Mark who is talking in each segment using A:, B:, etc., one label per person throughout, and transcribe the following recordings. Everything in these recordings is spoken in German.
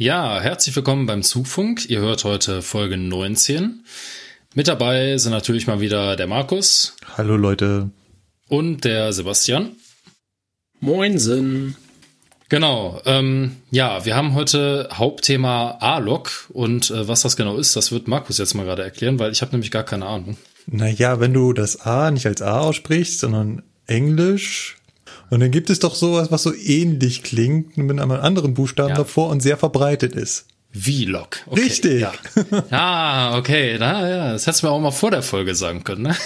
A: Ja, herzlich willkommen beim Zugfunk. Ihr hört heute Folge 19. Mit dabei sind natürlich mal wieder der Markus.
B: Hallo Leute.
A: Und der Sebastian.
C: Moinsen.
A: Genau. Ähm, ja, wir haben heute Hauptthema A-Log und äh, was das genau ist, das wird Markus jetzt mal gerade erklären, weil ich habe nämlich gar keine Ahnung.
B: Naja, wenn du das A nicht als A aussprichst, sondern Englisch, und dann gibt es doch sowas, was so ähnlich klingt, mit einem anderen Buchstaben ja. davor und sehr verbreitet ist.
A: V-Log.
B: Okay, Richtig.
A: Ja. ah, okay. Na, ja, das hättest du mir auch mal vor der Folge sagen können. Ne?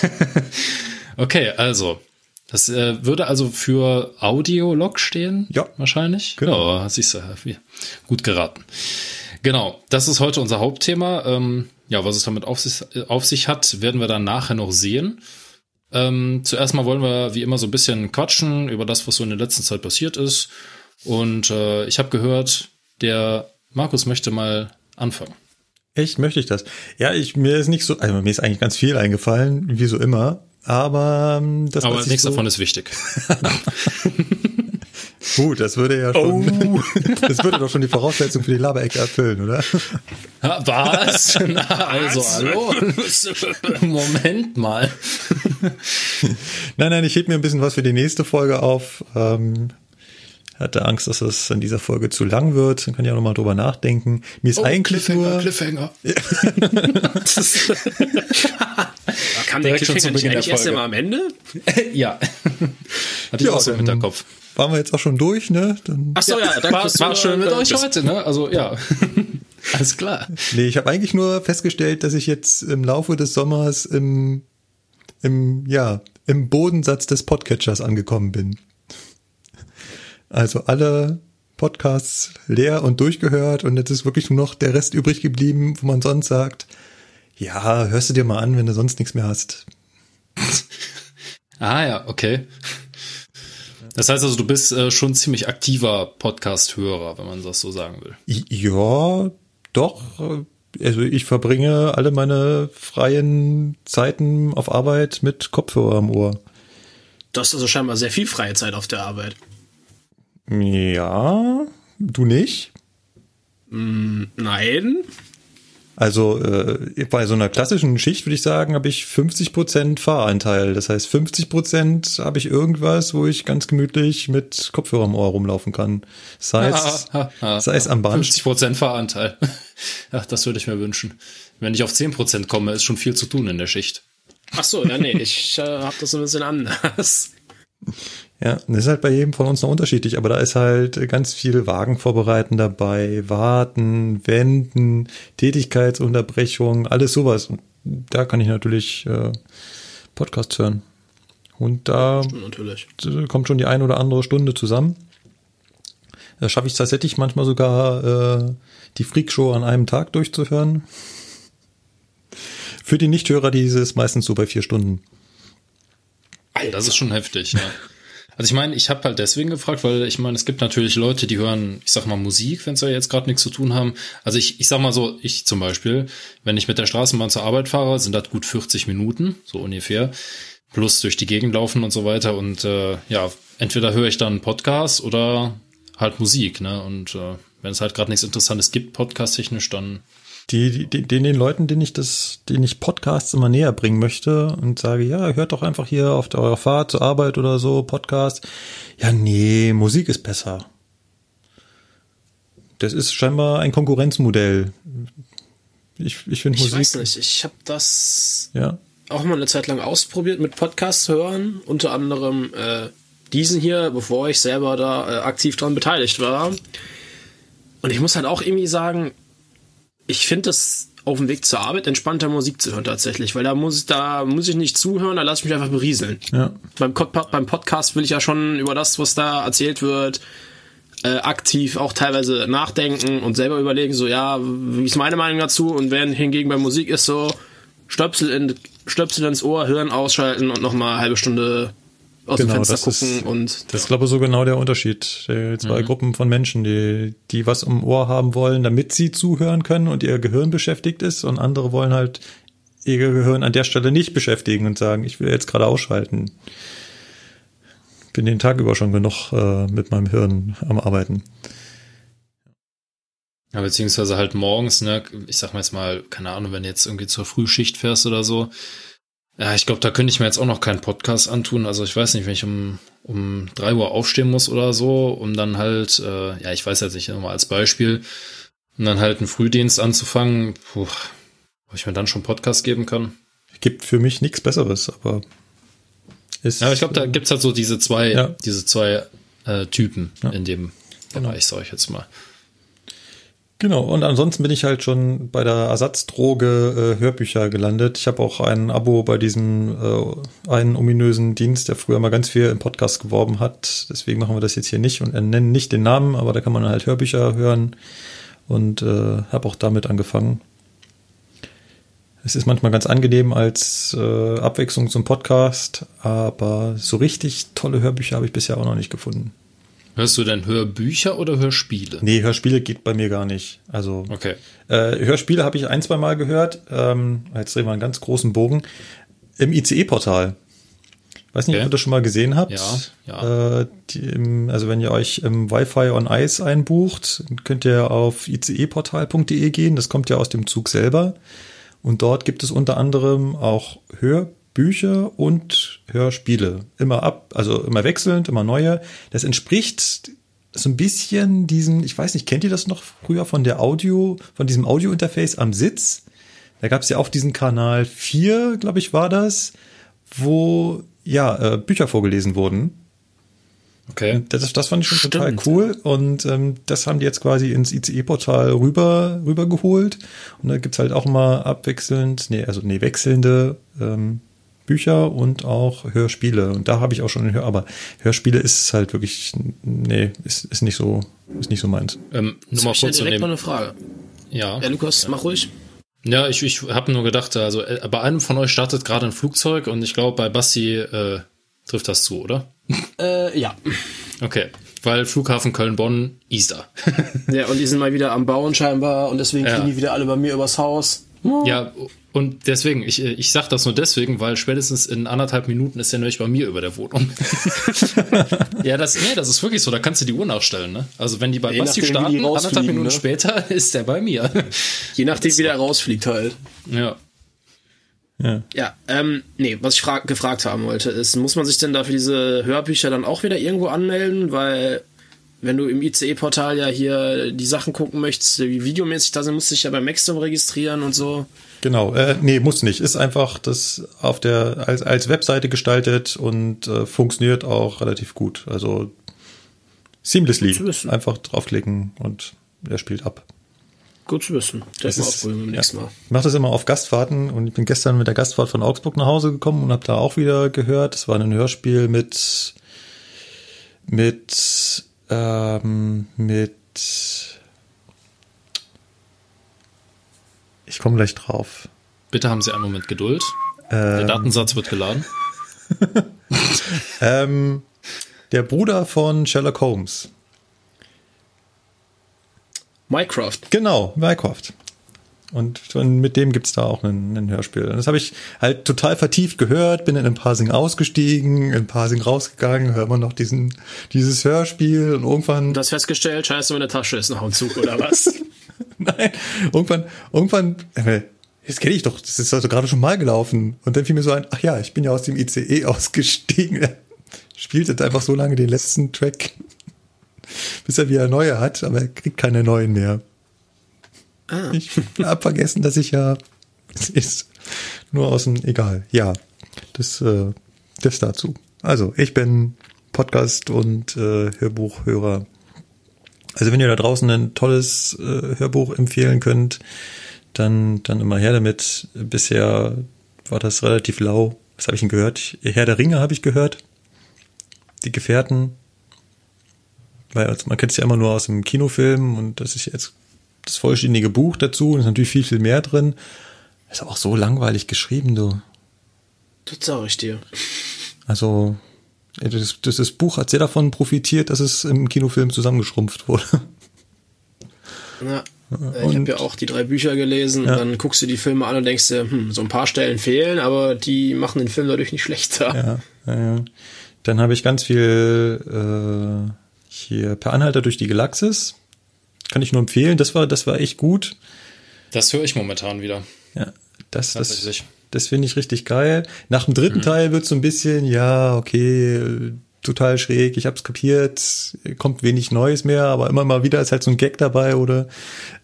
A: okay, also das äh, würde also für Audiolog stehen?
B: Ja.
A: Wahrscheinlich?
B: Genau.
A: Oh, siehst du, gut geraten. Genau, das ist heute unser Hauptthema. Ähm, ja, was es damit auf sich, auf sich hat, werden wir dann nachher noch sehen. Ähm, zuerst mal wollen wir wie immer so ein bisschen quatschen über das, was so in der letzten Zeit passiert ist. Und äh, ich habe gehört, der Markus möchte mal anfangen.
B: Echt, möchte ich das? Ja, ich, mir ist nicht so, also mir ist eigentlich ganz viel eingefallen, wie so immer. Aber ähm, das
A: Aber nichts so davon ist wichtig.
B: Gut, das würde ja schon, oh. das würde doch schon die Voraussetzung für die Laberecke erfüllen, oder?
A: Was? Na, also, hallo? Moment mal.
B: Nein, nein, ich heb mir ein bisschen was für die nächste Folge auf. Ähm, hatte Angst, dass es in dieser Folge zu lang wird. Dann kann ich auch nochmal drüber nachdenken. Mir ist oh, eigentlich
A: Cliffhanger,
B: nur...
A: Cliffhanger.
C: Kam der Cliffhanger nicht eigentlich erst immer am Ende?
A: ja. Hatte ich ja, auch so im Hinterkopf.
B: Waren wir jetzt auch schon durch, ne?
A: Dann Ach so, ja, danke war, war schön mit euch heute, ne? Also, ja. Alles klar.
B: Nee, ich habe eigentlich nur festgestellt, dass ich jetzt im Laufe des Sommers im, im, ja, im Bodensatz des Podcatchers angekommen bin. Also alle Podcasts leer und durchgehört und jetzt ist wirklich nur noch der Rest übrig geblieben, wo man sonst sagt, ja, hörst du dir mal an, wenn du sonst nichts mehr hast.
A: ah ja, okay. Das heißt also, du bist äh, schon ziemlich aktiver Podcast-Hörer, wenn man das so sagen will.
B: Ja, doch. Also ich verbringe alle meine freien Zeiten auf Arbeit mit Kopfhörer am Ohr.
C: Du hast also scheinbar sehr viel freie Zeit auf der Arbeit.
B: Ja, du nicht?
C: Mm, nein.
B: Also äh, bei so einer klassischen Schicht würde ich sagen, habe ich 50% Fahranteil. Das heißt, 50% habe ich irgendwas, wo ich ganz gemütlich mit Kopfhörer am Ohr rumlaufen kann. Sei es, sei es am Bahn.
A: 50% Fahranteil. Ach, das würde ich mir wünschen. Wenn ich auf 10% komme, ist schon viel zu tun in der Schicht.
C: Ach so, ja, nee, ich äh, habe das ein bisschen anders.
B: Ja, das ist halt bei jedem von uns noch unterschiedlich, aber da ist halt ganz viel Wagen vorbereiten dabei, warten, wenden, Tätigkeitsunterbrechung, alles sowas. Und da kann ich natürlich äh, Podcasts hören. Und da
C: natürlich.
B: kommt schon die eine oder andere Stunde zusammen. Da schaffe ich tatsächlich manchmal sogar äh, die Freakshow an einem Tag durchzuhören. Für die Nichthörer, die ist es meistens so bei vier Stunden.
A: Alter. Das ist schon heftig, ja. Also ich meine, ich habe halt deswegen gefragt, weil ich meine, es gibt natürlich Leute, die hören, ich sag mal, Musik, wenn sie ja jetzt gerade nichts zu tun haben. Also ich, ich sag mal so, ich zum Beispiel, wenn ich mit der Straßenbahn zur Arbeit fahre, sind das gut 40 Minuten, so ungefähr. Plus durch die Gegend laufen und so weiter. Und äh, ja, entweder höre ich dann Podcast oder halt Musik, ne? Und äh, wenn es halt gerade nichts Interessantes gibt, podcast-technisch, dann
B: die, die, den, den Leuten, denen ich das, den ich Podcasts immer näher bringen möchte und sage, ja, hört doch einfach hier auf eurer Fahrt zur Arbeit oder so Podcast. Ja, nee, Musik ist besser. Das ist scheinbar ein Konkurrenzmodell. Ich, ich finde Musik.
C: Ich weiß nicht, ich habe das
B: ja.
C: auch mal eine Zeit lang ausprobiert mit Podcasts hören, unter anderem äh, diesen hier, bevor ich selber da äh, aktiv dran beteiligt war. Und ich muss halt auch irgendwie sagen, ich finde es auf dem Weg zur Arbeit entspannter Musik zu hören tatsächlich, weil da muss da muss ich nicht zuhören, da lasse ich mich einfach berieseln.
B: Ja.
C: Beim, beim Podcast will ich ja schon über das, was da erzählt wird, äh, aktiv auch teilweise nachdenken und selber überlegen, so ja, wie ist meine Meinung dazu und während hingegen bei Musik ist so Stöpsel in Stöpsel ins Ohr, Hirn ausschalten und nochmal eine halbe Stunde aus
B: Genau,
C: dem Fenster
B: das
C: gucken
B: ist-
C: und
B: Das ist, glaube ich, so genau der Unterschied. Die zwei Gruppen von Menschen, die, die was im Ohr haben wollen, damit sie zuhören können und ihr Gehirn beschäftigt ist und andere wollen halt ihr Gehirn an der Stelle nicht beschäftigen und sagen, ich will jetzt gerade ausschalten. Bin den Tag über schon genug äh, mit meinem Hirn am Arbeiten.
A: Ja, beziehungsweise halt morgens, ne, ich sag mal jetzt mal, keine Ahnung, wenn du jetzt irgendwie zur Frühschicht fährst oder so. Ja, ich glaube, da könnte ich mir jetzt auch noch keinen Podcast antun. Also ich weiß nicht, wenn ich um, um drei Uhr aufstehen muss oder so, um dann halt, äh, ja, ich weiß jetzt nicht, nochmal als Beispiel, um dann halt einen Frühdienst anzufangen, puh, ob ich mir dann schon Podcast geben kann.
B: Gibt für mich nichts Besseres, aber ist,
A: Ja, aber ich glaube, da gibt's halt so diese zwei,
B: Ja.
A: diese zwei äh, Typen
B: Ja.
A: in dem Bereich, sag ich jetzt mal.
B: Genau, und ansonsten bin ich halt schon bei der Ersatzdroge äh, Hörbücher gelandet. Ich habe auch ein Abo bei diesem äh, einen ominösen Dienst, der früher mal ganz viel im Podcast geworben hat. Deswegen machen wir das jetzt hier nicht und nennen nicht den Namen, aber da kann man halt Hörbücher hören und äh, habe auch damit angefangen. Es ist manchmal ganz angenehm als äh, Abwechslung zum Podcast, aber so richtig tolle Hörbücher habe ich bisher auch noch nicht gefunden.
A: Hörst du denn Hörbücher oder Hörspiele?
B: Nee, Hörspiele geht bei mir gar nicht. Also
A: Okay.
B: Äh, Hörspiele habe ich ein, zwei Mal gehört. Ähm, jetzt drehen wir einen ganz großen Bogen. Im ICE-Portal. Weiß nicht,
A: Okay.
B: ob ihr das schon mal gesehen habt.
A: Ja, ja.
B: Äh, die, also wenn ihr euch im Wi-Fi on Ice einbucht, könnt ihr auf iceportal.de gehen. Das kommt ja aus dem Zug selber. Und dort gibt es unter anderem auch Hörbücher und Hörspiele. Immer ab, also immer wechselnd, immer neue. Das entspricht so ein bisschen diesen, ich weiß nicht, kennt ihr das noch früher von der Audio, von diesem Audio-Interface am Sitz? Da gab es ja auch diesen Kanal 4, glaube ich, war das, wo ja äh, Bücher vorgelesen wurden.
A: Okay.
B: Das, das fand ich schon total
C: Stimmt.
B: cool. Und ähm, das haben die jetzt quasi ins ICE-Portal rüber, rüber geholt. Und da gibt's halt auch immer abwechselnd, nee, also nee, wechselnde ähm, Bücher und auch Hörspiele. Und da habe ich auch schon Hör, aber Hörspiele ist halt wirklich, nee, ist, ist nicht so, ist nicht so meins.
A: Ähm, nur mal kurz zu
C: direkt mal eine Frage.
A: Ja.
C: Ja, Lukas, mach ruhig.
A: Ja, ich, ich habe nur gedacht, also äh, bei einem von euch startet gerade ein Flugzeug und ich glaube, bei Basti äh, trifft das zu, oder?
C: Äh, ja.
A: Okay. Weil Flughafen Köln-Bonn, Easter.
C: Ja, und die sind mal wieder am Bauen scheinbar und deswegen
A: Ja.
C: fliegen die wieder alle bei mir übers Haus.
A: ja, und deswegen, ich, äh, ich sag das nur deswegen, weil spätestens in anderthalb Minuten ist der nämlich bei mir über der Wohnung. ja, das, nee, das ist wirklich so, da kannst du die Uhr nachstellen, ne? Also wenn die bei
C: Je
A: Basti
C: nachdem, wie die
A: starten, anderthalb Minuten
C: ne?
A: später ist der bei mir.
C: Je nachdem, wie der rausfliegt halt.
A: ja.
B: Ja.
C: Ja, ähm, nee, was ich frag, gefragt haben wollte, ist, muss man sich denn dafür diese Hörbücher dann auch wieder irgendwo anmelden? Weil, wenn du im ICE-Portal ja hier die Sachen gucken möchtest, die videomäßig da sind, musst du dich ja bei Maxdom registrieren und so.
B: Genau, äh, nee, muss nicht. Ist einfach das auf der als, als Webseite gestaltet und äh, funktioniert auch relativ gut. Also seamlessly.
C: Gut zu wissen.
B: Einfach draufklicken und er spielt ab.
C: Gut zu wissen. Das mal
B: ist-
C: ausprobieren beim nächsten Mal.
B: Ich mache das immer auf Gastfahrten und ich bin gestern mit der Gastfahrt von Augsburg nach Hause gekommen und habe da auch wieder gehört. Es war ein Hörspiel mit mit ähm, mit ich komme gleich drauf.
A: Bitte haben Sie einen Moment Geduld. Der
B: Ähm,
A: Datensatz wird geladen.
B: ähm, der Bruder von Sherlock Holmes.
C: Minecraft.
B: Genau, Mycroft. Und mit dem gibt's da auch ein, Hörspiel. Und das habe ich halt total vertieft gehört, bin in ein Parsing ausgestiegen, in ein Parsing rausgegangen, hört man noch diesen, dieses Hörspiel und irgendwann,
C: Du hast festgestellt, scheiße, meine Tasche ist noch im Zug, oder was?
B: nein, irgendwann, irgendwann, äh, das kenne ich doch, das ist also gerade schon mal gelaufen. Und dann fiel mir so ein, ach ja, ich bin ja aus dem ICE ausgestiegen. Er spielt jetzt einfach so lange den letzten Track, bis er wieder neue hat, aber er kriegt keine neuen mehr.
C: ah.
B: Ich hab vergessen, dass ich ja es ist nur aus dem egal. Ja, das äh, das dazu. Also ich bin Podcast und äh, Hörbuchhörer. Also wenn ihr da draußen ein tolles äh, Hörbuch empfehlen könnt, dann, dann immer her damit. Bisher war das relativ lau. Was habe ich denn gehört? Herr der Ringe habe ich gehört. Die Gefährten. Weil also man kennt es ja immer nur aus dem Kinofilm und das ist jetzt das vollständige Buch dazu. ist natürlich viel, viel mehr drin. Ist aber auch so langweilig geschrieben, du.
C: Das sag ich dir.
B: Also, das, das, das Buch hat sehr davon profitiert, dass es im Kinofilm zusammengeschrumpft wurde.
C: Ja, ich habe ja auch die drei Bücher gelesen. Ja. Dann guckst du die Filme an und denkst dir, hm, so ein paar Stellen fehlen, aber die machen den Film dadurch nicht schlechter.
B: Ja, ja, ja. Dann habe ich ganz viel äh, hier Per Anhalter durch die Galaxis. Kann ich nur empfehlen. Das war, das war echt gut.
A: Das höre ich momentan wieder.
B: Ja, das, das, das finde ich richtig geil. Nach dem dritten mhm. Teil wird so ein bisschen, ja, okay, total schräg, ich hab's kapiert, kommt wenig Neues mehr, aber immer mal wieder ist halt so ein Gag dabei oder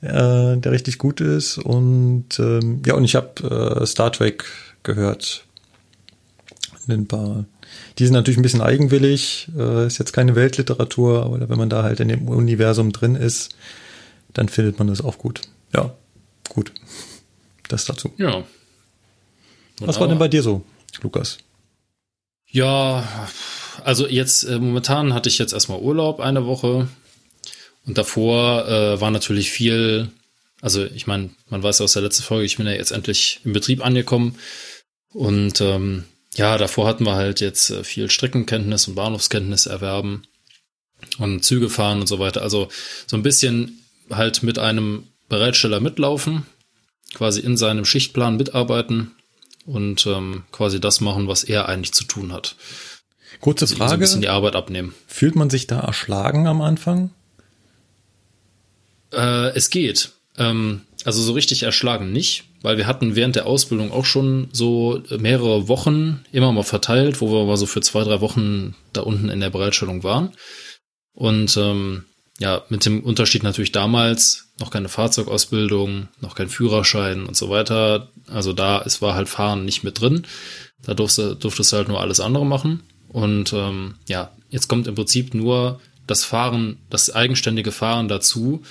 B: äh, der richtig gut ist. Und ähm, ja, und ich habe äh, Star Trek gehört. Ein paar. Die sind natürlich ein bisschen eigenwillig, äh, ist jetzt keine Weltliteratur, aber wenn man da halt in dem Universum drin ist, dann findet man das auch gut. Ja, gut. Das dazu.
A: Ja.
B: Was war denn bei dir so, Lukas?
A: Ja, also jetzt äh, momentan hatte ich jetzt erstmal Urlaub eine Woche und davor äh, war natürlich viel, also ich meine, man weiß ja aus der letzten Folge, ich bin ja jetzt endlich im Betrieb angekommen und ähm, ja, davor hatten wir halt jetzt äh, viel Streckenkenntnis und Bahnhofskenntnis erwerben und Züge fahren und so weiter. Also so ein bisschen halt mit einem Bereitsteller mitlaufen, quasi in seinem Schichtplan mitarbeiten und ähm, quasi das machen, was er eigentlich zu tun hat.
B: Kurze Frage. So ein
A: bisschen die Arbeit abnehmen.
B: Fühlt man sich da erschlagen am Anfang?
A: Äh, es geht. Ähm, also so richtig erschlagen nicht, weil wir hatten während der Ausbildung auch schon so mehrere Wochen immer mal verteilt, wo wir mal so für zwei, drei Wochen da unten in der Bereitstellung waren. Und ähm, ja, mit dem Unterschied natürlich damals noch keine Fahrzeugausbildung, noch kein Führerschein und so weiter. Also da, es war halt Fahren nicht mit drin. Da durfte, durftest du halt nur alles andere machen. Und ähm, ja, jetzt kommt im Prinzip nur das Fahren, das eigenständige Fahren dazu.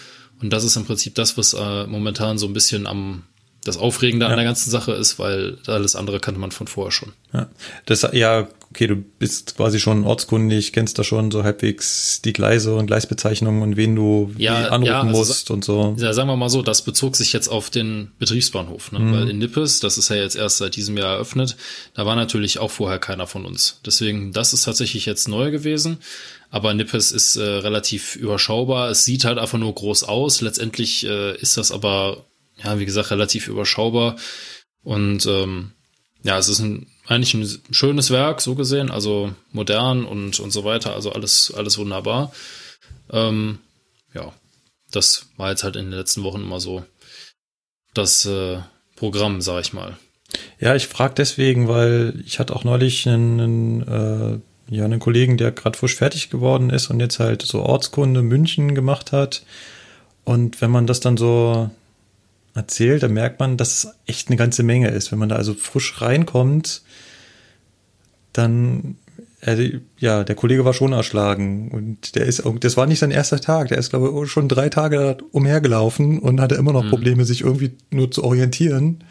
A: Und das ist im Prinzip das, was äh, momentan so ein bisschen am das Aufregende ja. an der ganzen Sache ist, weil alles andere kannte man von vorher schon.
B: Ja, das, ja okay, du bist quasi schon ortskundig, kennst da schon so halbwegs die Gleise und Gleisbezeichnungen und wen du
A: ja,
B: anrufen
A: ja, also
B: musst und so.
A: Ja, sagen wir mal so, das bezog sich jetzt auf den Betriebsbahnhof, ne? Mhm. weil in Nippes, das ist ja jetzt erst seit diesem Jahr eröffnet, da war natürlich auch vorher keiner von uns. Deswegen, das ist tatsächlich jetzt neu gewesen. Aber Nippes ist äh, relativ überschaubar. Es sieht halt einfach nur groß aus. Letztendlich äh, ist das aber, ja, wie gesagt, relativ überschaubar. Und ähm, ja, es ist ein eigentlich ein schönes Werk, so gesehen, also modern und, und so weiter, also alles, alles wunderbar. Ähm, ja, das war jetzt halt in den letzten Wochen immer so das äh, Programm, sag ich mal.
B: Ja, ich frage deswegen, weil ich hatte auch neulich einen, einen, äh, ja, einen Kollegen, der gerade frisch fertig geworden ist und jetzt halt so Ortskunde München gemacht hat. Und wenn man das dann so erzählt, dann merkt man, dass es echt eine ganze Menge ist. Wenn man da also frisch reinkommt, dann, also, ja, der Kollege war schon erschlagen und der ist, das war nicht sein erster Tag. Der ist, glaube ich, schon drei Tage umhergelaufen und hatte immer noch mhm. Probleme, sich irgendwie nur zu orientieren,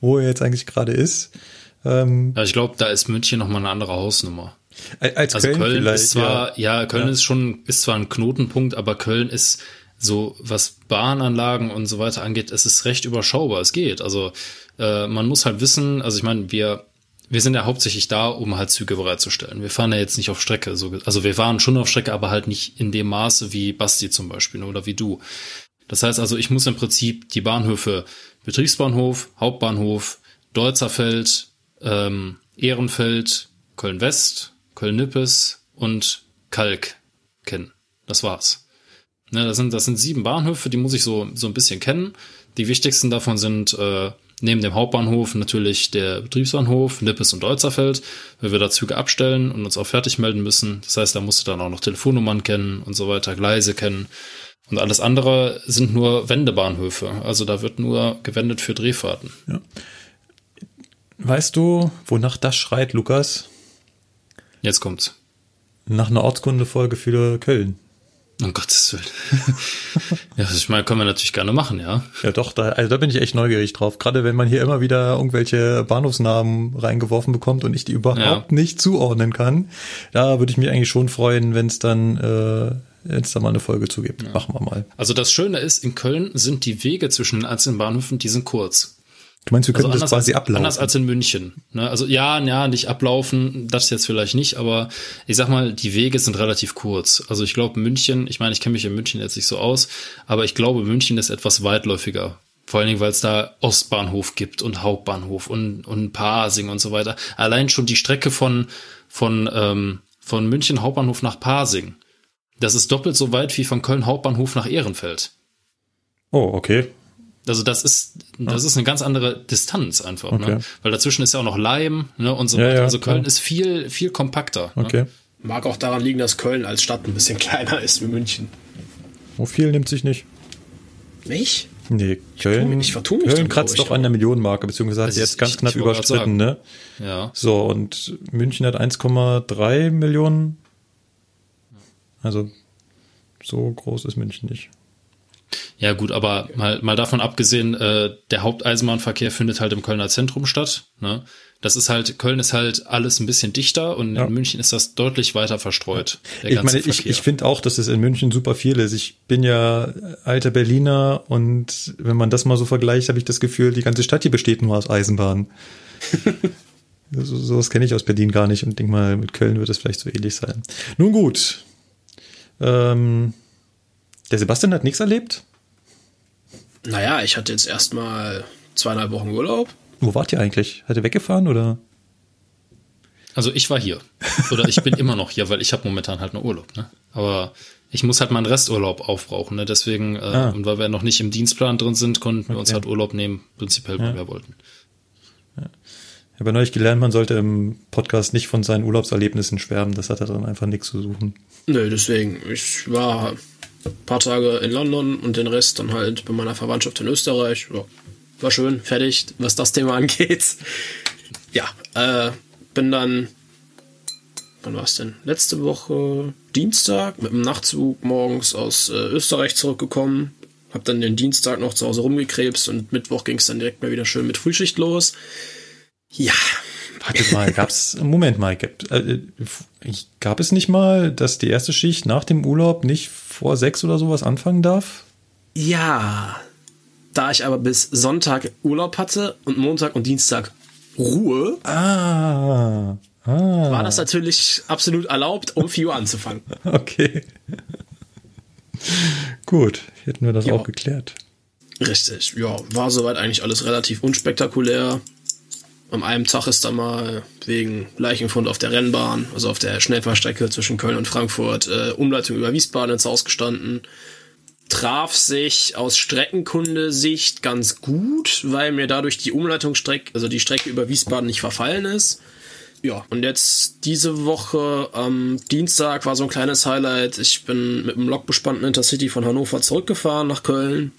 B: wo er jetzt eigentlich gerade ist.
A: Ähm, ja, ich glaube, da ist München nochmal eine andere Hausnummer.
B: Als also Köln,
A: Köln ist zwar, ja, ja Köln ja. ist schon, ist zwar ein Knotenpunkt, aber Köln ist so was Bahnanlagen und so weiter angeht, es ist recht überschaubar. Es geht. Also äh, man muss halt wissen, also ich meine, wir wir sind ja hauptsächlich da, um halt Züge bereitzustellen. Wir fahren ja jetzt nicht auf Strecke. So, also wir fahren schon auf Strecke, aber halt nicht in dem Maße wie Basti zum Beispiel oder wie du. Das heißt also, ich muss im Prinzip die Bahnhöfe Betriebsbahnhof, Hauptbahnhof, Deutzerfeld, ähm, Ehrenfeld, Köln-West, Köln-Nippes und Kalk kennen. Das war's. Ne, das sind, das sind sieben Bahnhöfe, die muss ich so, so ein bisschen kennen. Die wichtigsten davon sind äh, neben dem Hauptbahnhof natürlich der Betriebsbahnhof, Nippes und Deutzerfeld, weil wir da Züge abstellen und uns auch fertig melden müssen. Das heißt, da musst du dann auch noch Telefonnummern kennen und so weiter, Gleise kennen. Und alles andere sind nur Wendebahnhöfe. Also da wird nur gewendet für Drehfahrten.
B: Ja. Weißt du, wonach das schreit, Lukas?
A: Jetzt kommt's.
B: Nach einer Ortskundefolge für Köln.
A: Um Gottes Willen. ja, ich meine, können wir natürlich gerne machen, ja.
B: Ja, doch, da, also da bin ich echt neugierig drauf. Gerade wenn man hier immer wieder irgendwelche Bahnhofsnamen reingeworfen bekommt und ich die überhaupt
A: Ja.
B: nicht zuordnen kann, da würde ich mich eigentlich schon freuen, wenn es dann, äh, wenn es da mal eine Folge zu gibt. Machen wir mal.
A: Also das Schöne ist, in Köln sind die Wege zwischen den einzelnen Bahnhöfen, die sind kurz.
B: Du meinst, wir können das quasi
A: als,
B: ablaufen?
A: anders als in München. Ne? Also ja, ja, nicht ablaufen, das jetzt vielleicht nicht, aber ich sag mal, die Wege sind relativ kurz. Also ich glaube München, ich meine, ich kenne mich in München jetzt nicht so aus, aber ich glaube München ist etwas weitläufiger. Vor allen Dingen, weil es da Ostbahnhof gibt und Hauptbahnhof und, und Pasing und so weiter. Allein schon die Strecke von, von, ähm, von München Hauptbahnhof nach Pasing. Das ist doppelt so weit wie von Köln Hauptbahnhof nach Ehrenfeld.
B: oh, okay.
A: Also das ist, das ist eine ganz andere Distanz einfach,
B: Okay.
A: ne? Weil dazwischen ist ja auch noch Leim, ne? Und so
B: Ja,
A: weiter. also Köln
B: klar.
A: ist viel, viel kompakter. Ne?
B: Okay.
C: Mag auch daran liegen, dass Köln als Stadt ein bisschen kleiner ist wie München.
B: Oh, viel nimmt sich nicht.
C: Nicht?
B: Nee, Köln,
C: mich- ich vertue mich
B: Köln
C: dann,
B: kratzt
C: ich,
B: doch an der Millionenmarke, beziehungsweise
A: Also
B: sie jetzt
A: ich-
B: ganz
A: ich-
B: knapp
A: ich
B: überschritten, ne?
A: Ja.
B: So, und München hat 1,3 Millionen. Also, so groß ist München nicht.
A: Ja, gut, aber mal, mal davon abgesehen, äh, der Haupteisenbahnverkehr findet halt im Kölner Zentrum statt. Ne? Das ist halt, Köln ist halt alles ein bisschen dichter und
B: Ja.
A: in München ist das deutlich weiter verstreut.
B: Ich meine, ich,
A: Verkehr.
B: ich finde auch, dass es in München super viel ist. Ich bin ja alter Berliner und wenn man das mal so vergleicht, habe ich das Gefühl, die ganze Stadt hier besteht nur aus Eisenbahnen. so, sowas kenne ich aus Berlin gar nicht und denk mal, mit Köln wird es vielleicht so ähnlich sein. Nun gut. Ähm, der Sebastian hat nichts erlebt.
C: Naja, ich hatte jetzt erstmal zweieinhalb Wochen Urlaub.
B: Wo wart ihr eigentlich? Hat er weggefahren oder?
A: Also ich war hier. Oder ich bin immer noch hier, weil ich habe momentan halt nur Urlaub. Ne? Aber ich muss halt meinen Resturlaub aufbrauchen. Ne? Deswegen, äh,
B: Ah.
A: und weil wir noch nicht im Dienstplan drin sind, konnten wir uns
B: Okay.
A: halt Urlaub nehmen, prinzipiell, weil wir wollten.
B: Ich habe neulich gelernt, man sollte im Podcast nicht von seinen Urlaubserlebnissen schwärmen. Das hat da drin einfach nichts zu suchen.
C: Nö, deswegen. Ich war ein paar Tage in London und den Rest dann halt bei meiner Verwandtschaft in Österreich. Ja, war schön, fertig, was das Thema angeht. Ja, äh, bin dann, wann war es denn? Letzte Woche Dienstag mit dem Nachtzug morgens aus äh, Österreich zurückgekommen. Hab dann den Dienstag noch zu Hause rumgekrebst und Mittwoch ging es dann direkt mal wieder schön mit Frühschicht los. Ja,
B: Warte mal, gab's, Moment mal, gab, äh, gab es nicht mal, dass die erste Schicht nach dem Urlaub nicht vor sechs oder sowas anfangen darf?
C: Ja, da ich aber bis Sonntag Urlaub hatte und Montag und Dienstag Ruhe,
B: Ah, ah,
C: war das natürlich absolut erlaubt, um 4 Uhr anzufangen.
B: okay. Gut, hätten wir das
C: Ja.
B: auch geklärt.
C: Richtig, ja, war soweit eigentlich alles relativ unspektakulär. Am einem Tag ist da mal wegen Leichenfund auf der Rennbahn, also auf der Schnellfahrstrecke zwischen Köln und Frankfurt, äh, Umleitung über Wiesbaden ins Haus gestanden. Traf sich aus Streckenkunde-Sicht ganz gut, weil mir dadurch die Umleitungsstrecke, also die Strecke über Wiesbaden nicht verfallen ist. Ja, und jetzt diese Woche am Dienstag war so ein kleines Highlight. Ich bin mit dem lokbespannten Intercity von Hannover zurückgefahren nach Köln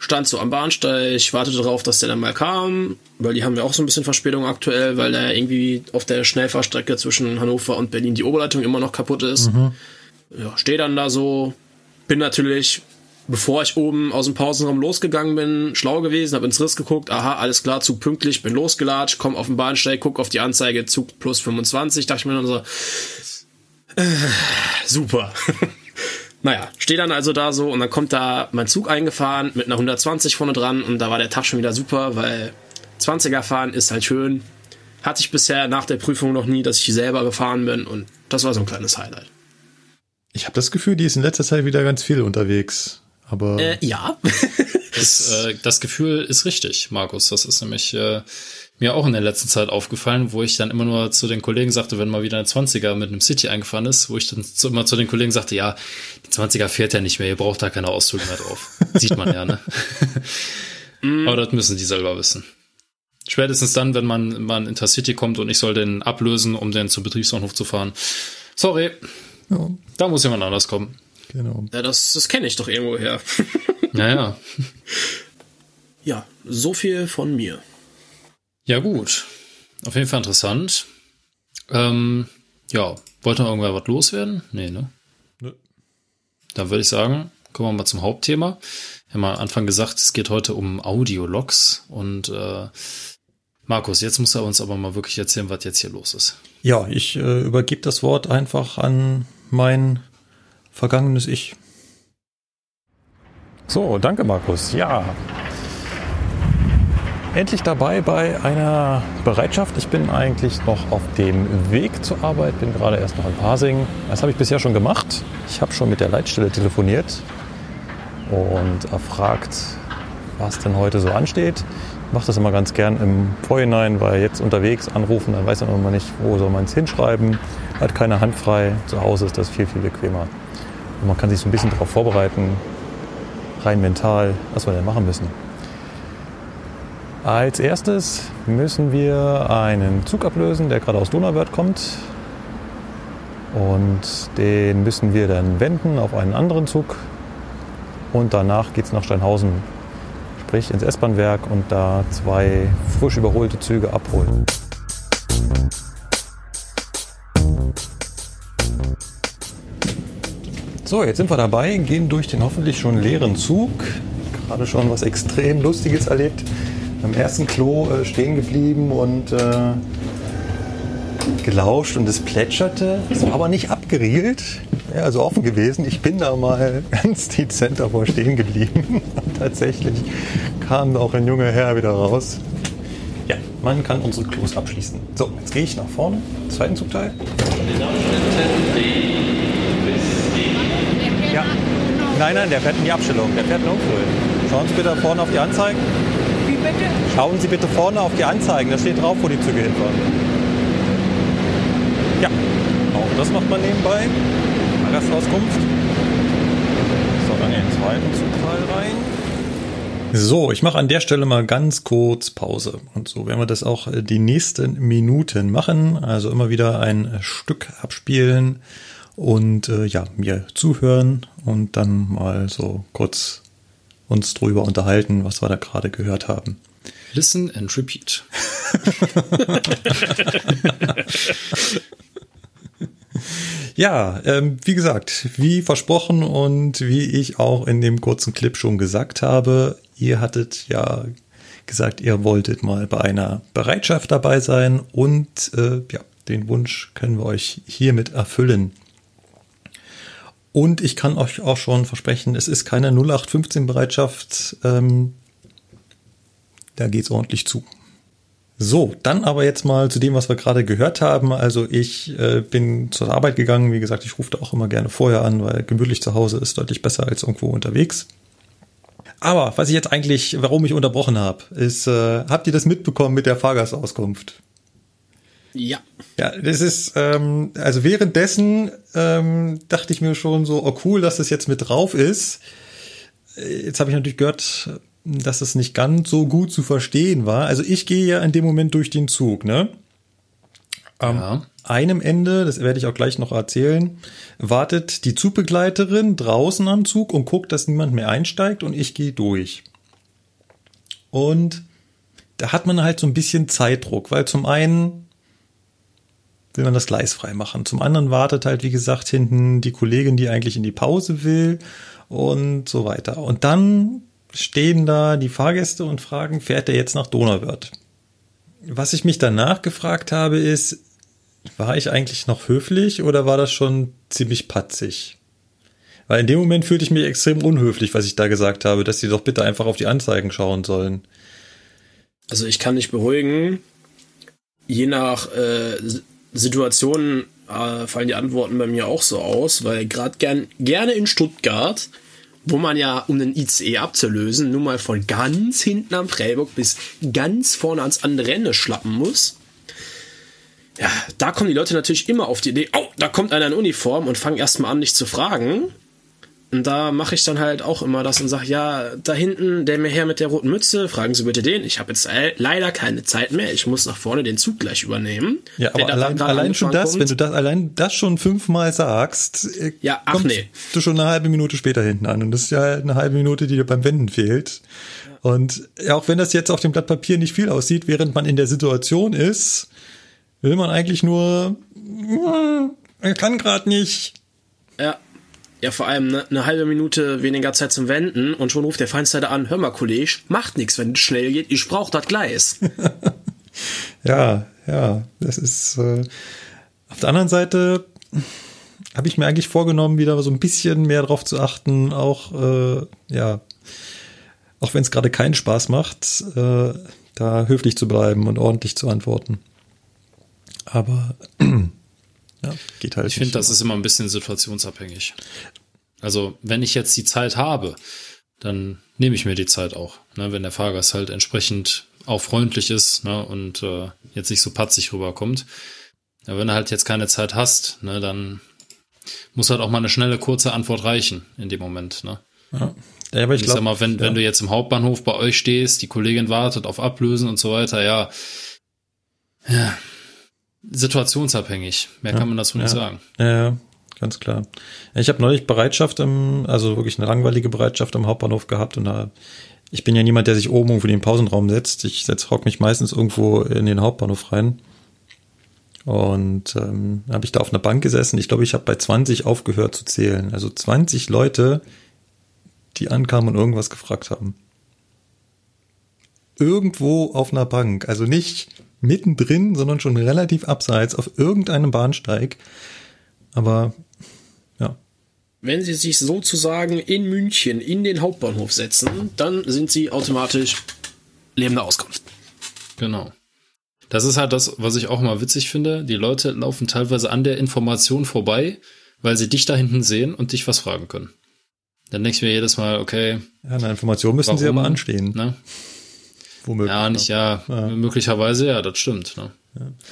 C: stand so am Bahnsteig, wartete darauf, dass der dann mal kam, weil die haben ja auch so ein bisschen Verspätung aktuell, weil da irgendwie auf der Schnellfahrstrecke zwischen Hannover und Berlin die Oberleitung immer noch kaputt ist. Ja, stehe dann da so, bin natürlich, bevor ich oben aus dem Pausenraum losgegangen bin, schlau gewesen, habe ins Riss geguckt, aha, alles klar, Zug pünktlich, bin losgelatscht, komm auf den Bahnsteig, guck auf die Anzeige, Zug plus 25, dachte ich mir dann so, äh, super. Naja, stehe dann also da so und dann kommt da mein Zug eingefahren mit einer 120 vorne dran und da war der Tag schon wieder super, weil 20er fahren ist halt schön. Hatte ich bisher nach der Prüfung noch nie, dass ich selber gefahren bin und das war so ein kleines Highlight.
B: Ich habe das Gefühl, die ist in letzter Zeit wieder ganz viel unterwegs. Aber
C: Äh, ja.
A: Das, äh, das Gefühl ist richtig, Markus. Das ist nämlich äh, mir auch in der letzten Zeit aufgefallen, wo ich dann immer nur zu den Kollegen sagte, wenn mal wieder ein 20er mit einem City eingefahren ist, wo ich dann zu, immer zu den Kollegen sagte, ja, die 20er fährt ja nicht mehr, ihr braucht da keine Auszüge mehr drauf. Sieht man ja, ne? Aber das müssen die selber wissen. Spätestens dann, wenn man mal in Intercity kommt und ich soll den ablösen, um den zum Betriebsbahnhof zu fahren. Sorry,
B: ja,
A: da muss jemand anders kommen.
B: genau.
C: ja das das kenne ich doch irgendwo her.
A: Naja.
C: ja, so viel von mir.
A: Ja, gut. Auf jeden Fall interessant. Ähm, ja, wollte noch irgendwer was loswerden? Nee, ne?
B: Nö.
A: dann würde ich sagen, kommen wir mal zum Hauptthema. Wir haben am Anfang gesagt, es geht heute um Audiologs und äh, Markus, jetzt muss er uns aber mal wirklich erzählen, was jetzt hier los ist.
B: Ja, ich äh, übergebe das Wort einfach an mein vergangenes Ich. So, danke Markus. Ja, endlich dabei bei einer Bereitschaft. Ich bin eigentlich noch auf dem Weg zur Arbeit, bin gerade erst noch in Pasing. Das habe ich bisher schon gemacht. Ich habe schon mit der Leitstelle telefoniert und erfragt, was denn heute so ansteht. Ich mache das immer ganz gern im Vorhinein, weil jetzt unterwegs anrufen, dann weiß man immer nicht, wo soll man es hinschreiben. Hat keine Hand frei. Zu Hause ist das viel, viel bequemer. Und man kann sich so ein bisschen darauf vorbereiten, rein mental, was wir denn machen müssen. Als erstes müssen wir einen Zug ablösen, der gerade aus Donauwörth kommt. Und den müssen wir dann wenden auf einen anderen Zug. Und danach geht es nach Steinhausen sprich ins S-Bahn-Werk und da zwei frisch überholte Züge abholen. So, jetzt sind wir dabei, gehen durch den hoffentlich schon leeren Zug. Gerade schon was extrem Lustiges erlebt. Am ersten Klo äh, stehen geblieben und äh, gelauscht und es plätscherte. Es war aber nicht abgeriegelt ja, also offen gewesen. Ich bin da mal ganz dezent davor stehen geblieben. Tatsächlich kam auch ein junger Herr wieder raus. Ja, man kann unsere Klos abschließen. So, jetzt gehe ich nach vorne, zweiten Zugteil. Ja. Nein, nein, der fährt in die Abstellung. Der fährt in. Schauen Sie bitte vorne auf die Anzeigen. Schauen Sie bitte vorne auf die Anzeigen. Da steht drauf, wo die Züge hinfahren. Ja, auch das macht man nebenbei. Gastauskunft. So, dann den zweiten Zugteil rein. So, ich mache an der Stelle mal ganz kurz Pause. Und so werden wir das auch äh, die nächsten Minuten machen. Also immer wieder ein Stück abspielen und äh, ja, mir zuhören und dann mal so kurz uns drüber unterhalten, was wir da gerade gehört haben.
A: Listen and repeat.
B: Ja, ähm, wie gesagt, wie versprochen und wie ich auch in dem kurzen Clip schon gesagt habe, ihr hattet ja gesagt, ihr wolltet mal bei einer Bereitschaft dabei sein und äh, ja, den Wunsch können wir euch hiermit erfüllen. Und ich kann euch auch schon versprechen, es ist keine 0815 Bereitschaft. Ähm, da geht's ordentlich zu. So, dann aber jetzt mal zu dem, was wir gerade gehört haben. Also ich äh, bin zur Arbeit gegangen. Wie gesagt, ich rufe da auch immer gerne vorher an, weil gemütlich zu Hause ist deutlich besser als irgendwo unterwegs. Aber was ich jetzt eigentlich, warum ich unterbrochen habe, ist, äh, habt ihr das mitbekommen mit der Fahrgastauskunft?
C: Ja.
B: Ja, das ist, ähm, also währenddessen ähm, dachte ich mir schon so, oh cool, dass das jetzt mit drauf ist. Jetzt habe ich natürlich gehört, dass es nicht ganz so gut zu verstehen war. Also ich gehe ja in dem Moment durch den Zug, ne? Am ja. einem Ende, das werde ich auch gleich noch erzählen, wartet die Zugbegleiterin draußen am Zug und guckt, dass niemand mehr einsteigt und ich gehe durch. Und da hat man halt so ein bisschen Zeitdruck, weil zum einen will man das Gleis frei machen. Zum anderen wartet halt, wie gesagt, hinten die Kollegin, die eigentlich in die Pause will und so weiter. Und dann stehen da die Fahrgäste und fragen, fährt er jetzt nach Donauwörth? Was ich mich danach gefragt habe, ist, war ich eigentlich noch höflich oder war das schon ziemlich patzig? Weil in dem Moment fühlte ich mich extrem unhöflich, was ich da gesagt habe, dass sie doch bitte einfach auf die Anzeigen schauen sollen.
C: Also ich kann dich beruhigen. Je nach äh, Situation äh, fallen die Antworten bei mir auch so aus, weil gerade gern, gerne in Stuttgart wo man ja, um den ICE abzulösen, nun mal von ganz hinten am Prellbock bis ganz vorne ans andere Ende schlappen muss. Ja, da kommen die Leute natürlich immer auf die Idee, oh, da kommt einer in Uniform und fangen erstmal an, dich zu fragen. Und da mache ich dann halt auch immer das und sage, ja, da hinten, der mir her mit der roten Mütze, fragen Sie bitte den. Ich habe jetzt leider keine Zeit mehr. Ich muss nach vorne den Zug gleich übernehmen.
B: Ja, aber allein, allein schon das, kommt, wenn du das allein das schon fünfmal sagst,
C: äh, ja, ach nee.
B: du schon eine halbe Minute später hinten an. Und das ist ja eine halbe Minute, die dir beim Wenden fehlt. Ja. Und auch wenn das jetzt auf dem Blatt Papier nicht viel aussieht, während man in der Situation ist, will man eigentlich nur, er kann gerade nicht.
C: Ja, Ja, vor allem ne, eine halbe Minute weniger Zeit zum Wenden und schon ruft der Feindsleiter an, hör mal, Kollege, macht nichts, wenn es schnell geht, ich brauch das Gleis.
B: Ja, ja, das ist äh, auf der anderen Seite habe ich mir eigentlich vorgenommen, wieder so ein bisschen mehr drauf zu achten, auch äh, ja, auch wenn es gerade keinen Spaß macht, äh, da höflich zu bleiben und ordentlich zu antworten. Aber ja, geht halt.
A: Ich finde, das ist immer ein bisschen situationsabhängig. Also, wenn ich jetzt die Zeit habe, dann nehme ich mir die Zeit auch. Ne, wenn der Fahrgast halt entsprechend auch freundlich ist ne, und äh, jetzt nicht so patzig rüberkommt. Ja, wenn du halt jetzt keine Zeit hast, ne, dann muss halt auch mal eine schnelle, kurze Antwort reichen in dem Moment. Ne?
B: Ja. Ja, aber ich,
A: Ich
B: glaub,
A: sag mal, wenn,
B: ja.
A: wenn du jetzt im Hauptbahnhof bei euch stehst, die Kollegin wartet auf Ablösen und so weiter, ja, ja situationsabhängig. Mehr kann man dazu nicht
B: ja.
A: sagen.
B: Ja, ja, ganz klar. Ich habe neulich Bereitschaft im, also wirklich eine langweilige Bereitschaft am Hauptbahnhof gehabt und da, ich bin ja niemand, der sich oben irgendwo in den Pausenraum setzt. Ich setz, hock mich meistens irgendwo in den Hauptbahnhof rein. Und ähm, habe ich da auf einer Bank gesessen. Ich glaube, ich habe bei 20 aufgehört zu zählen. Also 20 Leute, die ankamen und irgendwas gefragt haben. Irgendwo auf einer Bank. Also nicht mittendrin, sondern schon relativ abseits auf irgendeinem Bahnsteig. Aber ja,
C: Wenn Sie sich sozusagen in München in den Hauptbahnhof setzen, dann sind Sie automatisch lebende Auskunft.
A: Genau. Das ist halt das, was ich auch mal witzig finde. Die Leute laufen teilweise an der Information vorbei, weil sie dich da hinten sehen und dich was fragen können. Dann denke ich mir jedes Mal, okay,
B: ja eine Information müssen sie
A: Warum?
B: aber anstehen.
A: ne?
B: Womöglich.
A: Ja, nicht ja, möglicherweise ja, das stimmt. Ne?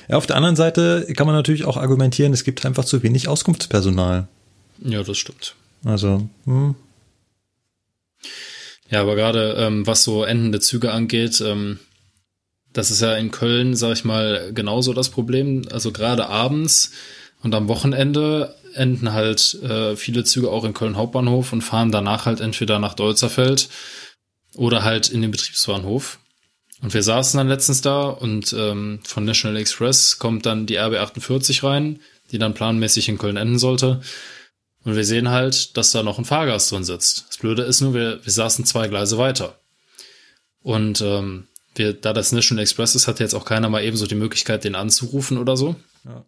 B: Ja, auf der anderen Seite kann man natürlich auch argumentieren, es gibt einfach zu wenig Auskunftspersonal.
A: Ja, das stimmt.
B: Also, hm,
A: Ja, aber gerade ähm, was so endende Züge angeht, ähm, das ist ja in Köln, sag ich mal, genauso das Problem. Also gerade abends und am Wochenende enden halt äh, viele Züge auch in Köln Hauptbahnhof und fahren danach halt entweder nach Deutzerfeld oder halt in den Betriebsbahnhof. Und wir saßen dann letztens da und ähm, von National Express kommt dann die RB 48 rein, die dann planmäßig in Köln enden sollte. Und wir sehen halt, dass da noch ein Fahrgast drin sitzt. Das Blöde ist nur, wir, wir saßen zwei Gleise weiter. Und ähm, wir, da das National Express ist, hatte jetzt auch keiner mal ebenso die Möglichkeit, den anzurufen oder so.
B: Ja.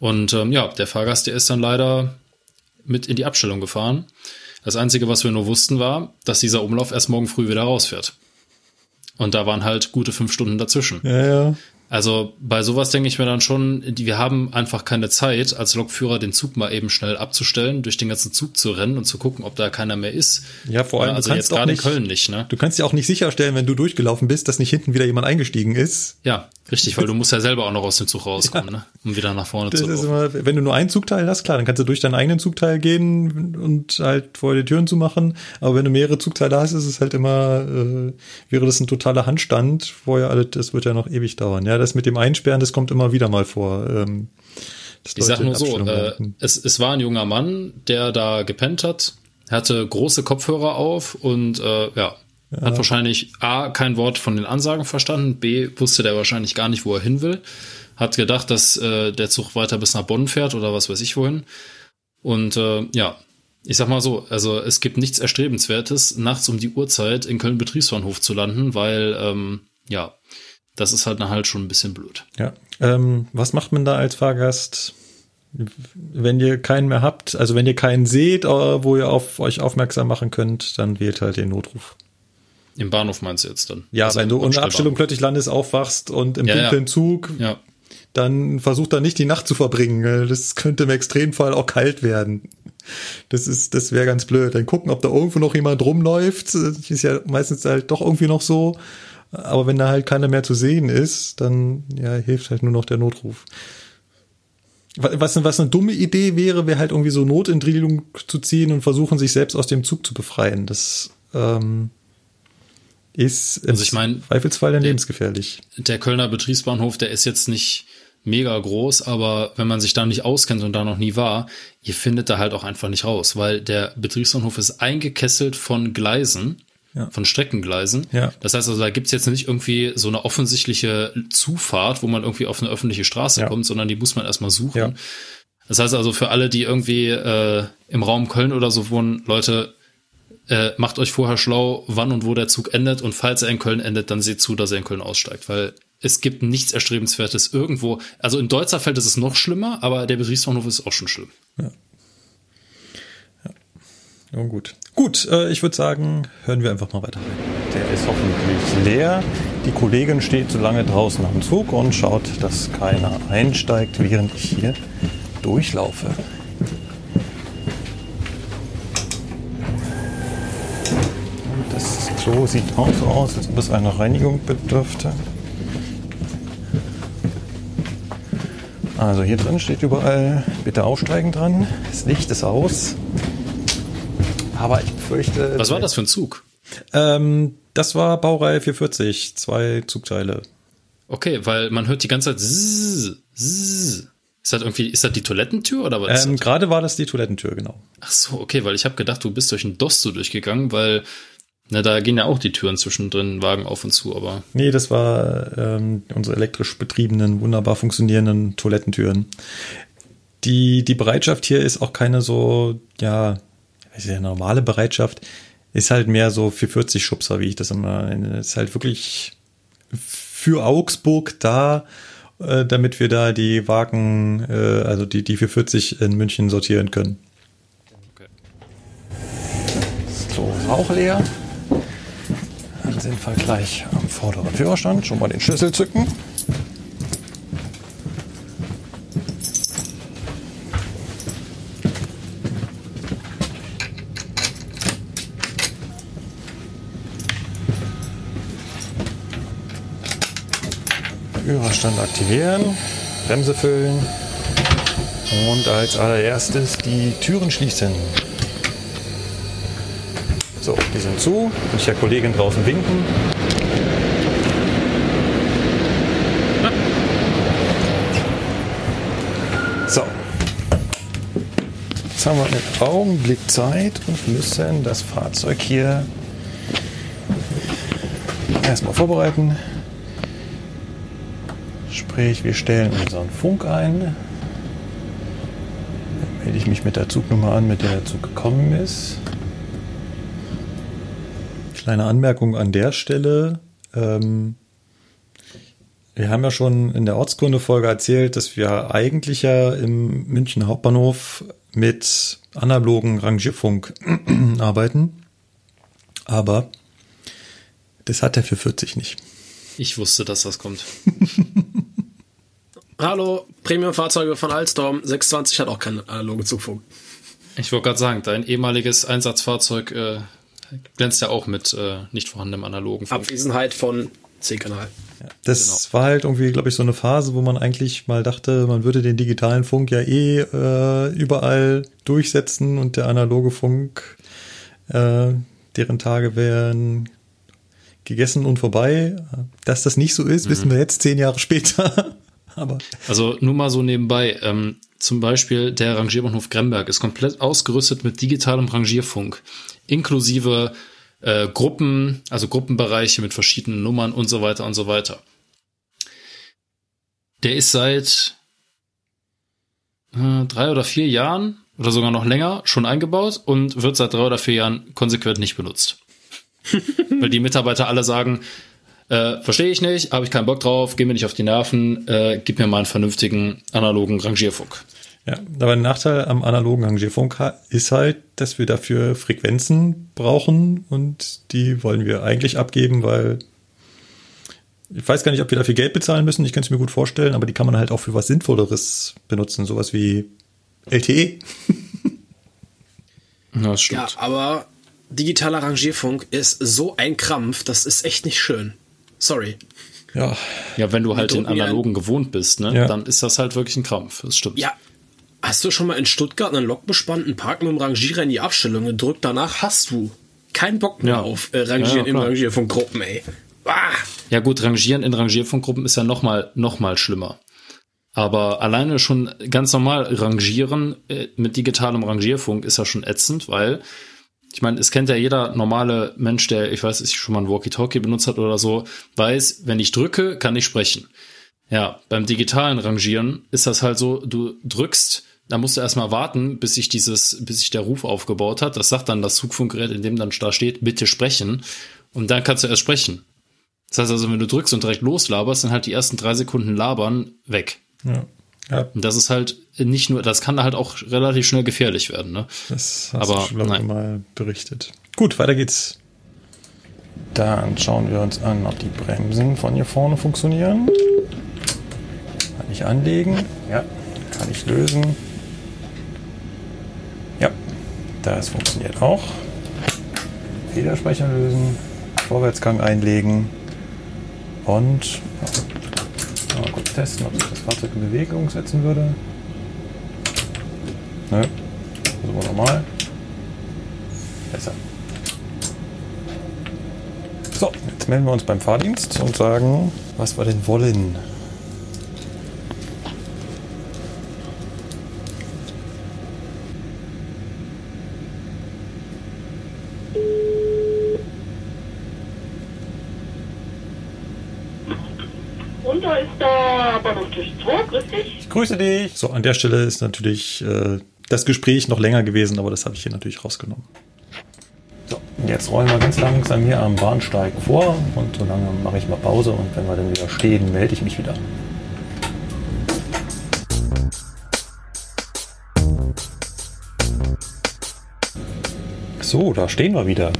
A: Und ähm, ja, der Fahrgast, der ist dann leider mit in die Abstellung gefahren. Das Einzige, was wir nur wussten, war, dass dieser Umlauf erst morgen früh wieder rausfährt. Und da waren halt gute fünf Stunden dazwischen.
B: ja, ja.
A: Also bei sowas denke ich mir dann schon, wir haben einfach keine Zeit, als Lokführer den Zug mal eben schnell abzustellen, durch den ganzen Zug zu rennen und zu gucken, ob da keiner mehr ist.
B: Ja, vor allem, du
A: also
B: kannst
A: jetzt gerade in Köln nicht, ne?
B: Du kannst ja auch nicht sicherstellen, wenn du durchgelaufen bist, dass nicht hinten wieder jemand eingestiegen ist.
A: Ja, richtig, weil du musst ja selber auch noch aus dem Zug rauskommen, ne? Um wieder nach vorne
B: Das
A: zu
B: ist immer, wenn du nur einen Zugteil hast, klar, dann kannst du durch deinen eigenen Zugteil gehen und halt vor die Türen zu machen. Aber wenn du mehrere Zugteile hast, ist es halt immer, äh, wäre das ein totaler Handstand. Vorher alles, das wird ja noch ewig dauern. Ja, das mit dem Einsperren, das kommt immer wieder mal vor. Ähm,
A: Ich sag nur so, äh, es, es war ein junger Mann, der da gepennt hat, hatte große Kopfhörer auf und äh, ja, hat wahrscheinlich A, kein Wort von den Ansagen verstanden, B, wusste der wahrscheinlich gar nicht, wo er hin will, hat gedacht, dass äh, der Zug weiter bis nach Bonn fährt oder was weiß ich wohin. Und äh, ja, ich sag mal so, also es gibt nichts Erstrebenswertes, nachts um die Uhrzeit in Köln Betriebsbahnhof zu landen, weil ähm, ja, das ist halt dann halt schon ein bisschen blöd.
B: Ja. Ähm, was macht man da als Fahrgast, wenn ihr keinen mehr habt? Also wenn ihr keinen seht, äh, wo ihr auf euch aufmerksam machen könnt, dann wählt halt den Notruf.
A: Im Bahnhof meinst du jetzt dann?
B: Ja,
A: Also
B: wenn du in der
A: Abstellbahnhof.
B: Abstellung plötzlich landest, aufwachst und im
A: Ja, ja.
B: dunklen Zug,
A: Ja,
B: dann versucht da nicht die Nacht zu verbringen. äh, Das könnte im Extremfall auch kalt werden. Das ist, das wäre ganz blöd. Dann gucken, ob da irgendwo noch jemand rumläuft. Das Ist ja meistens halt doch irgendwie noch so. Aber wenn da halt keiner mehr zu sehen ist, dann ja, hilft halt nur noch der Notruf. Wa- Was, was eine dumme Idee wäre, wäre halt irgendwie so Notentriegelung zu ziehen und versuchen, sich selbst aus dem Zug zu befreien. Das ähm, ist im
A: Also ich mein,
B: Zweifelsfall dann lebensgefährlich.
A: der Kölner Betriebsbahnhof, der ist jetzt nicht mega groß, aber wenn man sich da nicht auskennt und da noch nie war, ihr findet da halt auch einfach nicht raus, weil der Betriebsbahnhof ist eingekesselt von Gleisen,
B: Ja.
A: von Streckengleisen.
B: Ja.
A: Das heißt also, da gibt's jetzt nicht irgendwie so eine offensichtliche Zufahrt, wo man irgendwie auf eine öffentliche Straße
B: Ja.
A: kommt, sondern die muss man erstmal suchen.
B: Ja.
A: Das heißt also für alle, die irgendwie äh, im Raum Köln oder so wohnen, Leute, äh, macht euch vorher schlau, wann und wo der Zug endet und falls er in Köln endet, dann seht zu, dass er in Köln aussteigt, weil es gibt nichts Erstrebenswertes irgendwo. Also in Deutzerfeld ist es noch schlimmer, aber der Betriebsbahnhof ist auch schon schlimm.
B: Ja. Ja, gut. Gut, äh, ich würde sagen, hören wir einfach mal weiter rein. Der ist hoffentlich leer. Die Kollegin steht so lange draußen am Zug und schaut, dass keiner einsteigt, während ich hier durchlaufe. Und Klo sieht auch so aus, als ob es einer Reinigung bedürfte. Also hier drin steht überall, bitte aufsteigen dran. Das Licht ist aus. Aber ich befürchte.
A: Was war das für ein Zug?
B: Ähm, das war Baureihe 440, zwei Zugteile.
A: Okay, weil man hört die ganze Zeit zzz, zzz. Ist das irgendwie, ist das die Toilettentür oder was?
B: Ähm, Gerade war das die Toilettentür, genau.
A: Ach so, okay, weil ich habe gedacht, du bist durch ein DOS so durchgegangen, weil na, da gehen ja auch die Türen zwischendrin, Wagen auf und zu, aber.
B: Nee, das war ähm, unsere elektrisch betriebenen, wunderbar funktionierenden Toilettentüren. Die, die Bereitschaft hier ist auch keine so, ja, ist ja normale Bereitschaft, ist halt mehr so für 40 Schubser, wie ich das immer nenne. Ist halt wirklich für Augsburg da, äh, damit wir da die Wagen, äh, also die, die 440 in München sortieren können.
A: Okay.
B: So, ist auch leer. Sind wir gleich am vorderen Führerstand. Schon mal den Schlüssel zücken. Führerstand aktivieren, Bremse füllen und als allererstes die Türen schließen. So, die sind zu. Kann ich der Kollegin draußen winken. So. Jetzt haben wir einen Augenblick Zeit und müssen das Fahrzeug hier erstmal vorbereiten. Sprich, wir stellen unseren Funk ein. Dann melde ich mich mit der Zugnummer an, mit der der Zug gekommen ist. Kleine Anmerkung an der Stelle. Ähm, wir haben ja schon in der Ortskunde-Folge erzählt, dass wir eigentlich ja im München Hauptbahnhof mit analogen Rangierfunk arbeiten. Aber das hat er für 40 nicht.
A: Ich wusste, dass das kommt.
C: Hallo, Premium-Fahrzeuge von Alstom. 620 hat auch keinen analogen Zugfunk.
A: Ich wollte gerade sagen, dein ehemaliges Einsatzfahrzeug äh, glänzt ja auch mit äh, nicht vorhandenem analogen Funk.
C: Abwesenheit von C-Kanal.
B: Ja, das war halt irgendwie, glaube ich, so eine Phase, wo man eigentlich mal dachte, man würde den digitalen Funk ja eh äh, überall durchsetzen und der analoge Funk, äh, deren Tage wären gegessen und vorbei. Dass das nicht so ist,
A: Mhm.
B: wissen wir jetzt zehn Jahre später. Aber
A: Also nur mal so nebenbei. Ähm, zum Beispiel der Rangierbahnhof Gremberg ist komplett ausgerüstet mit digitalem Rangierfunk, inklusive äh, Gruppen, also Gruppenbereiche mit verschiedenen Nummern und so weiter und so weiter. Der ist seit äh, drei oder vier Jahren oder sogar noch länger schon eingebaut und wird seit drei oder vier Jahren konsequent nicht benutzt. Weil die Mitarbeiter alle sagen, äh, verstehe ich nicht, habe ich keinen Bock drauf, geh mir nicht auf die Nerven, äh, gib mir mal einen vernünftigen analogen Rangierfunk.
B: Ja, aber ein Nachteil am analogen Rangierfunk ist halt, dass wir dafür Frequenzen brauchen und die wollen wir eigentlich abgeben, weil ich weiß gar nicht, ob wir dafür Geld bezahlen müssen. Ich kann es mir gut vorstellen, aber die kann man halt auch für was Sinnvolleres benutzen, sowas wie. LTE.
A: Ja, das
C: Ja,
A: stimmt.
C: aber digitaler Rangierfunk ist so ein Krampf, das ist echt nicht schön. Sorry.
B: Ja,
A: Ja, wenn du halt den
C: ja-
A: analogen gewohnt bist, ne,
B: Ja.
A: dann ist das halt wirklich ein Krampf. Das stimmt.
C: Ja. Hast du schon mal in Stuttgart einen lokbespannten Park mit dem Rangierer in die Abstellung gedrückt? Danach hast du keinen Bock mehr
A: Ja.
C: auf äh, Rangieren
A: Ja,
C: in. Rangierfunkgruppen, ey. Ah.
A: Ja gut, Rangieren in Rangierfunkgruppen ist ja noch mal, noch mal schlimmer. Aber alleine schon ganz normal rangieren äh, mit digitalem Rangierfunk ist ja schon ätzend, weil ich meine, es kennt ja jeder normale Mensch, der, ich weiß nicht, schon mal ein Walkie-Talkie benutzt hat oder so, weiß, wenn ich drücke, kann ich sprechen. Ja, beim digitalen Rangieren ist das halt so, du drückst, da musst du erstmal warten, bis sich dieses, bis sich der Ruf aufgebaut hat. Das sagt dann das Zugfunkgerät, in dem dann da steht, bitte sprechen. Und dann kannst du erst sprechen. Das heißt also, wenn du drückst und direkt loslaberst, dann halt die ersten drei Sekunden labern weg.
B: Ja. ja.
A: Und das ist halt nicht nur, das kann halt auch relativ schnell gefährlich werden. Ne?
B: Das hast
A: Aber
B: du schon
A: nein.
B: mal berichtet. Gut, weiter geht's. Dann schauen wir uns an, ob die Bremsen von hier vorne funktionieren. Kann ich anlegen? Ja. Kann ich lösen? Das funktioniert auch. Federspeicher lösen. Vorwärtsgang einlegen. Und mal kurz testen, ob sich das Fahrzeug in Bewegung setzen würde. Nö. Versuchen wir nochmal. Besser. So, jetzt melden wir uns beim Fahrdienst und sagen, was wir denn wollen.
D: Und da ist der Bahnhof Tisch 2, grüß dich.
B: Ich grüße dich. So, an der Stelle ist natürlich äh, das Gespräch noch länger gewesen, aber das habe ich hier natürlich rausgenommen. So, jetzt rollen wir ganz langsam hier am Bahnsteig vor und so lange mache ich mal Pause und wenn wir dann wieder stehen, melde ich mich wieder. So, da stehen wir wieder.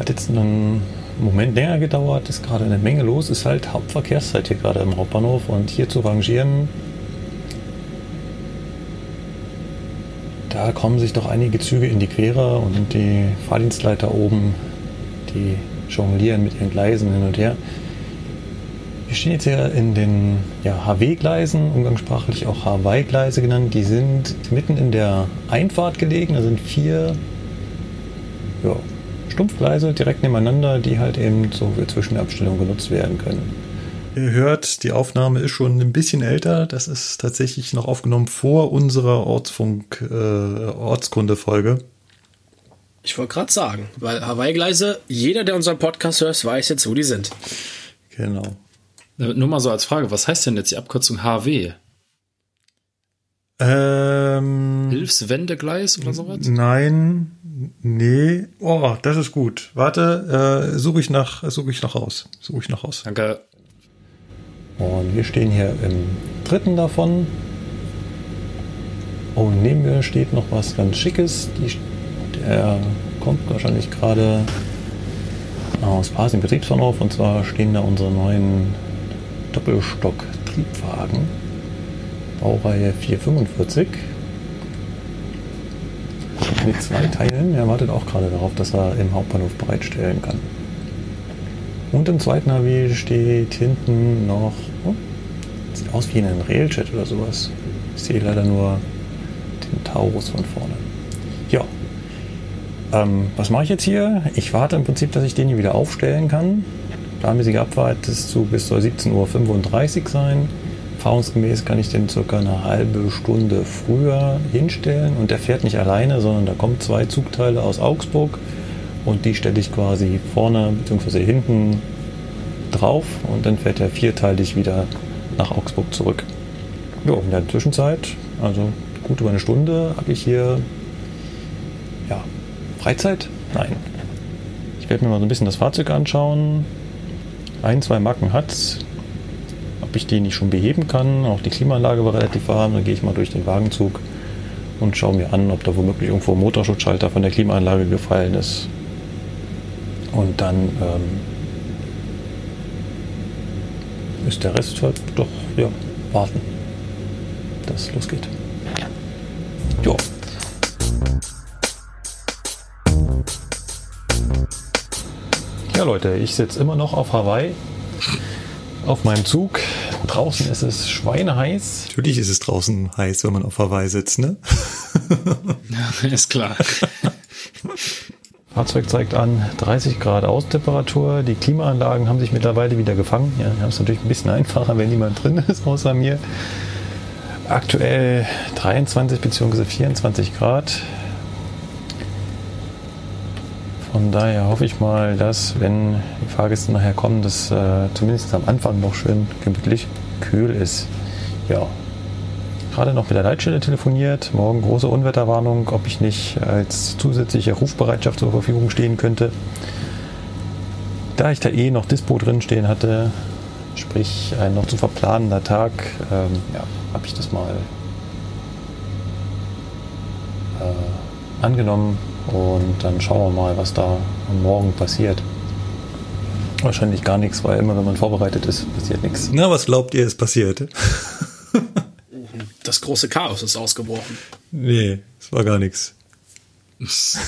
B: Hat jetzt einen Moment länger gedauert, ist gerade eine Menge los, ist halt Hauptverkehrszeit hier gerade im Hauptbahnhof und hier zu rangieren, da kommen sich doch einige Züge in die Quere und die Fahrdienstleiter oben, die jonglieren mit ihren Gleisen hin und her. Wir stehen jetzt hier in den ja, HW-Gleisen, umgangssprachlich auch Hawaii-Gleise genannt. Die sind mitten in der Einfahrt gelegen. Da sind vier ja, Stumpfgleise direkt nebeneinander, die halt eben so für Zwischenabstellung genutzt werden können. Ihr hört, die Aufnahme ist schon ein bisschen älter. Das ist tatsächlich noch aufgenommen vor unserer Ortsfunk, äh, Ortskunde-Folge.
C: Ich wollte gerade sagen, weil Hawaii-Gleise, jeder, der unseren Podcast hört, weiß jetzt, wo die sind.
B: Genau.
A: Äh, Nur mal so als Frage, was heißt denn jetzt die Abkürzung HW?
B: Ähm,
A: Hilfswendegleis oder sowas?
B: Nein, nee. Oh, das ist gut. Warte, äh, suche ich nach, suche ich noch raus. Suche ich noch raus.
A: Danke.
B: Und wir stehen hier im dritten davon. Und neben mir steht noch was ganz Schickes. Die, der kommt wahrscheinlich gerade aus Pasing Betriebsbahnhof. Und zwar stehen da unsere neuen Doppelstock-Triebwagen. Baureihe 445. Mit zwei Teilen. Er wartet auch gerade darauf, dass er im Hauptbahnhof bereitstellen kann. Und im zweiten HW steht hinten noch. Oh, sieht aus wie ein Railjet oder sowas. Ich sehe leider nur den Taurus von vorne. Ja. Ähm, was mache ich jetzt hier? Ich warte im Prinzip, dass ich den hier wieder aufstellen kann. Planmäßige Abfahrt des Zuges soll 17.35 Uhr sein. Erfahrungsgemäß kann ich den circa eine halbe Stunde früher hinstellen und der fährt nicht alleine, sondern da kommen zwei Zugteile aus Augsburg und die stelle ich quasi vorne bzw. hinten drauf und dann fährt er vierteilig wieder nach Augsburg zurück. Ja, in der Zwischenzeit, also gut über eine Stunde, habe ich hier ja, Freizeit? Nein. Ich werde mir mal so ein bisschen das Fahrzeug anschauen. Ein, zwei Macken hat's. Ob ich die nicht schon beheben kann. Auch die Klimaanlage war relativ warm. Dann gehe ich mal durch den Wagenzug und schaue mir an, ob da womöglich irgendwo ein Motorschutzschalter von der Klimaanlage gefallen ist. Und dann ähm, ist der Rest halt doch, ja, warten, dass losgeht. Jo. Ja, Leute, ich sitze immer noch auf Hawaii, auf meinem Zug. Draußen ist es schweineheiß. Natürlich ist es draußen heiß, wenn man auf Hawaii sitzt, ne?
A: Ist klar.
B: Fahrzeug zeigt an 30 Grad Außentemperatur. Die Klimaanlagen haben sich mittlerweile wieder gefangen. Ja, haben es natürlich ein bisschen einfacher, wenn niemand drin ist, außer mir. Aktuell 23 bzw. 24 Grad. Von daher hoffe ich mal, dass, wenn die Fahrgäste nachher kommen, dass äh, zumindest am Anfang noch schön gemütlich kühl ist. Ja. gerade noch mit der Leitstelle telefoniert. Morgen große Unwetterwarnung, ob ich nicht als zusätzliche Rufbereitschaft zur Verfügung stehen könnte. Da ich da eh noch Dispo drinstehen hatte, sprich ein noch zu verplanender Tag, ähm, ja, habe ich das mal äh, angenommen und dann schauen wir mal, was da am Morgen passiert. Wahrscheinlich gar nichts, weil immer wenn man vorbereitet ist, passiert nichts.
A: Na, was glaubt ihr, ist passiert?
C: Das große Chaos ist ausgebrochen.
A: Nee, es war gar nichts.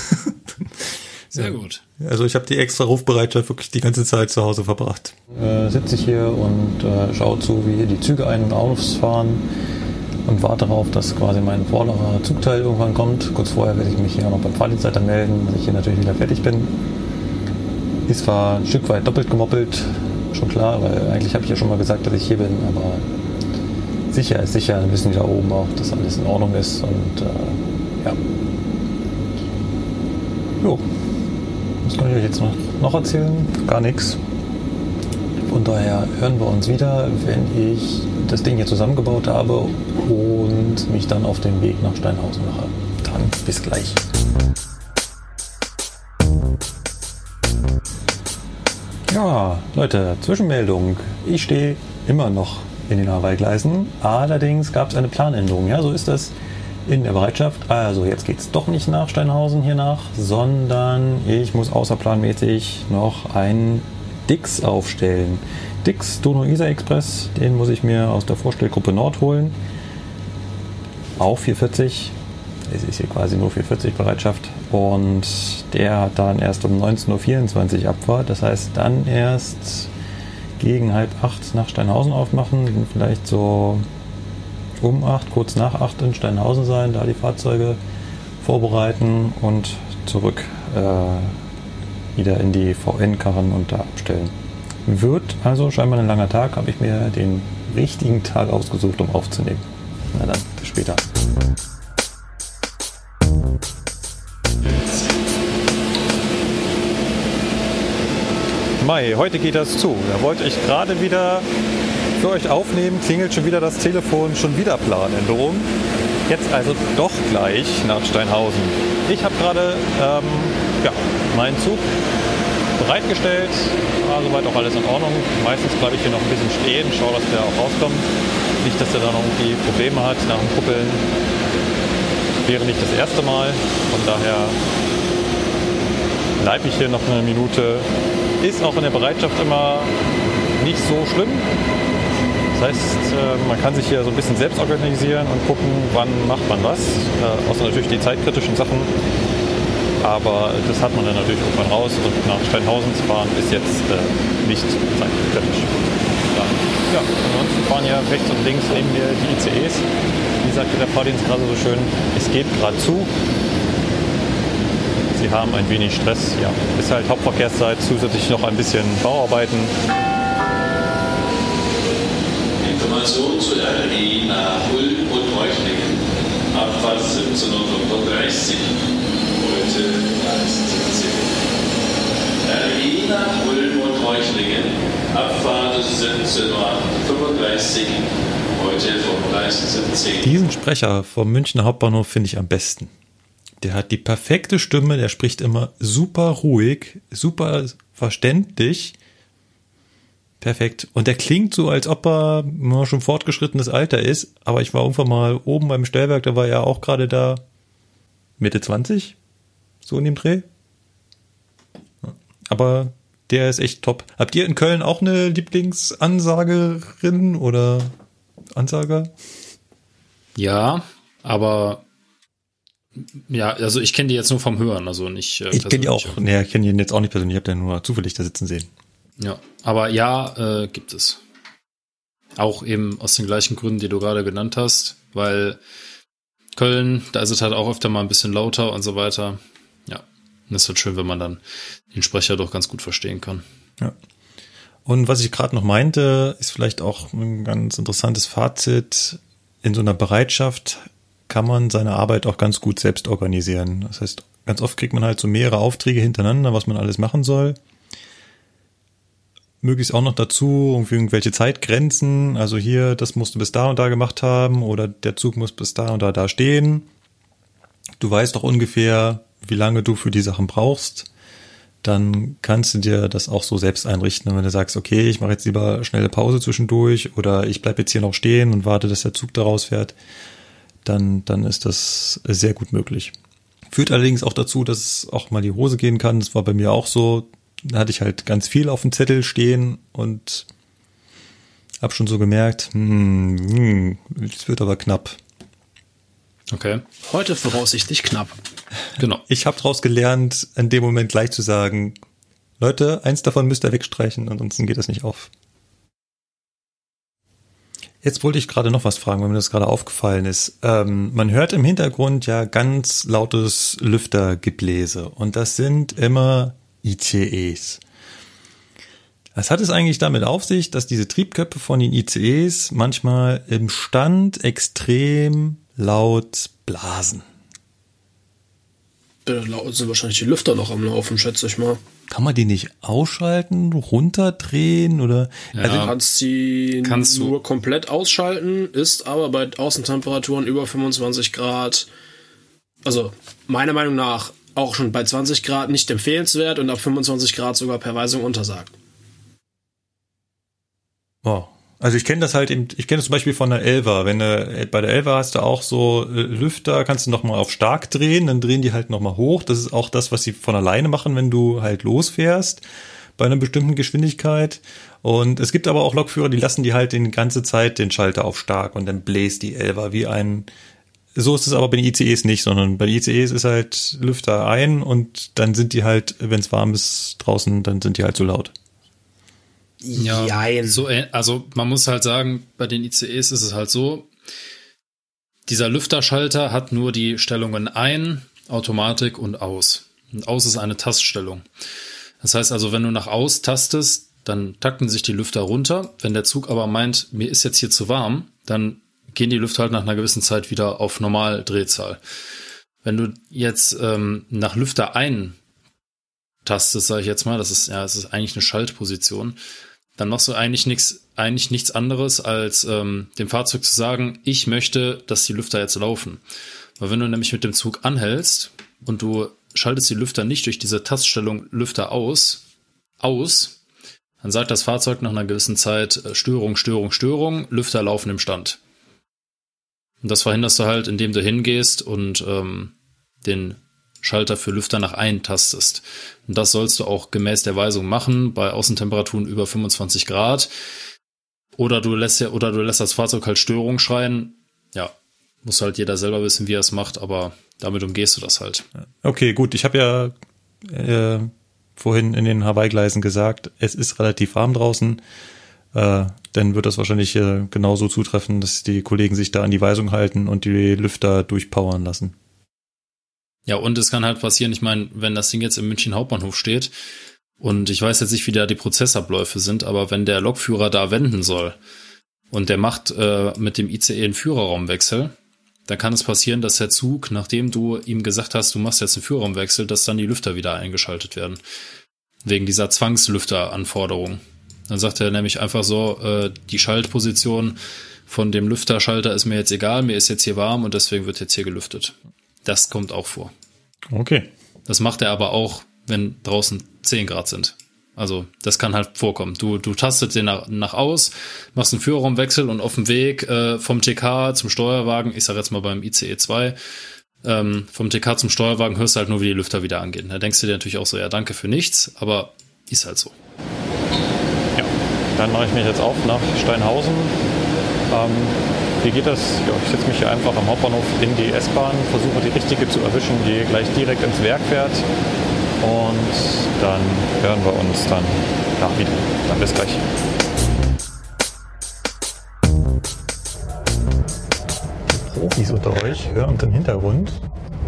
A: Sehr gut. Also ich habe die extra Rufbereitschaft wirklich die ganze Zeit zu Hause verbracht.
B: Äh, sitze ich hier und äh, schaue zu, wie hier die Züge ein- und ausfahren und warte darauf, dass quasi mein vorderer Zugteil irgendwann kommt. Kurz vorher werde ich mich hier noch beim Fahrdienstleiter melden, dass ich hier natürlich wieder fertig bin. Ist zwar ein Stück weit doppelt gemoppelt, schon klar, weil eigentlich habe ich ja schon mal gesagt, dass ich hier bin, aber sicher ist sicher, dann wissen wir da oben auch, dass alles in Ordnung ist und äh, ja. Jo, was kann ich euch jetzt noch, noch erzählen? Gar nichts. Daher hören wir uns wieder, wenn ich das Ding hier zusammengebaut habe und mich dann auf den Weg nach Steinhausen mache. Dann bis gleich. Ja, Leute, Zwischenmeldung. Ich stehe immer noch in den Hawaii-Gleisen. Allerdings gab es eine Planänderung. Ja, so ist das in der Bereitschaft. Also jetzt geht es doch nicht nach Steinhausen hier nach, sondern ich muss außerplanmäßig noch einen Dix aufstellen. Dix Dono Isar Express, den muss ich mir aus der Vorstellgruppe Nord holen. Auch 440. Es ist hier quasi nur 440 Bereitschaft. Und der hat dann erst um 19.24 Uhr Abfahrt. Das heißt, dann erst gegen halb acht nach Steinhausen aufmachen. Vielleicht so um acht, kurz nach acht in Steinhausen sein, da die Fahrzeuge vorbereiten und zurück äh, wieder in die VN-Karren und da abstellen. Wird also scheinbar ein langer Tag, habe ich mir den richtigen Tag ausgesucht, um aufzunehmen. Na dann, bis später. Mai, heute geht das zu. Da wollte ich gerade wieder für euch aufnehmen, klingelt schon wieder das Telefon, schon wieder Planänderung. Jetzt also doch gleich nach Steinhausen. Ich habe gerade ähm, ja, meinen Zug bereitgestellt, war soweit auch alles in Ordnung. Meistens bleibe ich hier noch ein bisschen stehen, schaue, dass der auch rauskommt. Nicht, dass der da noch irgendwie Probleme hat nach dem Kuppeln. Wäre nicht das erste Mal, von daher bleibe ich hier noch eine Minute. Ist auch in der Bereitschaft immer nicht so schlimm. Das heißt, äh, man kann sich hier so ein bisschen selbst organisieren und gucken, wann macht man was. Äh, außer natürlich die zeitkritischen Sachen. Aber das hat man dann natürlich irgendwann raus. Und nach Steinhausen zu fahren ist jetzt äh, nicht zeitkritisch. Ja, ansonsten fahren ja rechts und links neben mir die ICEs. Wie sagte der Fahrdienst gerade so schön, es geht gerade zu. Sie haben ein wenig Stress. Ja, ist halt Hauptverkehrszeit, zusätzlich noch ein bisschen Bauarbeiten.
E: Information zu RE nach Ulm und Reuchlingen. Abfahrt 17.35 Heute Gleis 17. RE nach Ulm und Reuchlingen. Abfahrt 17.35 Heute vom Gleis 17.
A: Diesen Sprecher vom Münchner Hauptbahnhof finde ich am besten. Der hat die perfekte Stimme, der spricht immer super ruhig, super verständlich. Perfekt. Und der klingt so, als ob er schon fortgeschrittenes Alter ist. Aber ich war irgendwann mal oben beim Stellwerk, da war er auch gerade da Mitte 20. So in dem Dreh. Aber der ist echt top. Habt ihr in Köln auch eine Lieblingsansagerin oder Ansager?
F: Ja, aber ja, also ich kenne die jetzt nur vom Hören, also nicht. Äh,
A: Ich kenne die auch. Nee, ich kenne ihn jetzt auch nicht persönlich. Ich habe den nur zufällig da sitzen sehen.
F: Ja, aber ja, äh, gibt es. Auch eben aus den gleichen Gründen, die du gerade genannt hast, weil Köln, da ist es halt auch öfter mal ein bisschen lauter und so weiter. Und es ist halt schön, wenn man dann den Sprecher doch ganz gut verstehen kann.
A: Ja. Und was ich gerade noch meinte, ist vielleicht auch ein ganz interessantes Fazit. In so einer Bereitschaft kann man seine Arbeit auch ganz gut selbst organisieren. Das heißt, ganz oft kriegt man halt so mehrere Aufträge hintereinander, was man alles machen soll.
B: möglichst auch noch dazu irgendwelche Zeitgrenzen. Also hier, das musst du bis da und da gemacht haben oder der Zug muss bis da und da da stehen. Du weißt doch ungefähr, wie lange du für die Sachen brauchst. Dann kannst du dir das auch so selbst einrichten. Und wenn du sagst, okay, ich mache jetzt lieber schnelle Pause zwischendurch oder ich bleib jetzt hier noch stehen und warte, dass der Zug da rausfährt, dann, dann ist das sehr gut möglich. Führt allerdings auch dazu, dass es auch mal die Hose gehen kann. Das war bei mir auch so da hatte ich halt ganz viel auf dem Zettel stehen und habe schon so gemerkt, hm, hm, es wird aber knapp.
C: Okay. Heute voraussichtlich knapp.
B: Genau. Ich habe daraus gelernt, in dem Moment gleich zu sagen, Leute, eins davon müsst ihr wegstreichen, ansonsten geht das nicht auf. Jetzt wollte ich gerade noch was fragen, weil mir das gerade aufgefallen ist. Ähm, man hört im Hintergrund ja ganz lautes Lüftergebläse und das sind immer ICEs. Was hat es eigentlich damit auf sich, dass diese Triebköpfe von den ICEs manchmal im Stand extrem laut blasen?
C: Da sind wahrscheinlich die Lüfter noch am Laufen, schätze ich mal.
B: Kann man die nicht ausschalten, runterdrehen oder?
C: Ja, also du kannst sie kannst nur du. komplett ausschalten, ist aber bei Außentemperaturen über 25 Grad, also meiner Meinung nach auch schon bei 20 Grad nicht empfehlenswert und ab 25 Grad sogar per Weisung untersagt.
B: Oh. Also ich kenne das halt, eben, ich kenne das zum Beispiel von der Elva. Wenn du, bei der Elva hast du auch so äh, Lüfter, kannst du nochmal auf stark drehen, dann drehen die halt nochmal hoch. Das ist auch das, was sie von alleine machen, wenn du halt losfährst bei einer bestimmten Geschwindigkeit. Und es gibt aber auch Lokführer, die lassen die halt die ganze Zeit den Schalter auf stark und dann bläst die Elva wie ein so ist es aber bei den ICEs nicht, sondern bei den ICEs ist halt Lüfter ein und dann sind die halt, wenn es warm ist draußen, dann sind die halt so laut.
A: Ja, Jein. so, äh, also man muss halt sagen, bei den ICEs ist es halt so, dieser Lüfterschalter hat nur die Stellungen ein, Automatik und aus. Und aus ist eine Taststellung. Das heißt also, wenn du nach aus tastest, dann takten sich die Lüfter runter. Wenn der Zug aber meint, mir ist jetzt hier zu warm, dann gehen die Lüfter halt nach einer gewissen Zeit wieder auf Normaldrehzahl. Wenn du jetzt ähm, nach Lüfter ein tastest, sage ich jetzt mal, das ist ja, das ist eigentlich eine Schaltposition, dann machst du eigentlich nichts, eigentlich nichts anderes, als ähm, dem Fahrzeug zu sagen, ich möchte, dass die Lüfter jetzt laufen. Weil wenn du nämlich mit dem Zug anhältst und du schaltest die Lüfter nicht durch diese Taststellung Lüfter aus, aus, dann sagt das Fahrzeug nach einer gewissen Zeit äh, Störung, Störung, Störung, Lüfter laufen im Stand. Und das verhinderst du halt, indem du hingehst und ähm, den Schalter für Lüfter nach eintastest. Und das sollst du auch gemäß der Weisung machen bei Außentemperaturen über 25 Grad. Oder du lässt ja, oder du lässt das Fahrzeug halt Störung schreien. Ja, muss halt jeder selber wissen, wie er es macht, aber damit umgehst du das halt.
B: Okay, gut. Ich habe ja äh, vorhin in den Hawaii-Gleisen gesagt, es ist relativ warm draußen äh, dann wird das wahrscheinlich äh, genauso zutreffen, dass die Kollegen sich da an die Weisung halten und die Lüfter durchpowern lassen.
A: Ja, und es kann halt passieren, ich meine, wenn das Ding jetzt im München Hauptbahnhof steht und ich weiß jetzt nicht, wie da die Prozessabläufe sind, aber wenn der Lokführer da wenden soll und der macht äh, mit dem ICE einen Führerraumwechsel, dann kann es passieren, dass der Zug, nachdem du ihm gesagt hast, du machst jetzt einen Führerraumwechsel, dass dann die Lüfter wieder eingeschaltet werden. Wegen dieser Zwangslüfteranforderung. Dann sagt er nämlich einfach so, äh, die Schaltposition von dem Lüfterschalter ist mir jetzt egal, mir ist jetzt hier warm und deswegen wird jetzt hier gelüftet. Das kommt auch vor.
B: Okay.
A: Das macht er aber auch, wenn draußen 10 Grad sind. Also das kann halt vorkommen. Du, du tastet den nach, nach aus, machst einen Führerraumwechsel und auf dem Weg äh, vom TK zum Steuerwagen, ich sag jetzt mal beim ICE 2, ähm, vom TK zum Steuerwagen hörst du halt nur, wie die Lüfter wieder angehen. Da denkst du dir natürlich auch so, ja, danke für nichts, aber ist halt so.
B: Dann mache ich mich jetzt auf nach Steinhausen. Ähm, wie geht das? Ja, ich setze mich hier einfach am Hauptbahnhof in die S-Bahn, versuche die richtige zu erwischen, die gleich direkt ins Werk fährt. Und dann hören wir uns dann ja, wieder. Dann bis gleich. Profis unter euch hören im Hintergrund.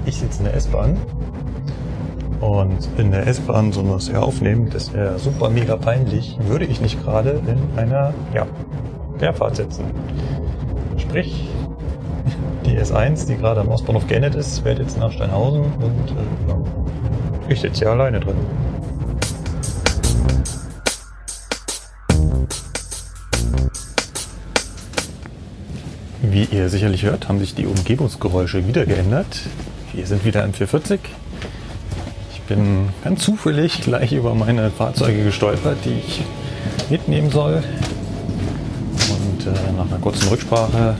B: Ich sitze in der S-Bahn und in der S-Bahn so was ja aufnehmen, das wäre super mega peinlich, würde ich nicht gerade in einer ja, Leerfahrt sitzen. Sprich, die S1, die gerade am Ostbahnhof geendet ist, fährt jetzt nach Steinhausen und äh, ich sitze hier alleine drin. Wie ihr sicherlich hört, haben sich die Umgebungsgeräusche wieder geändert. Wir sind wieder im 440. Ich bin ganz zufällig gleich über meine Fahrzeuge gestolpert, die ich mitnehmen soll. Äh, nach einer kurzen Rücksprache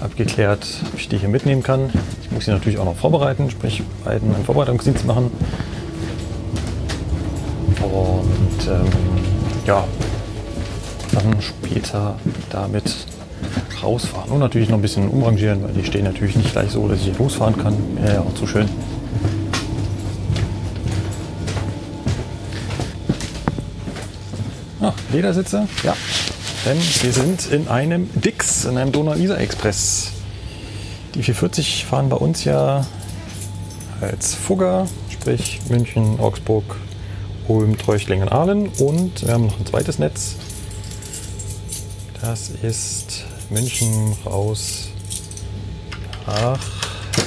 B: abgeklärt, ob ich die hier mitnehmen kann. Ich muss sie natürlich auch noch vorbereiten, sprich beiden einen Vorbereitungsdienst machen. Und ähm, ja, dann später damit rausfahren. Und natürlich noch ein bisschen umrangieren, weil die stehen natürlich nicht gleich so, dass ich losfahren kann. Wäre ja auch zu schön. Ach, Ledersitze? Ja. Denn wir sind in einem Dix, in einem Donau-Isar-Express. Die 440 fahren bei uns ja als Fugger, sprich München, Augsburg, Ulm, Treuchtlingen, Aalen. Und wir haben noch ein zweites Netz. Das ist München raus nach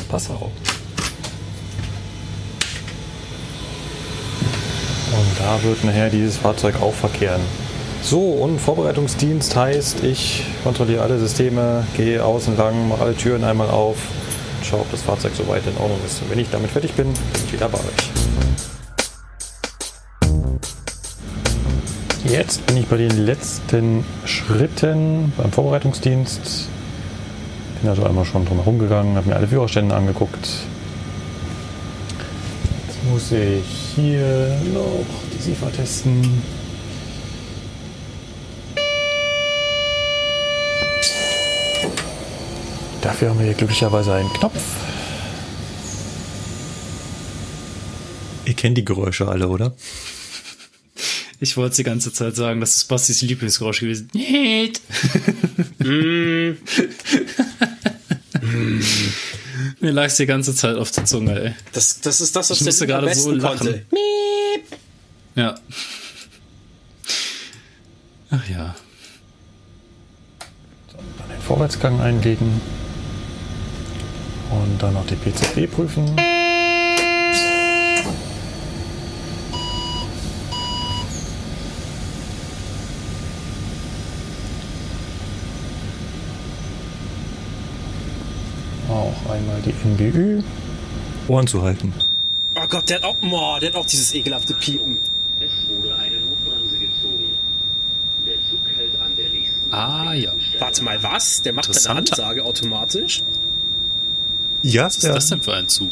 B: Passau. Und da wird nachher dieses Fahrzeug auch verkehren. So, und Vorbereitungsdienst heißt, ich kontrolliere alle Systeme, gehe außen lang, mache alle Türen einmal auf und schaue, ob das Fahrzeug soweit in Ordnung ist. Und wenn ich damit fertig bin, bin ich wieder bei euch. Jetzt bin ich bei den letzten Schritten beim Vorbereitungsdienst. Bin also einmal schon drum herum gegangen, habe mir alle Führerstände angeguckt. Jetzt muss ich hier noch die SIFA testen. Dafür haben wir hier glücklicherweise einen Knopf. Ihr kennt die Geräusche alle, oder?
F: Ich wollte die ganze Zeit sagen, das ist Bastis Lieblingsgeräusch gewesen. Nicht. Mm. Mir lag es die ganze Zeit auf der Zunge, ey.
C: Das, das ist das, was
F: Ich musste gerade so
C: besten
F: lachen.
C: konnte.
F: Ja. Ach ja.
B: Dann den Vorwärtsgang einlegen. Und dann noch die PCB prüfen. Auch einmal die NBÜ. Ohren zu halten.
C: Oh Gott, der hat auch, oh, der hat auch dieses ekelhafte Piepen.
E: Es wurde eine Notbremse gezogen. Der Zug hält an der nächsten
F: Ah ja.
C: Warte mal, was? Der macht eine
F: Interessant.
C: Ansage automatisch?
B: Ja,
F: Was ist das denn für ein Zug?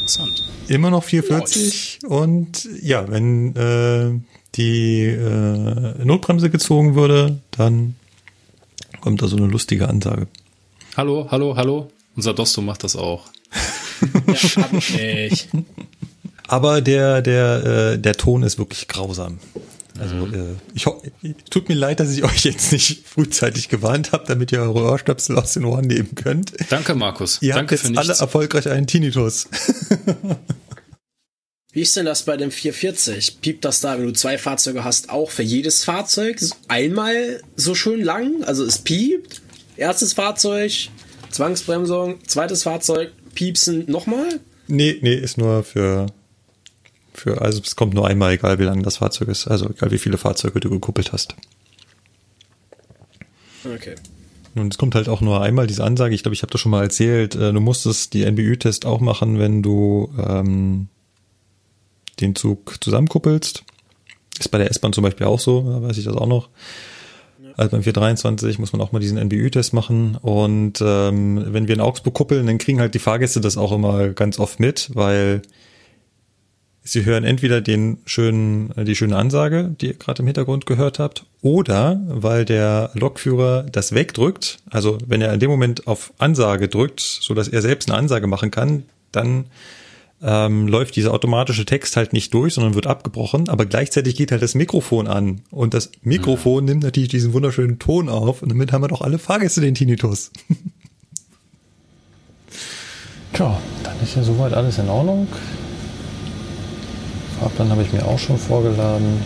F: Interessant.
B: Immer noch 440 und ja, wenn äh, die äh, Notbremse gezogen würde, dann kommt da so eine lustige Ansage.
F: Hallo, hallo, hallo. Unser Dosto macht das auch.
C: Ja, hab ich nicht.
B: Aber der, der, äh, der Ton ist wirklich grausam. Also äh, ich tut mir leid, dass ich euch jetzt nicht frühzeitig gewarnt habe, damit ihr eure Ohrstöpsel aus den Ohren nehmen könnt.
F: Danke, Markus.
B: Ihr
F: Danke
B: habt
F: für
B: jetzt alle erfolgreich einen Tinnitus.
C: Wie ist denn das bei dem 440? Piept das da, wenn du zwei Fahrzeuge hast, auch für jedes Fahrzeug einmal so schön lang? Also es piept, erstes Fahrzeug, Zwangsbremsung, zweites Fahrzeug, piepsen nochmal?
B: Nee, nee, ist nur für, für, also es kommt nur einmal, egal wie lang das Fahrzeug ist, also egal wie viele Fahrzeuge du gekuppelt hast.
C: Okay.
B: Und es kommt halt auch nur einmal diese Ansage, ich glaube, ich habe das schon mal erzählt, äh, du musstest die NBÜ-Test auch machen, wenn du ähm, den Zug zusammenkuppelst. Ist bei der S-Bahn zum Beispiel auch so, da weiß ich das auch noch. Also beim 423 muss man auch mal diesen NBÜ-Test machen. Und ähm, wenn wir in Augsburg kuppeln, dann kriegen halt die Fahrgäste das auch immer ganz oft mit, weil sie hören entweder den schönen, äh, die schöne Ansage, die ihr gerade im Hintergrund gehört habt, oder weil der Lokführer das wegdrückt. Also wenn er in dem Moment auf Ansage drückt, so dass er selbst eine Ansage machen kann, dann ähm, läuft dieser automatische Text halt nicht durch, sondern wird abgebrochen, aber gleichzeitig geht halt das Mikrofon an und das Mikrofon nimmt natürlich diesen wunderschönen Ton auf und damit haben wir doch alle Fahrgäste den Tinnitus. Tja, dann ist ja soweit alles in Ordnung. Fahrplan habe ich mir auch schon vorgeladen.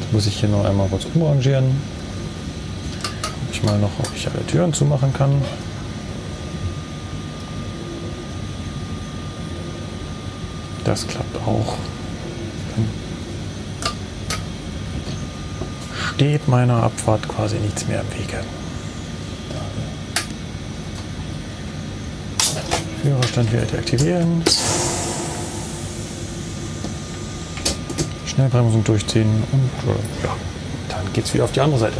B: Jetzt muss ich hier noch einmal kurz umrangieren. Guck ich mal noch, ob ich alle Türen zumachen kann. Das klappt auch. Steht meiner Abfahrt quasi nichts mehr im Wege. Führerstand wieder deaktivieren. Schnellbremsung durchziehen und äh, ja, dann geht's wieder auf die andere Seite.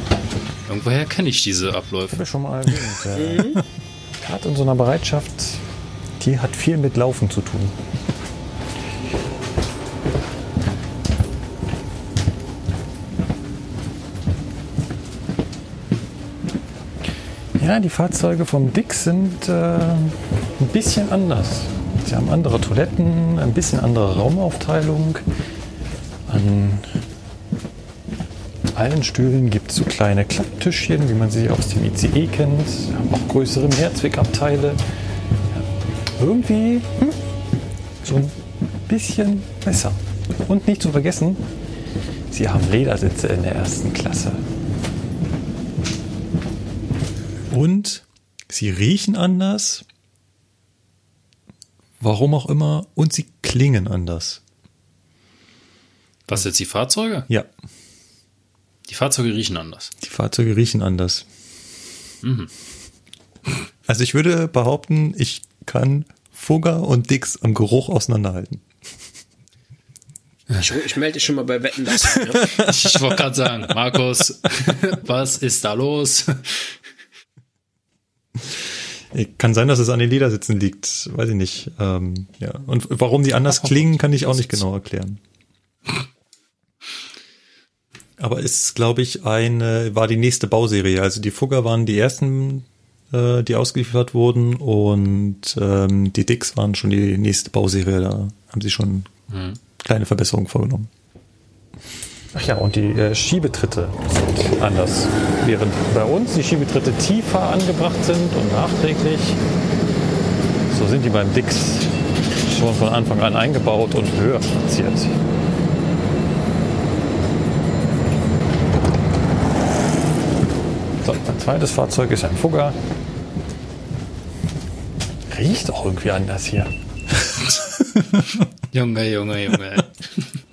A: Irgendwoher kenne ich diese Abläufe.
B: Habe ich schon mal erwähnt. Äh, Tat in so einer Bereitschaft, die hat viel mit Laufen zu tun. Ja, die Fahrzeuge vom Dix sind äh, ein bisschen anders. Sie haben andere Toiletten, ein bisschen andere Raumaufteilung. An allen Stühlen gibt es so kleine Klapptischchen, wie man sie aus dem ICE kennt. Haben auch größere Mehrzweckabteile. Irgendwie hm, so ein bisschen besser. Und nicht zu vergessen, sie haben Ledersitze in der ersten Klasse. Und sie riechen anders. Warum auch immer. Und sie klingen anders.
A: Was jetzt die Fahrzeuge?
B: Ja,
A: Die Fahrzeuge riechen anders.
B: die Fahrzeuge riechen anders. Also ich würde behaupten, ich kann Fugger und Dix am Geruch auseinanderhalten.
C: Ich, ich melde dich schon mal bei Wetten, das. Ja.
A: Ich wollte gerade sagen, Markus, was ist da los?
B: Kann sein, dass es an den Ledersitzen liegt, weiß ich nicht. Ähm, ja. Und warum die anders klingen, kann ich auch nicht genau erklären. Aber ist, glaube ich, eine, war die nächste Bauserie. Also die Fugger waren die ersten, äh, die ausgeliefert wurden und ähm, die Dix waren schon die nächste Bauserie. Da haben sie schon kleine Verbesserungen vorgenommen. Ach ja, und die äh, Schiebetritte sind anders. Während bei uns die Schiebetritte tiefer angebracht sind und nachträglich, so sind die beim Dix schon von Anfang an eingebaut und höher platziert. So, mein zweites Fahrzeug ist ein Fugger. Riecht auch irgendwie anders hier.
A: Junge, Junge, Junge.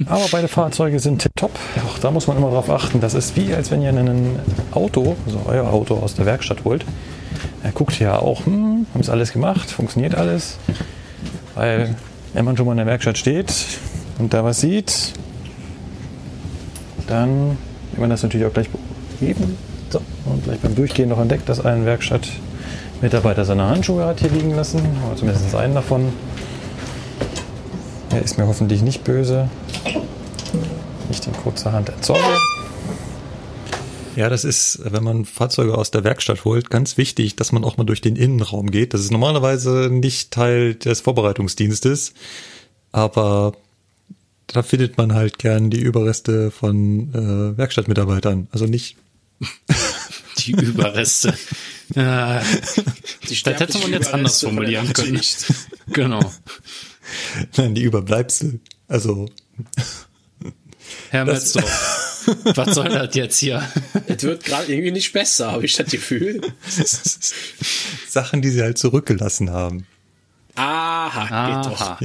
B: Aber beide Fahrzeuge sind tipptopp. Auch da muss man immer darauf achten. Das ist wie, als wenn ihr ein Auto, also euer Auto aus der Werkstatt holt. Er guckt ja auch, hm, haben es alles gemacht, funktioniert alles. Weil, wenn man schon mal in der Werkstatt steht und da was sieht, dann will man das natürlich auch gleich beheben. So, und gleich beim Durchgehen noch entdeckt, dass ein Werkstattmitarbeiter seine Handschuhe hat hier liegen lassen, oder zumindest einen davon. Er ist mir hoffentlich nicht böse. Nicht in kurzer Hand erzeuge. Ja, das ist, wenn man Fahrzeuge aus der Werkstatt holt, ganz wichtig, dass man auch mal durch den Innenraum geht. Das ist normalerweise nicht Teil des Vorbereitungsdienstes, aber da findet man halt gern die Überreste von äh, Werkstattmitarbeitern. Also nicht,
A: Die Überreste. Ja,
C: Die
A: das hätte man jetzt anders
C: Überreste von der
A: formulieren können. Genau.
B: nein, die Überbleibsel. Also
A: Herr Metzdorf, was soll das jetzt hier?
C: Es wird gerade irgendwie nicht besser, habe ich das Gefühl.
B: Sachen, die sie halt zurückgelassen haben.
C: Aha, geht doch.
A: Aha.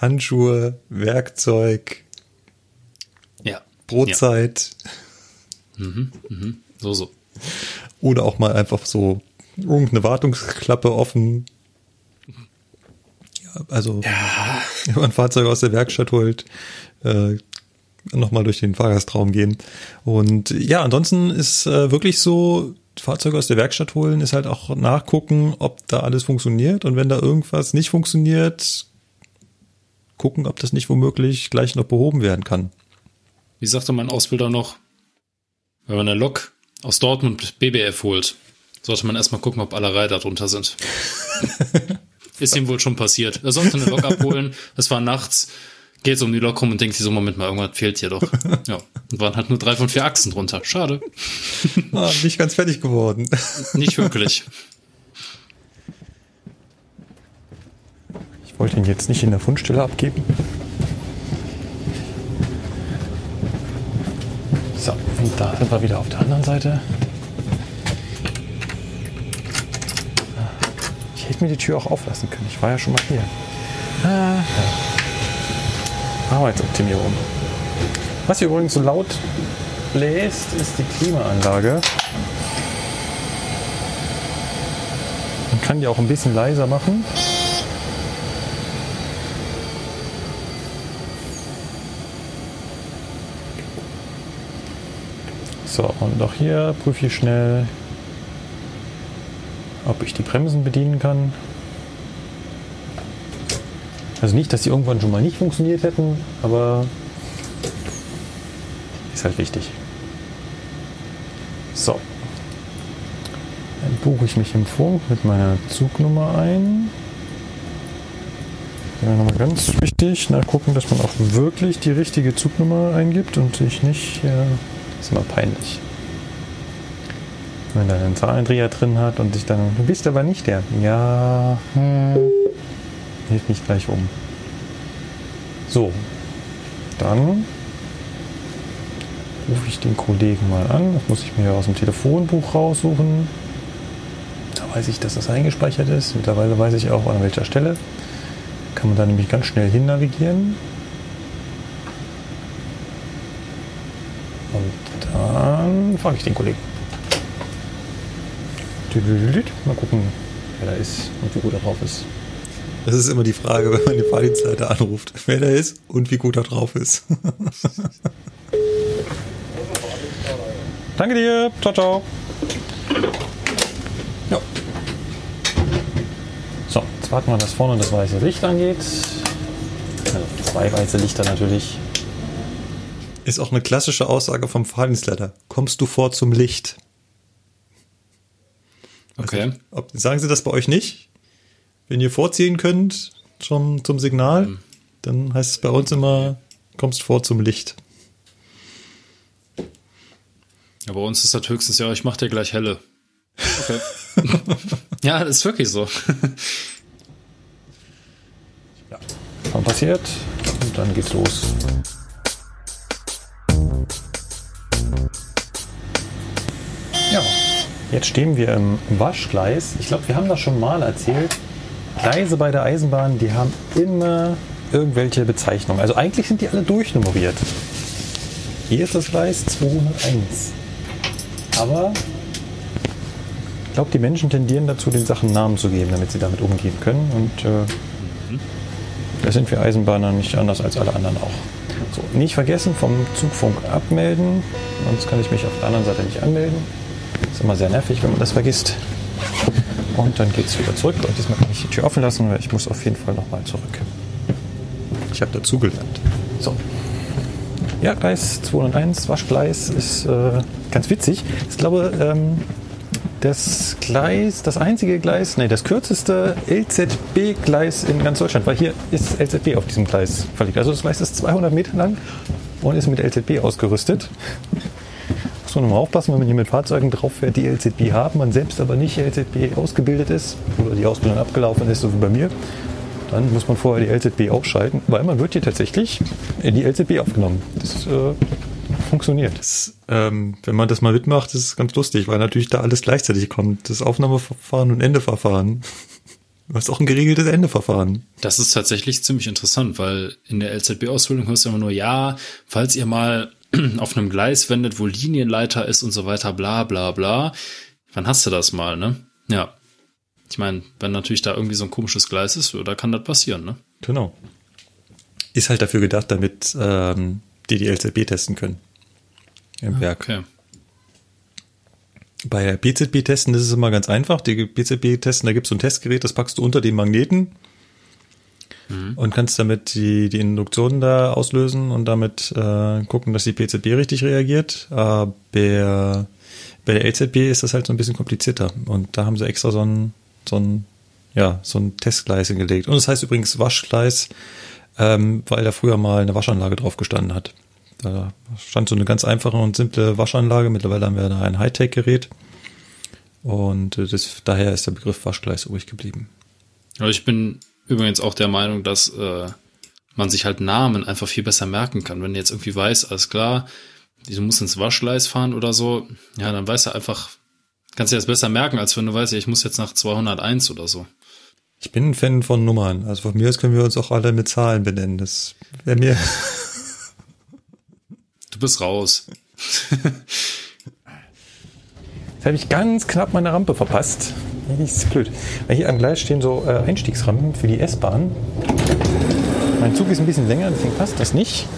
B: Handschuhe, Werkzeug,
A: Ja.
B: Brotzeit.
A: So, so.
B: Oder auch mal einfach so irgendeine Wartungsklappe offen. Ja, also, wenn man ein Fahrzeug aus der Werkstatt holt, äh, nochmal durch den Fahrgastraum gehen. Und ja, ansonsten ist äh, wirklich so, Fahrzeuge aus der Werkstatt holen, ist halt auch nachgucken, ob da alles funktioniert. Und wenn da irgendwas nicht funktioniert, gucken, ob das nicht womöglich gleich noch behoben werden kann.
A: Wie sagte mein Ausbilder noch? Wenn man eine Lok aus Dortmund BBF holt, sollte man erstmal gucken, ob alle Reiter drunter sind. Ist ihm wohl schon passiert. Er sollte eine Lok abholen, es war nachts, geht um die Lok rum und denkt sich so, Moment mal, irgendwas fehlt hier doch. Ja, und waren halt nur drei von vier Achsen drunter. Schade.
B: Ah, nicht ganz fertig geworden.
A: Nicht wirklich.
B: Ich wollte ihn jetzt nicht in der Fundstelle abgeben. So, und da sind wir wieder auf der anderen Seite. Ich hätte mir die Tür auch auflassen können. Ich war ja schon mal hier. Ah, ja. Arbeitsoptimierung. Was hier übrigens so laut bläst, ist die Klimaanlage. Man kann die auch ein bisschen leiser machen. So, und auch hier prüfe ich schnell, ob ich die Bremsen bedienen kann. Also nicht, dass sie irgendwann schon mal nicht funktioniert hätten, aber ist halt wichtig. So. Dann buche ich mich im Funk mit meiner Zugnummer ein. Ja, nochmal ganz wichtig, na gucken, dass man auch wirklich die richtige Zugnummer eingibt und sich nicht, ja, ist immer peinlich. Wenn man dann einen Zahlendreher drin hat und sich dann, du bist aber nicht der. Ja, hm, hilft nicht gleich um. So, dann rufe ich den Kollegen mal an. Das muss ich mir aus dem Telefonbuch raussuchen. Da weiß ich, dass das eingespeichert ist. Mittlerweile weiß ich auch an welcher Stelle. Kann man da nämlich ganz schnell hin navigieren. Und dann frage ich den Kollegen. Mal gucken, wer da ist und wie gut er drauf ist. Das ist immer die Frage, wenn man den Fahrdienstleiter anruft, wer da ist und wie gut er drauf ist. Danke dir. Ciao, ciao. Ja. So, jetzt warten wir, dass vorne das weiße Licht angeht. Also zwei weiße Lichter natürlich. Ist auch eine klassische Aussage vom Fahrdienstleiter. Kommst du vor zum Licht?
A: Okay.
B: Nicht, ob, sagen Sie das bei euch nicht? Wenn ihr vorziehen könnt schon zum Signal, mhm. dann heißt es bei uns immer, kommst vor zum Licht.
A: Ja, bei uns ist das höchstens, ja, ich mach dir gleich helle. Okay. ja, das ist wirklich so.
B: ja. Dann passiert und dann geht's los. Ja, jetzt stehen wir im Waschgleis. Ich glaube, wir haben das schon mal erzählt. Gleise bei der Eisenbahn, die haben immer irgendwelche Bezeichnungen. Also eigentlich sind die alle durchnummeriert. Hier ist das Gleis 201. Aber ich glaube, die Menschen tendieren dazu, den Sachen Namen zu geben, damit sie damit umgehen können. Und äh, mhm. da sind wir Eisenbahner nicht anders als alle anderen auch. So, nicht vergessen, vom Zugfunk abmelden, sonst kann ich mich auf der anderen Seite nicht anmelden. Ist immer sehr nervig, wenn man das vergisst. Und dann geht es wieder zurück. Und diesmal kann ich die Tür offen lassen, weil ich muss auf jeden Fall nochmal zurück. Ich habe dazugelernt. So. Ja, Gleis 201, Waschgleis ist äh, ganz witzig. Ich glaube, ähm, das Gleis, das einzige Gleis, nee, das kürzeste LZB-Gleis in ganz Deutschland, weil hier ist LZB auf diesem Gleis verlegt. Also das Gleis ist 200 Meter lang und ist mit LZB ausgerüstet. Muss man mal aufpassen, wenn man hier mit Fahrzeugen drauf fährt, die LZB haben, man selbst aber nicht LZB ausgebildet ist oder die Ausbildung abgelaufen ist, so wie bei mir, dann muss man vorher die LZB ausschalten, weil man wird hier tatsächlich in die LZB aufgenommen. Das äh, funktioniert. Das, ähm, wenn man das mal mitmacht, ist es ganz lustig, weil natürlich da alles gleichzeitig kommt. Das Aufnahmeverfahren und Endeverfahren. Du hast auch ein geregeltes Endeverfahren.
A: Das ist tatsächlich ziemlich interessant, weil in der LZB-Ausbildung hörst du immer nur, ja, falls ihr mal auf einem Gleis wendet, wo Linienleiter ist und so weiter, bla bla bla, wann hast du das mal, ne? Ja. Ich meine, wenn natürlich da irgendwie so ein komisches Gleis ist, da kann das passieren, ne?
B: Genau. Ist halt dafür gedacht, damit ähm, die die LZB testen können. Im ah, Werk. Okay. Bei PZB-Testen ist es immer ganz einfach. Die PZB-Testen, da gibt es so ein Testgerät, das packst du unter den Magneten mhm. und kannst damit die, die Induktionen da auslösen und damit äh, gucken, dass die PZB richtig reagiert. Aber bei der LZB ist das halt so ein bisschen komplizierter. Und da haben sie extra so ein so ein, ja, so ein Testgleis hingelegt. Und das heißt übrigens Waschgleis, ähm, weil da früher mal eine Waschanlage drauf gestanden hat. Da stand so eine ganz einfache und simple Waschanlage. Mittlerweile haben wir da ein Hightech-Gerät. Und äh, das, daher ist der Begriff Waschgleis übrig geblieben.
A: Aber ich bin übrigens auch der Meinung, dass äh, man sich halt Namen einfach viel besser merken kann. Wenn du jetzt irgendwie weiß, alles klar, du musst ins Waschgleis fahren oder so, ja, dann weißt du einfach, Kannst du das besser merken, als wenn du weißt, ich muss jetzt nach 201 oder so.
B: Ich bin ein Fan von Nummern. Also von mir aus können wir uns auch alle mit Zahlen benennen. Das wäre mir.
A: Du bist raus.
B: Jetzt habe ich ganz knapp meine Rampe verpasst. Das ist blöd. Weil hier am Gleis stehen so äh, Einstiegsrampen für die S-Bahn. Mein Zug ist ein bisschen länger, deswegen passt das nicht.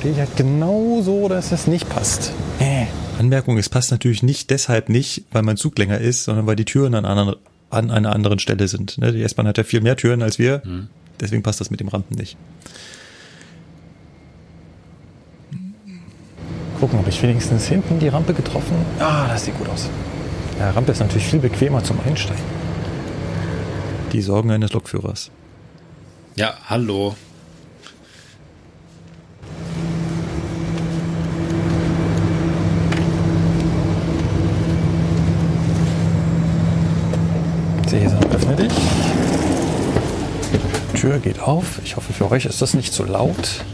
B: stehe ich halt genau so, dass es nicht passt. Äh. Anmerkung, es passt natürlich nicht deshalb nicht, weil mein Zug länger ist, sondern weil die Türen an, anderen, an einer anderen Stelle sind. Ne? Die S-Bahn hat ja viel mehr Türen als wir,
A: Mhm.
B: deswegen passt das mit dem Rampen nicht. Gucken, ob ich wenigstens hinten die Rampe getroffen. Ah, das sieht gut aus. Ja, Rampe ist natürlich viel bequemer zum Einsteigen. Die Sorgen eines Lokführers.
A: Ja, hallo.
B: Cäsar, öffne dich. Tür geht auf. Ich hoffe, für euch ist das nicht zu laut.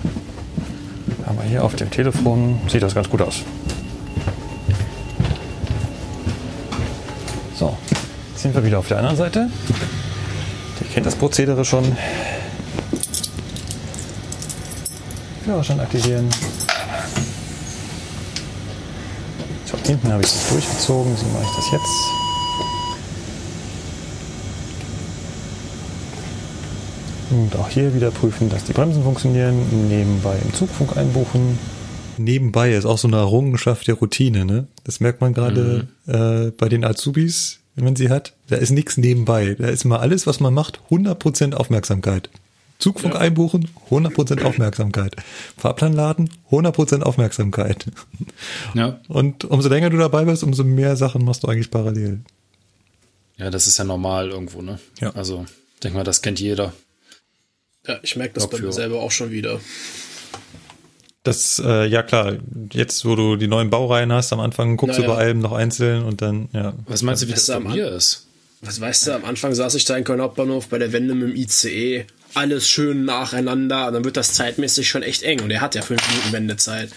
B: Aber hier auf dem Telefon sieht das ganz gut aus. So, jetzt sind wir wieder auf der anderen Seite. Ihr kennt das Prozedere schon. Führerschein aktivieren. So, hinten habe ich das durchgezogen. So mache ich das jetzt. Und auch hier wieder prüfen, dass die Bremsen funktionieren. Nebenbei im Zugfunk einbuchen. Nebenbei ist auch so eine Errungenschaft der Routine, ne? Das merkt man gerade äh, bei den Azubis, wenn man sie hat. Da ist nichts nebenbei. Da ist mal alles, was man macht, 100% Aufmerksamkeit. Zugfunk einbuchen, 100% Aufmerksamkeit. Fahrplan laden, 100% Aufmerksamkeit.
A: Ja.
B: Und umso länger du dabei bist, umso mehr Sachen machst du eigentlich parallel.
A: Ja, das ist ja normal irgendwo, ne?
B: Ja.
A: Also, denk mal, das kennt jeder.
C: Ja, ich merke das bei mir
A: Lokführer.
C: selber auch schon wieder.
B: Das, äh, ja klar, jetzt wo du die neuen Baureihen hast, am Anfang guckst du
C: Naja.
B: bei allem noch einzeln und dann, ja.
A: Was meinst du, wie das bei
C: am
A: mir ist?
C: Was weißt du, am Anfang saß ich da in Köln Hauptbahnhof bei der Wende mit dem ICE. Alles schön nacheinander und dann wird das zeitmäßig schon echt eng. Und er hat ja fünf Minuten Wendezeit.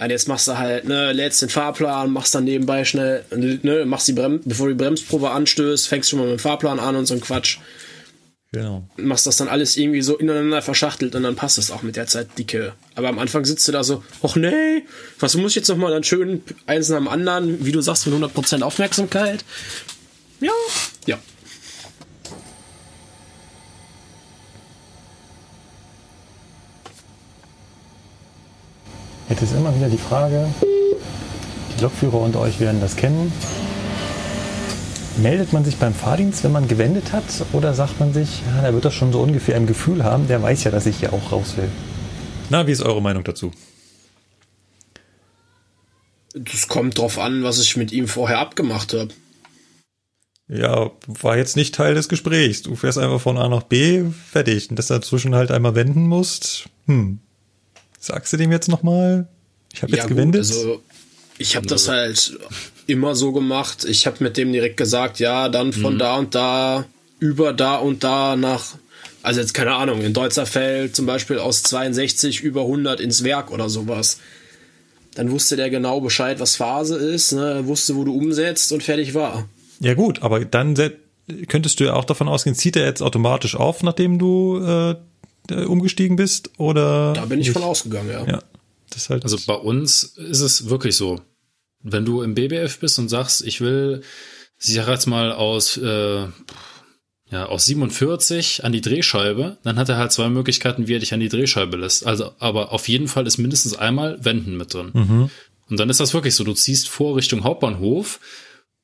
C: Und jetzt machst du halt, ne, lädst den Fahrplan, machst dann nebenbei schnell, ne, machst die Brem bevor du die Bremsprobe anstößt, fängst schon mal mit dem Fahrplan an und so ein Quatsch.
B: Genau.
C: Machst das dann alles irgendwie so ineinander verschachtelt und dann passt es auch mit der Zeit dicke. Aber am Anfang sitzt du da so, ach nee, was muss ich jetzt nochmal dann schön eins nach dem anderen, wie du sagst, mit 100% Aufmerksamkeit? Ja, ja.
B: Jetzt ist immer wieder die Frage, die Lokführer unter euch werden das kennen. Meldet man sich beim Fahrdienst, wenn man gewendet hat, oder sagt man sich, ja, der wird das schon so ungefähr im Gefühl haben, der weiß ja, dass ich hier auch raus will? Na, wie ist eure Meinung dazu?
C: Das kommt drauf an, was ich mit ihm vorher abgemacht habe.
B: Ja, war jetzt nicht Teil des Gesprächs. Du fährst einfach von A nach B, fertig. Und dass du dazwischen halt einmal wenden musst, hm. Sagst du dem jetzt nochmal? Ich habe jetzt gewendet.
C: also ich habe das halt immer so gemacht. Ich habe mit dem direkt gesagt, ja, dann
B: Mhm.
C: von da und da über da und da nach, also jetzt keine Ahnung, in Deutzerfeld zum Beispiel aus 62 über 100 ins Werk oder sowas. Dann wusste der genau Bescheid, was Phase ist, ne, wusste, wo du umsetzt und fertig war.
B: Ja gut, aber dann könntest du ja auch davon ausgehen, zieht er jetzt automatisch auf, nachdem du äh, äh, umgestiegen bist? Oder
C: Da bin ich
B: nicht?
C: von ausgegangen, ja.
B: Ja, halt.
A: Also bei uns ist es wirklich so. Wenn du im BBF bist und sagst, ich will, ich sag jetzt mal aus, äh, ja, aus 47 an die Drehscheibe, dann hat er halt zwei Möglichkeiten, wie er dich an die Drehscheibe lässt. Also, aber auf jeden Fall ist mindestens einmal Wenden mit drin. Und dann ist das wirklich so, du ziehst vor Richtung Hauptbahnhof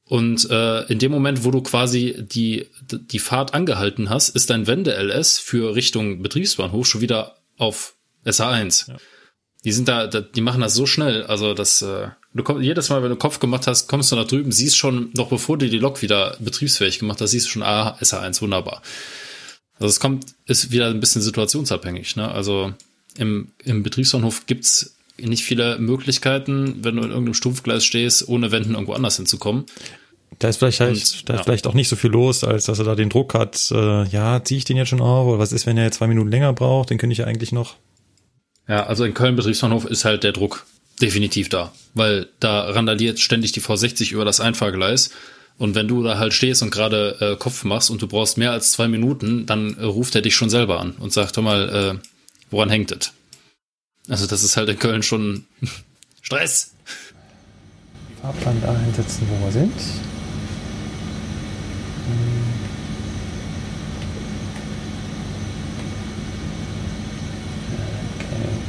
A: und äh, in dem Moment, wo du quasi die, die Fahrt angehalten hast, ist dein Wende-LS für Richtung Betriebsbahnhof schon wieder auf SA1. Die sind da, da, die machen das so schnell, also das, äh, du kommst, jedes Mal, wenn du Kopf gemacht hast, kommst du nach drüben, siehst schon, noch bevor du die Lok wieder betriebsfähig gemacht hast, siehst du schon, ah, SA1, wunderbar. Also es kommt, ist wieder ein bisschen situationsabhängig, ne? Also im, im Betriebsbahnhof gibt's nicht viele Möglichkeiten, wenn du in irgendeinem Stumpfgleis stehst, ohne Wenden irgendwo anders hinzukommen.
B: Da ist vielleicht, halt,
A: Und,
B: da ist
A: ja.
B: vielleicht auch nicht so viel los, als dass er da den Druck hat, äh, ja, ziehe ich den jetzt schon auf, oder was ist, wenn er jetzt zwei Minuten länger braucht, den könnte ich ja eigentlich noch.
A: Ja, also in Köln Betriebsbahnhof ist halt der Druck definitiv da, weil da randaliert ständig die V60 über das Einfahrgleis. Und wenn du da halt stehst und gerade äh, Kopf machst und du brauchst mehr als zwei Minuten, dann äh, ruft er dich schon selber an und sagt, hör mal, äh, woran hängt es? Also das ist halt in Köln schon Stress.
B: Fahrplan da einsetzen, wo wir sind. Okay.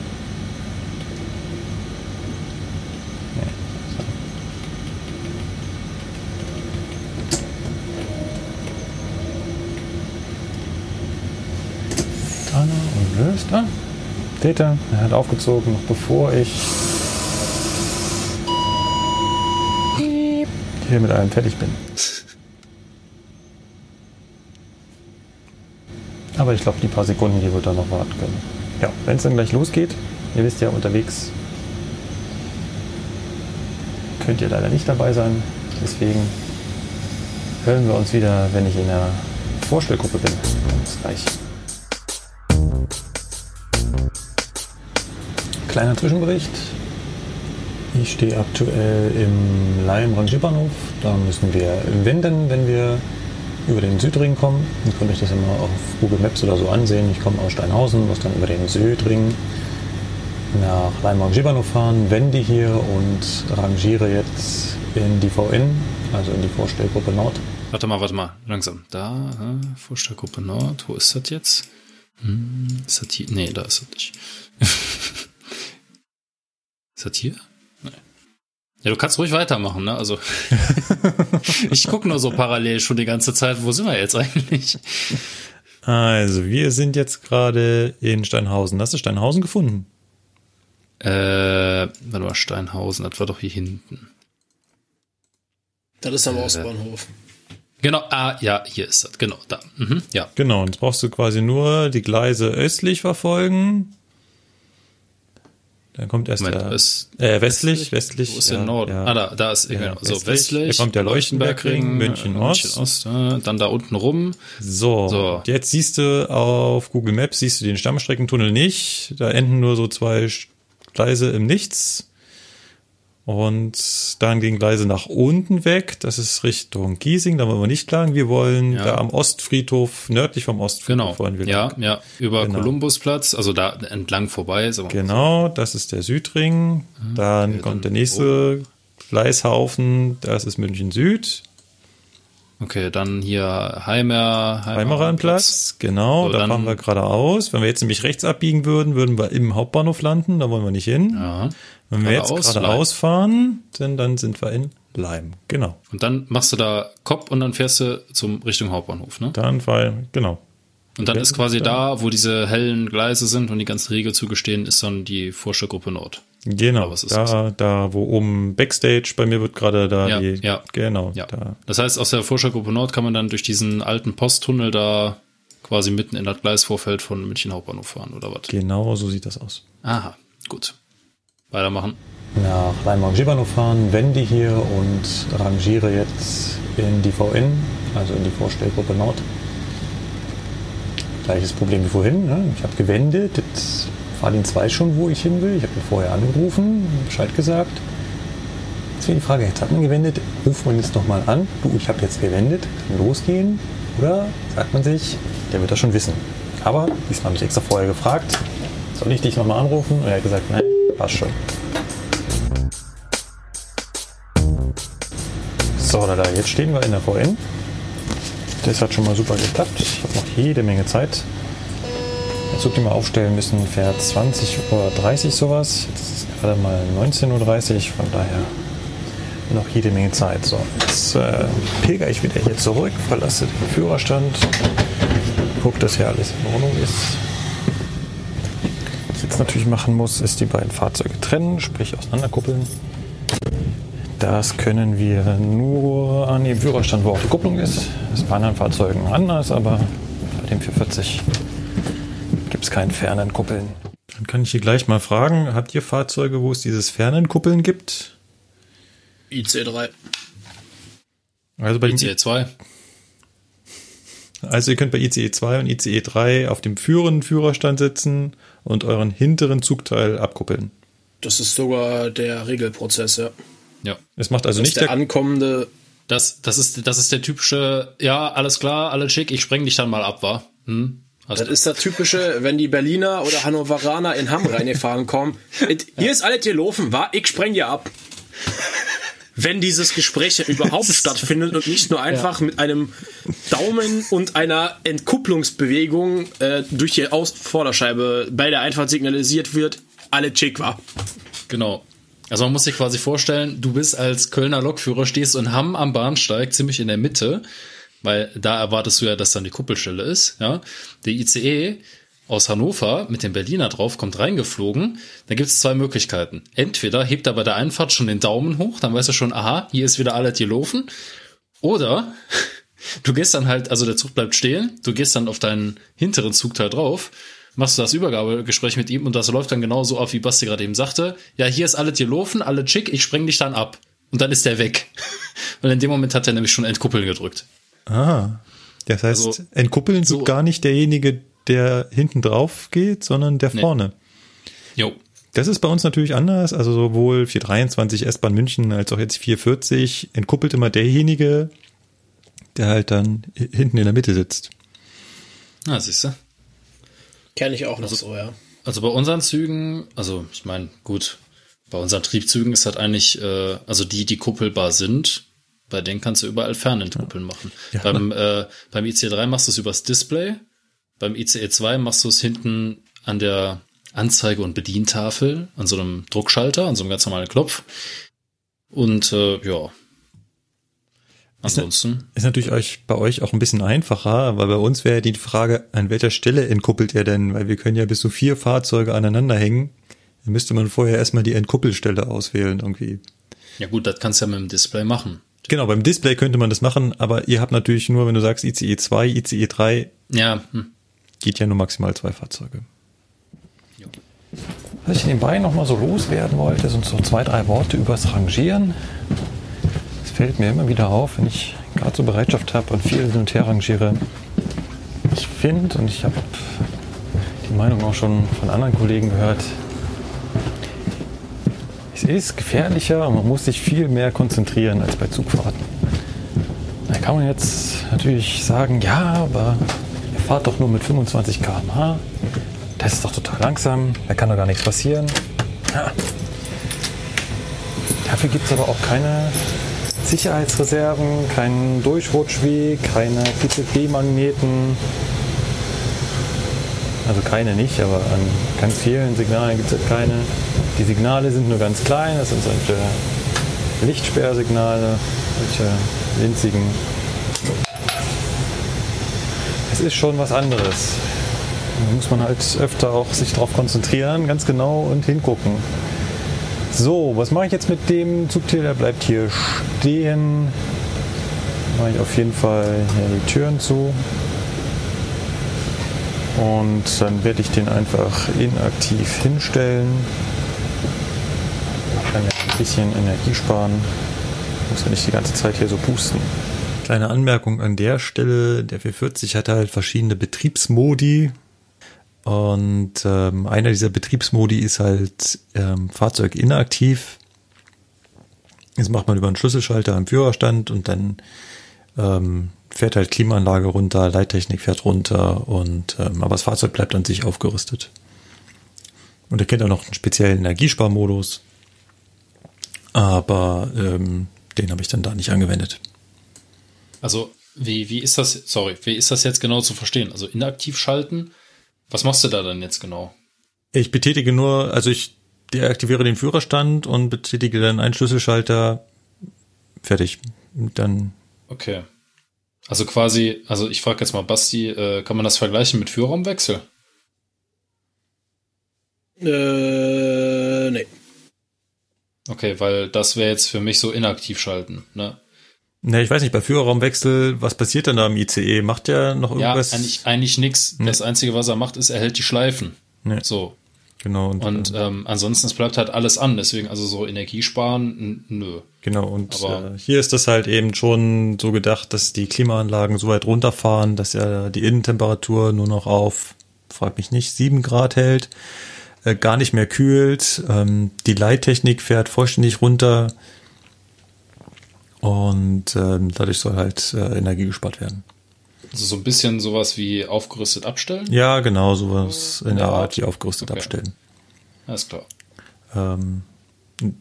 B: Anna und löst. Ah, ihr, er hat aufgezogen, noch bevor ich hier mit allem fertig bin. Aber ich glaube, die paar Sekunden, die wird er noch warten können. Ja, wenn es dann gleich losgeht, ihr wisst ja, unterwegs könnt ihr leider nicht dabei sein. Deswegen hören wir uns wieder, wenn ich in der Vorstellgruppe bin. Bis gleich. Kleiner Zwischenbericht. Ich stehe aktuell im Leim Rangierbahnhof. Da müssen wir wenden, wenn wir über den Südring kommen. Dann könnt ihr euch das immer auf Google Maps oder so ansehen. Ich komme aus Steinhausen, muss dann über den Südring nach Leim Rangierbahnhof fahren, wende hier und rangiere jetzt in die VN, also in die Vorstellgruppe Nord.
A: Warte mal, warte mal, langsam. Da, äh, Vorstellgruppe Nord, wo ist das jetzt? Hm, ist das hier? Nee, da ist das nicht. ist das hier? Nee. Ja, du kannst ruhig weitermachen, ne? Also, ich gucke nur so parallel schon die ganze Zeit, wo sind wir jetzt eigentlich?
B: Also, wir sind jetzt gerade in Steinhausen. Hast du Steinhausen gefunden?
A: Äh, warte mal, Steinhausen, das war doch hier hinten.
C: Das ist am Ostbahnhof.
A: Genau, ah, ja, hier ist das, genau, da. Mhm, ja.
B: Genau, und jetzt brauchst du quasi nur die Gleise östlich verfolgen. Dann kommt erst
A: Moment,
B: der,
A: ist-
B: äh, westlich, westlich.
A: Wo ist
B: ja,
A: der Norden?
B: ja.
A: Ah, da, da ist,
B: Ja,
A: genau, so
B: westlich.
A: westlich.
B: Da kommt der Leuchtenbergring, München
A: äh,
B: Ost.
A: München Ost, äh, dann da unten rum.
B: So,
A: So.
B: jetzt siehst du auf Google Maps, siehst du den Stammstreckentunnel nicht. Da enden nur so zwei Gleise im Nichts. Und dann gehen Gleise nach unten weg. Das ist Richtung Giesing. Da wollen wir nicht lang. Wir wollen
A: Ja.
B: da am Ostfriedhof, nördlich vom Ostfriedhof
A: Genau,
B: wollen wir
A: ja,
B: lang.
A: ja, über
B: Genau.
A: Kolumbusplatz, also da entlang vorbei.
B: Genau, das ist der Südring. Dann
A: okay,
B: kommt der
A: dann
B: nächste Gleishaufen. Das ist München Süd.
A: Okay, dann hier Heimer,
B: Heimeranplatz, genau,
A: So,
B: da fahren wir geradeaus. Wenn wir jetzt nämlich rechts abbiegen würden, würden wir im Hauptbahnhof landen, da wollen wir nicht hin.
A: Ja.
B: Wenn wir jetzt
A: Geradeaus,
B: fahren, dann, dann sind wir in Leim. Genau.
A: Und dann machst du da Kopf und dann fährst du zum Richtung Hauptbahnhof, ne?
B: Dann fahren, genau.
A: Und dann ist quasi
B: da-
A: da, wo diese hellen Gleise sind und die ganzen Regelzüge stehen, ist dann die Vorstellgruppe Nord.
B: Genau,
A: Aber was ist
B: da, da, wo oben Backstage, bei mir wird gerade da
A: Ja,
B: die,
A: ja.
B: genau,
A: Ja.
B: da.
A: Das heißt, aus der Vorstellgruppe Nord kann man dann durch diesen alten Posttunnel da quasi mitten in das Gleisvorfeld von München Hauptbahnhof fahren, oder was?
B: Genau so sieht das aus.
A: Aha, gut. Weitermachen.
B: Nach Leim Rangierbahnhof fahren, wende hier und rangiere jetzt in die VN, also in die Vorstellgruppe Nord. Gleiches Problem wie vorhin. Ne? Ich habe gewendet. Jetzt Fahrdienst weiß schon, wo ich hin will. Ich habe ihn vorher angerufen, Bescheid gesagt. Jetzt wäre die Frage, jetzt hat man gewendet, ruft man jetzt nochmal an, du, ich habe jetzt gewendet, kann losgehen? Oder sagt man sich, der wird das schon wissen. Aber diesmal habe ich extra vorher gefragt, soll ich dich nochmal anrufen? Und er hat gesagt, nein, passt schon. So, da, da, jetzt stehen wir in der VN. Das hat schon mal super geklappt. Ich habe noch jede Menge Zeit. Zug, den wir aufstellen müssen, fährt 20.30 Uhr sowas. Jetzt ist es gerade mal 19.30 Uhr, von daher noch jede Menge Zeit. So, jetzt äh, pilger ich wieder hier zurück, verlasse den Führerstand, gucke, dass hier alles in Ordnung ist. Was ich jetzt natürlich machen muss, ist die beiden Fahrzeuge trennen, sprich auseinanderkuppeln. Das können wir nur an dem Führerstand, wo auch die Kupplung ist. Das ist bei anderen Fahrzeugen anders, aber bei dem 440 gibt es kein fernen Kuppeln. Dann kann ich hier gleich mal fragen, habt ihr Fahrzeuge, wo es dieses fernen Kuppeln gibt?
C: IC3.
B: Also, bei dem,
A: ICE 2.
B: also ihr könnt bei ICE 2 und ICE 3 auf dem führenden Führerstand sitzen und euren hinteren Zugteil abkuppeln.
C: Das ist sogar der Regelprozess, ja.
A: Ja.
B: Es macht also
C: Das
B: nicht
C: ist der
B: der,
C: ankommende.
A: Das, das, ist, das ist der typische, ja, alles klar, alles schick, ich spreng dich dann mal ab, wa? Hm?
C: Das ist der typische, wenn die Berliner oder Hannoveraner in Hamm reingefahren kommen. It- Hier ist alles gelaufen, war, ich spreng dir ab. Wenn dieses Gespräch überhaupt stattfindet und nicht nur einfach mit einem Daumen und einer Entkupplungsbewegung äh, durch die Aus Vorderscheibe bei der Einfahrt signalisiert wird, alle chick war.
A: Genau. Also man muss sich quasi vorstellen, du bist als Kölner Lokführer, stehst in Hamm am Bahnsteig, ziemlich in der Mitte, weil da erwartest du ja, dass dann die Kuppelstelle ist, ja. Der ICE aus Hannover mit dem Berliner drauf, kommt reingeflogen, dann gibt es zwei Möglichkeiten. Entweder hebt er bei der Einfahrt schon den Daumen hoch, dann weißt du schon, aha, hier ist wieder alles gelaufen. Oder du gehst dann halt, also der Zug bleibt stehen, du gehst dann auf deinen hinteren Zugteil drauf, machst du das Übergabegespräch mit ihm und das läuft dann genauso ab, wie Basti gerade eben sagte. Ja, hier ist alles gelaufen, alles schick, ich spreng dich dann ab. Und dann ist der weg. Und in dem Moment hat er nämlich schon Entkuppeln gedrückt.
B: Ah. Das heißt,
A: Also,
B: entkuppeln
A: so-
B: gar nicht derjenige, der hinten drauf geht, sondern der
A: Nee.
B: vorne.
A: Jo.
B: Das ist bei uns natürlich anders. Also sowohl 423 S-Bahn München als auch jetzt 440 entkuppelt immer derjenige, der halt dann hinten in der Mitte sitzt.
A: Na, siehst du.
C: Kenne ich auch noch so, ja.
A: Also bei unseren Zügen, also ich meine, gut, bei unseren Triebzügen ist halt eigentlich, äh, also die, die kuppelbar sind, bei denen kannst du überall Fernentkuppeln machen.
B: Ja.
A: Beim, äh, beim ICE3 machst du es übers Display, beim ICE2 machst du es hinten an der Anzeige- und Bedientafel, an so einem Druckschalter, an so einem ganz normalen Knopf. Und äh, ja. Ansonsten.
B: Ist natürlich euch, bei euch auch ein bisschen einfacher, weil bei uns wäre die Frage, an welcher Stelle entkuppelt ihr denn? Weil wir können ja bis zu vier Fahrzeuge aneinander hängen. Dann müsste man vorher erstmal die Entkuppelstelle auswählen irgendwie.
A: Ja gut, das kannst du ja mit dem Display machen.
B: Genau, beim Display könnte man das machen, aber ihr habt natürlich nur, wenn du sagst ICE 2, ICE 3,
A: Ja, hm.
B: geht ja nur maximal zwei Fahrzeuge. Was ich nebenbei noch mal so loswerden wollte, sind so zwei, drei Worte übers Rangieren. Es fällt mir immer wieder auf, wenn ich gerade so Bereitschaft habe und viel hin und her rangiere. Ich finde, und ich habe die Meinung auch schon von anderen Kollegen gehört, es ist gefährlicher und man muss sich viel mehr konzentrieren als bei Zugfahrten. Da kann man jetzt natürlich sagen, ja, aber ihr fahrt doch nur mit 25 km/h. Das ist doch total langsam, da kann doch gar nichts passieren. Ja. Dafür gibt es aber auch keine Sicherheitsreserven, keinen Durchrutschweg, keine PCB-Magneten. Also keine nicht, aber an ganz vielen Signalen gibt es keine. Die Signale sind nur ganz klein, das sind solche Lichtsperrsignale, solche winzigen. Es ist schon was anderes. Da muss man halt öfter auch sich darauf konzentrieren, ganz genau und hingucken. So, was mache ich jetzt mit dem Zugtier? Der bleibt hier stehen. Mache ich auf jeden Fall hier die Türen zu. Und dann werde ich den einfach inaktiv hinstellen. Kann ja ein bisschen Energie sparen. Muss ja nicht die ganze Zeit hier so pusten. Kleine Anmerkung an der Stelle. Der 440 hat halt verschiedene Betriebsmodi. Und ähm, einer dieser Betriebsmodi ist halt ähm, Fahrzeug inaktiv. Das macht man über einen Schlüsselschalter am Führerstand und dann ähm, fährt halt Klimaanlage runter, Leittechnik fährt runter und ähm, aber das Fahrzeug bleibt an sich aufgerüstet. Und er kennt auch noch einen speziellen Energiesparmodus, aber ähm, den habe ich dann da nicht angewendet.
A: Also, wie, wie ist das, sorry, wie ist das jetzt genau zu verstehen? Also inaktiv schalten, was machst du da dann jetzt genau?
B: Ich betätige nur, also ich deaktiviere den Führerstand und betätige dann einen Schlüsselschalter. Fertig. Dann
A: Okay. Also quasi, also ich frage jetzt mal Basti, äh, kann man das vergleichen mit Führerraumwechsel?
C: Äh, nee.
A: Okay, weil das wäre jetzt für mich so inaktiv schalten, ne?
B: Ne, ich weiß nicht, bei Führerraumwechsel, was passiert denn da im ICE? Macht der noch
A: Ja,
B: irgendwas?
A: eigentlich, eigentlich nix. Das Einzige, was er macht, ist, er hält die Schleifen.
B: Nee.
A: So.
B: Genau, und,
A: Und
B: äh,
A: ähm, ansonsten, es bleibt halt alles an. Deswegen, also so Energiesparen, nö.
B: genau, und
A: aber-
B: äh, hier ist das halt eben schon so gedacht, dass die Klimaanlagen so weit runterfahren, dass ja die Innentemperatur nur noch auf, frag mich nicht, sieben Grad hält, äh, gar nicht mehr kühlt, ähm, die Leittechnik fährt vollständig runter und ähm, dadurch soll halt äh, Energie gespart werden.
A: Also so ein bisschen sowas wie aufgerüstet abstellen.
B: Ja, genau, sowas in der
A: Ja.
B: Art wie aufgerüstet
A: Okay.
B: abstellen.
A: Alles klar.
B: Ähm,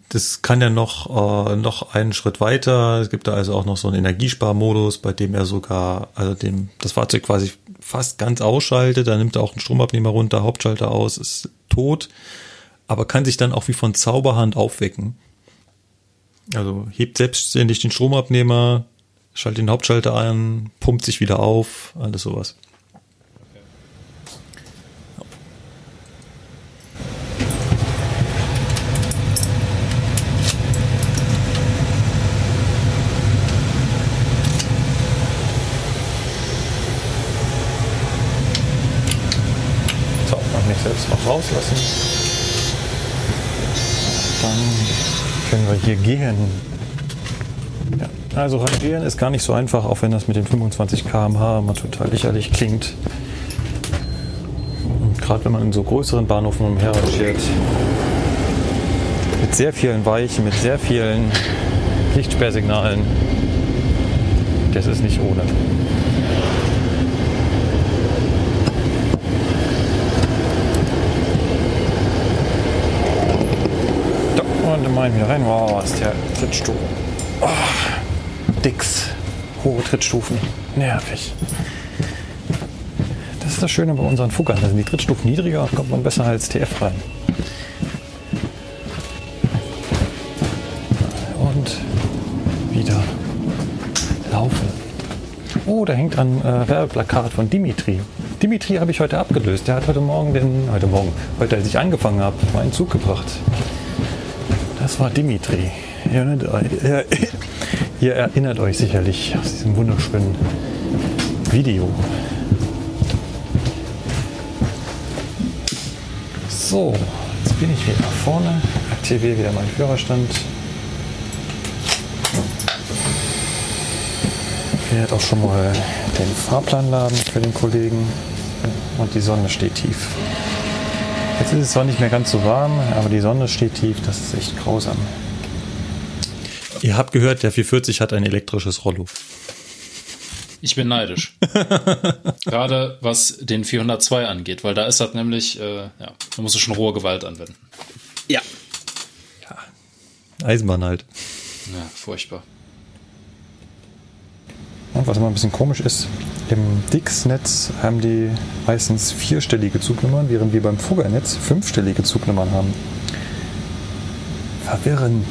B: das kann ja noch, äh, noch einen Schritt weiter. Es gibt da also auch noch so einen Energiesparmodus, bei dem er sogar, also dem das Fahrzeug quasi fast ganz ausschaltet. Da nimmt er auch einen Stromabnehmer runter, Hauptschalter aus, ist tot, aber kann sich dann auch wie von Zauberhand aufwecken. Also hebt selbstständig den Stromabnehmer, schaltet den Hauptschalter an, pumpt sich wieder auf, alles sowas. Selbst noch rauslassen. Dann können wir hier gehen. Ja, also rangieren ist gar nicht so einfach, auch wenn das mit den 25 km/h immer total lächerlich klingt. Und gerade wenn man in so größeren Bahnhöfen umherrangiert, mit sehr vielen Weichen, mit sehr vielen Lichtsperrsignalen, das ist nicht ohne. Meinen wieder rein. Wow, ist der Trittstufen. Oh, Dicks. Hohe Trittstufen. Nervig. Das ist das Schöne bei unseren Fuggern. Da sind die Trittstufen niedriger und kommt man besser als TF rein. Und wieder laufen. Oh, da hängt ein äh, Werbeplakat von Dimitri. Dimitri habe ich heute abgelöst. Der hat heute Morgen den, heute Morgen, heute als ich angefangen habe, meinen Zug gebracht. Das war Dimitri. Ihr erinnert, euch- ihr, erinnert euch sicherlich aus diesem wunderschönen Video. So, jetzt bin ich wieder nach vorne, aktiviere wieder meinen Führerstand. Ich werde auch schon mal den Fahrplan laden für den Kollegen. Und die Sonne steht tief. Jetzt ist es zwar nicht mehr ganz so warm, aber die Sonne steht tief. Das ist echt grausam. Ihr habt gehört, der 440 hat ein elektrisches Rollo.
A: Ich bin neidisch. Gerade was den 402 angeht, weil da ist das nämlich, äh, ja, da musst du schon rohe Gewalt anwenden.
C: Ja.
B: Eisenbahn halt.
A: Ja, furchtbar.
B: Was immer ein bisschen komisch ist, im Dix-Netz haben die meistens vierstellige Zugnummern, während wir beim Fugger-Netz fünfstellige Zugnummern haben. Verwirrend.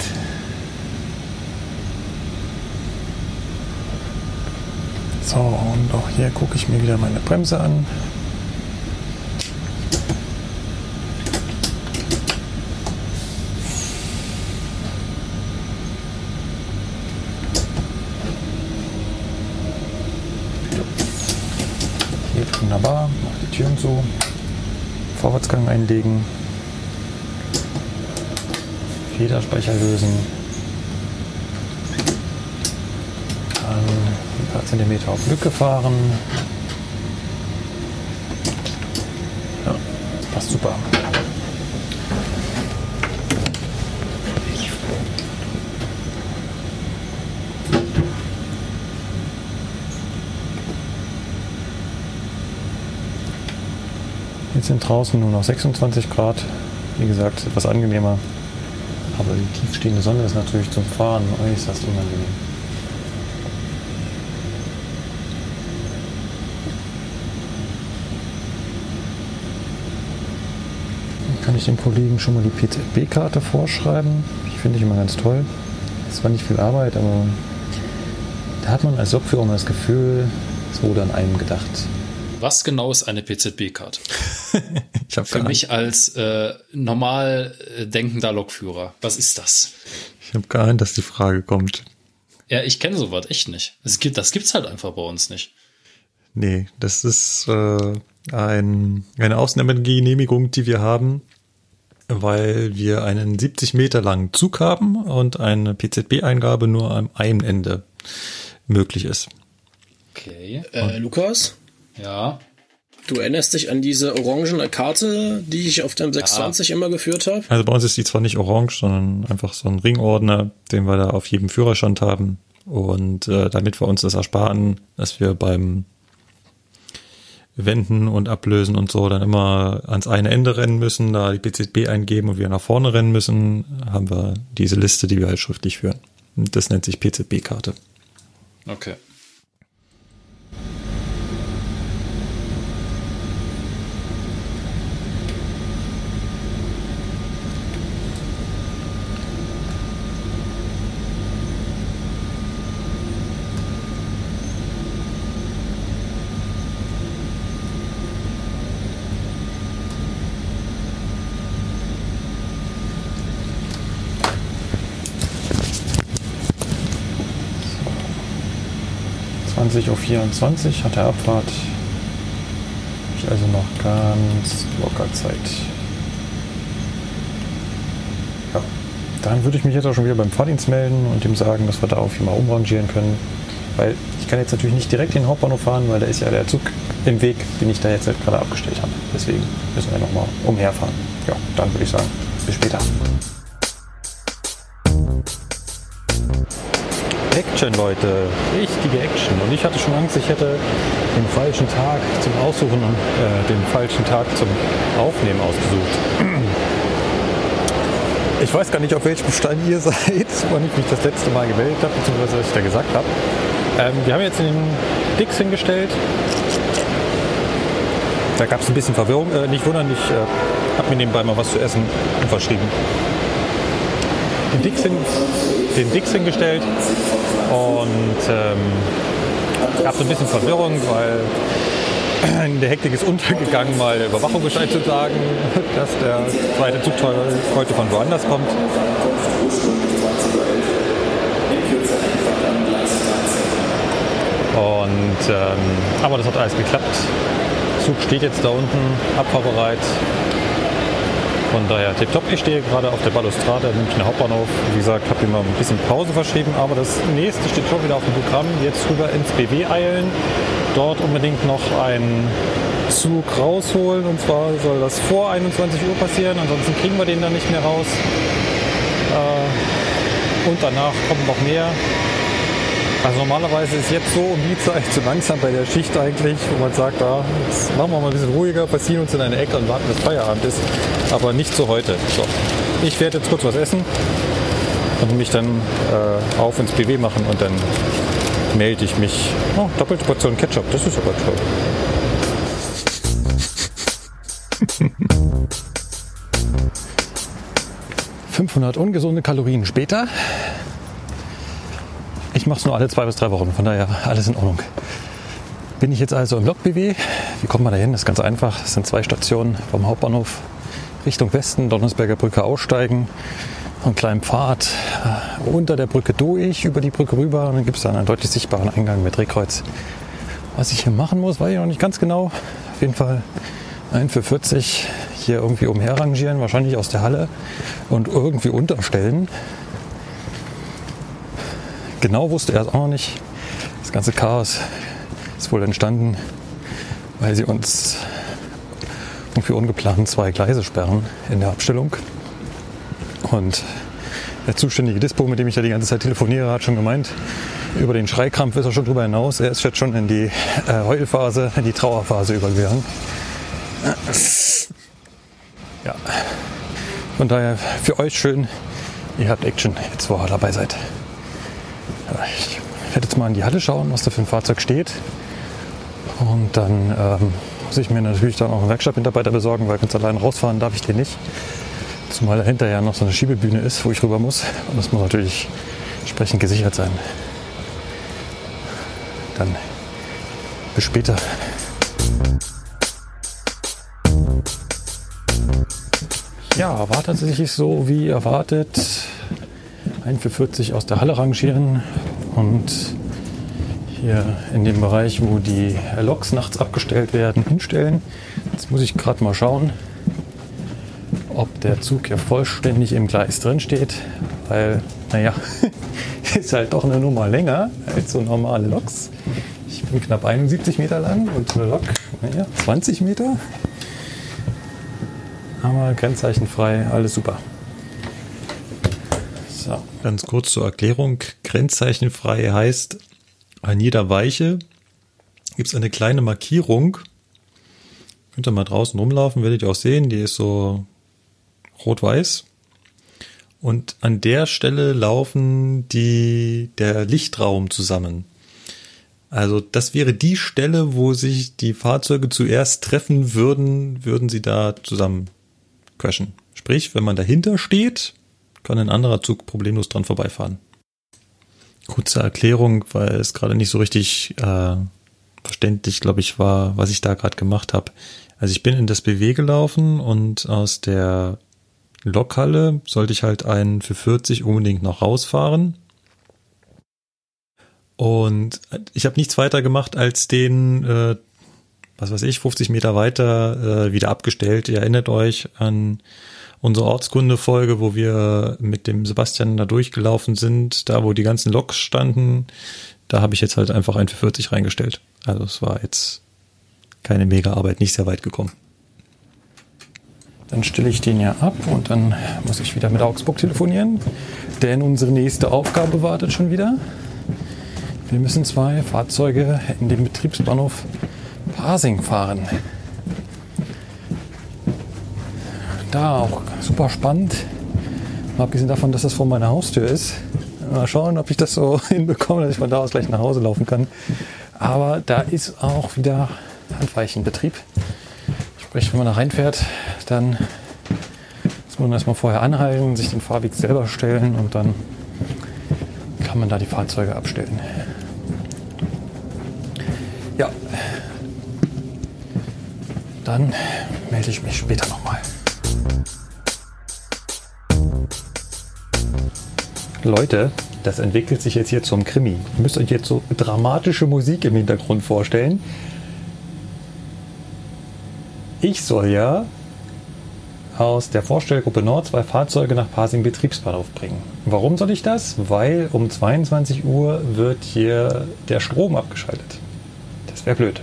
B: So, und auch hier gucke ich mir wieder meine Bremse an. Geht wunderbar. Mach zu. Vorwärtsgang einlegen. Federspeicher lösen. Dann ein paar Zentimeter auf Lücke fahren. Ja, passt super. Jetzt sind draußen nur noch 26 Grad. Wie gesagt, etwas angenehmer. Aber die tiefstehende Sonne ist natürlich zum Fahren äußerst unangenehm. Dann kann ich den Kollegen schon mal die PZB-Karte vorschreiben. Die finde ich immer ganz toll. Das war nicht viel Arbeit, aber da hat man als Lokführer immer das Gefühl, es wurde an einem gedacht.
A: Was genau ist eine PZB-Karte?
B: Ich habe
A: Für mich als äh, normal äh, denkender Lokführer. Was ist das?
B: Ich habe geahnt, dass die Frage kommt.
A: Ja, ich kenne sowas echt nicht. Es gibt, das gibt's halt einfach bei uns nicht.
B: Nee, das ist äh, ein, eine Ausnahmegenehmigung, die wir haben, weil wir einen 70 Meter langen Zug haben und eine PZB-Eingabe nur am einen Ende möglich ist.
A: Okay.
C: Äh, Lukas,
A: Ja.
C: du erinnerst dich an diese orangene Karte, die ich auf dem 620 immer geführt habe?
B: Also bei uns ist die zwar nicht orange, sondern einfach so ein Ringordner, den wir da auf jedem Führerstand haben. Und äh, damit wir uns das ersparen, dass wir beim Wenden und Ablösen und so dann immer ans eine Ende rennen müssen, da die PZB eingeben und wir nach vorne rennen müssen, haben wir diese Liste, die wir halt schriftlich führen. Und das nennt sich PZB-Karte.
A: Okay.
B: 24 hat er Abfahrt. also noch ganz locker Zeit. Ja, dann würde ich mich jetzt auch schon wieder beim Fahrdienst melden und ihm sagen, dass wir da auf jeden Fall umrangieren können. Weil ich kann jetzt natürlich nicht direkt in den Hauptbahnhof fahren, weil da ist ja der Zug im Weg, den ich da jetzt halt gerade abgestellt habe. Deswegen müssen wir nochmal umherfahren. Ja, dann würde ich sagen, bis später. Action, Leute. Richtige Action. Und ich hatte schon Angst, ich hätte den falschen Tag zum Aussuchen und äh, den falschen Tag zum Aufnehmen ausgesucht. Ich weiß gar nicht, auf welchem Stein ihr seid, wann ich mich das letzte Mal gemeldet habe, beziehungsweise was ich da gesagt habe. Ähm, wir haben jetzt den Dix hingestellt. Da gab es ein bisschen Verwirrung. Äh, nicht wundern, ich äh, habe mir nebenbei mal was zu essen verschrieben. Den Dix, hin, den Dix hingestellt und ähm, gab so ein bisschen Verwirrung, weil in der Hektik ist untergegangen, mal der Überwachung Bescheid zu sagen, dass der zweite Zug heute von woanders kommt. Und, ähm, aber das hat alles geklappt. Zug steht jetzt da unten, abfahrbereit. Von daher tipptopp. Ich stehe gerade auf der Balustrade Münchner Hauptbahnhof. Wie gesagt, habe mal ein bisschen Pause verschrieben, aber das nächste steht schon wieder auf dem Programm. Jetzt rüber ins BW eilen. Dort unbedingt noch einen Zug rausholen. Und zwar soll das vor 21 Uhr passieren, ansonsten kriegen wir den dann nicht mehr raus. Äh, und danach kommen noch mehr. Also normalerweise ist jetzt so um die Zeit zu langsam bei der Schicht eigentlich, wo man sagt, ah, jetzt machen wir mal ein bisschen ruhiger, passieren uns in eine Ecke und warten, bis Feierabend ist. Aber nicht so heute. So. Ich werde jetzt kurz was essen und mich dann äh, auf ins BW machen und dann melde ich mich. Oh, doppelte Portion Ketchup, das ist aber toll. 500 ungesunde Kalorien später. Ich mache es nur alle zwei bis drei Wochen, von daher alles in Ordnung. Bin ich jetzt also im Lok-BW. Wie kommt man da hin? Das ist ganz einfach. Es sind zwei Stationen vom Hauptbahnhof Richtung Westen, Donnersberger Brücke aussteigen, einen kleinen Pfad äh, unter der Brücke durch, über die Brücke rüber und dann gibt es dann einen deutlich sichtbaren Eingang mit Drehkreuz. Was ich hier machen muss, weiß ich noch nicht ganz genau. Auf jeden Fall ein für 40 hier irgendwie umherrangieren, wahrscheinlich aus der Halle und irgendwie unterstellen. Genau wusste er es auch noch nicht. Das ganze Chaos ist wohl entstanden, weil sie uns irgendwie ungeplant zwei Gleise sperren in der Abstellung. Und der zuständige Dispo, mit dem ich ja die ganze Zeit telefoniere, hat schon gemeint, über den Schreikrampf ist er schon drüber hinaus. Er ist jetzt schon in die äh, Heulphase, in die Trauerphase übergegangen. Ja. Von daher für euch schön, ihr habt Action jetzt, wo ihr dabei seid. Ich werde jetzt mal in die Halle schauen, was da für ein Fahrzeug steht. Und dann ähm, muss ich mir natürlich dann auch einen Werkstattmitarbeiter besorgen, weil ganz allein rausfahren darf ich den nicht. Zumal dahinter ja noch so eine Schiebebühne ist, wo ich rüber muss. Und das muss natürlich entsprechend gesichert sein. Dann bis später. Ja, war tatsächlich so wie erwartet. Ein für 40 aus der Halle rangieren und hier in dem Bereich, wo die Loks nachts abgestellt werden, hinstellen. Jetzt muss ich gerade mal schauen, ob der Zug ja vollständig im Gleis drin steht, weil, naja, ist halt doch eine Nummer länger als so normale Loks. Ich bin knapp 71 Meter lang und eine Lok, naja, 20 Meter. Aber grenzzeichenfrei, alles super. So. Ganz kurz zur Erklärung. Grenzzeichenfrei heißt, an jeder Weiche gibt es eine kleine Markierung. Könnt ihr mal draußen rumlaufen, werdet ihr auch sehen. Die ist so rot-weiß. Und an der Stelle laufen die, der Lichtraum zusammen. Also das wäre die Stelle, wo sich die Fahrzeuge zuerst treffen würden, würden sie da zusammen crashen. Sprich, wenn man dahinter steht, kann ein anderer Zug problemlos dran vorbeifahren. Kurze Erklärung, weil es gerade nicht so richtig äh, verständlich, glaube ich, war, was ich da gerade gemacht habe. Also ich bin in das BW gelaufen und aus der Lokhalle sollte ich halt einen für 40 unbedingt noch rausfahren. Und ich habe nichts weiter gemacht, als den äh, was weiß ich, 50 Meter weiter äh, wieder abgestellt. Ihr erinnert euch an unsere Ortskunde-Folge, wo wir mit dem Sebastian da durchgelaufen sind, da wo die ganzen Loks standen, da habe ich jetzt halt einfach ein für 40 reingestellt. Also es war jetzt keine Mega-Arbeit, nicht sehr weit gekommen. Dann stelle ich den ja ab und dann muss ich wieder mit Augsburg telefonieren, denn unsere nächste Aufgabe wartet schon wieder. Wir müssen zwei Fahrzeuge in den Betriebsbahnhof Pasing fahren. Da auch super spannend. Mal abgesehen davon, dass das vor meiner Haustür ist. Mal schauen, ob ich das so hinbekomme, dass ich von da aus gleich nach Hause laufen kann. Aber da ist auch wieder Handweichenbetrieb. Sprich, wenn man da reinfährt, dann muss man erstmal vorher anhalten, sich den Fahrweg selber stellen und dann kann man da die Fahrzeuge abstellen. Ja, dann melde ich mich später nochmal. Leute, das entwickelt sich jetzt hier zum Krimi. Ihr müsst euch jetzt so dramatische Musik im Hintergrund vorstellen. Ich soll ja aus der Vorstellgruppe Nord zwei Fahrzeuge nach Pasing Betriebsbahnhof bringen. Warum soll ich das? Weil um 22 Uhr wird hier der Strom abgeschaltet. Das wäre blöd.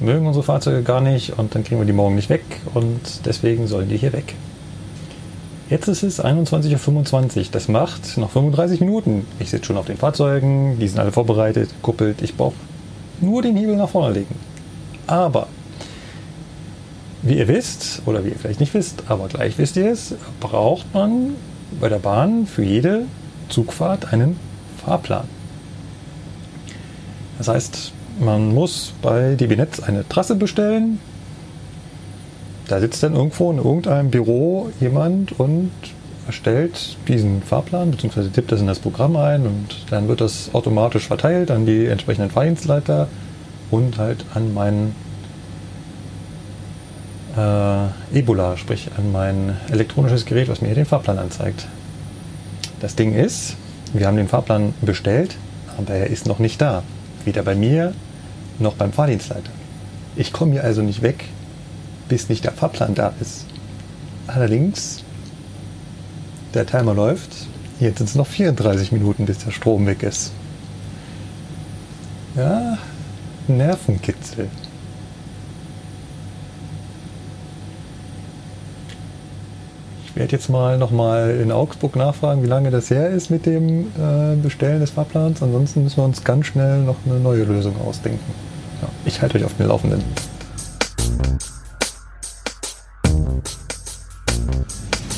B: Mögen unsere Fahrzeuge gar nicht und dann kriegen wir die morgen nicht weg und deswegen sollen die hier weg. Jetzt ist es 21.25 Uhr. Das macht noch 35 Minuten. Ich sitze schon auf den Fahrzeugen, die sind alle vorbereitet, kuppelt. Ich brauche nur den Hebel nach vorne legen. Aber, wie ihr wisst, oder wie ihr vielleicht nicht wisst, aber gleich wisst ihr es, braucht man bei der Bahn für jede Zugfahrt einen Fahrplan. Das heißt, man muss bei DB Netz eine Trasse bestellen, da sitzt dann irgendwo in irgendeinem Büro jemand und erstellt diesen Fahrplan, beziehungsweise tippt das in das Programm ein und dann wird das automatisch verteilt an die entsprechenden Fahrdienstleiter und halt an mein äh, Ebola, sprich an mein elektronisches Gerät, was mir hier den Fahrplan anzeigt. Das Ding ist, wir haben den Fahrplan bestellt, aber er ist noch nicht da. Weder bei mir noch beim Fahrdienstleiter. Ich komme hier also nicht weg, bis nicht der Fahrplan da ist. Allerdings, der Timer läuft. Jetzt sind es noch 34 Minuten, bis der Strom weg ist. Ja, Nervenkitzel. Ich werde jetzt mal nochmal in Augsburg nachfragen, wie lange das her ist mit dem äh, Bestellen des Fahrplans. Ansonsten müssen wir uns ganz schnell noch eine neue Lösung ausdenken. Ja, ich halte euch auf den Laufenden.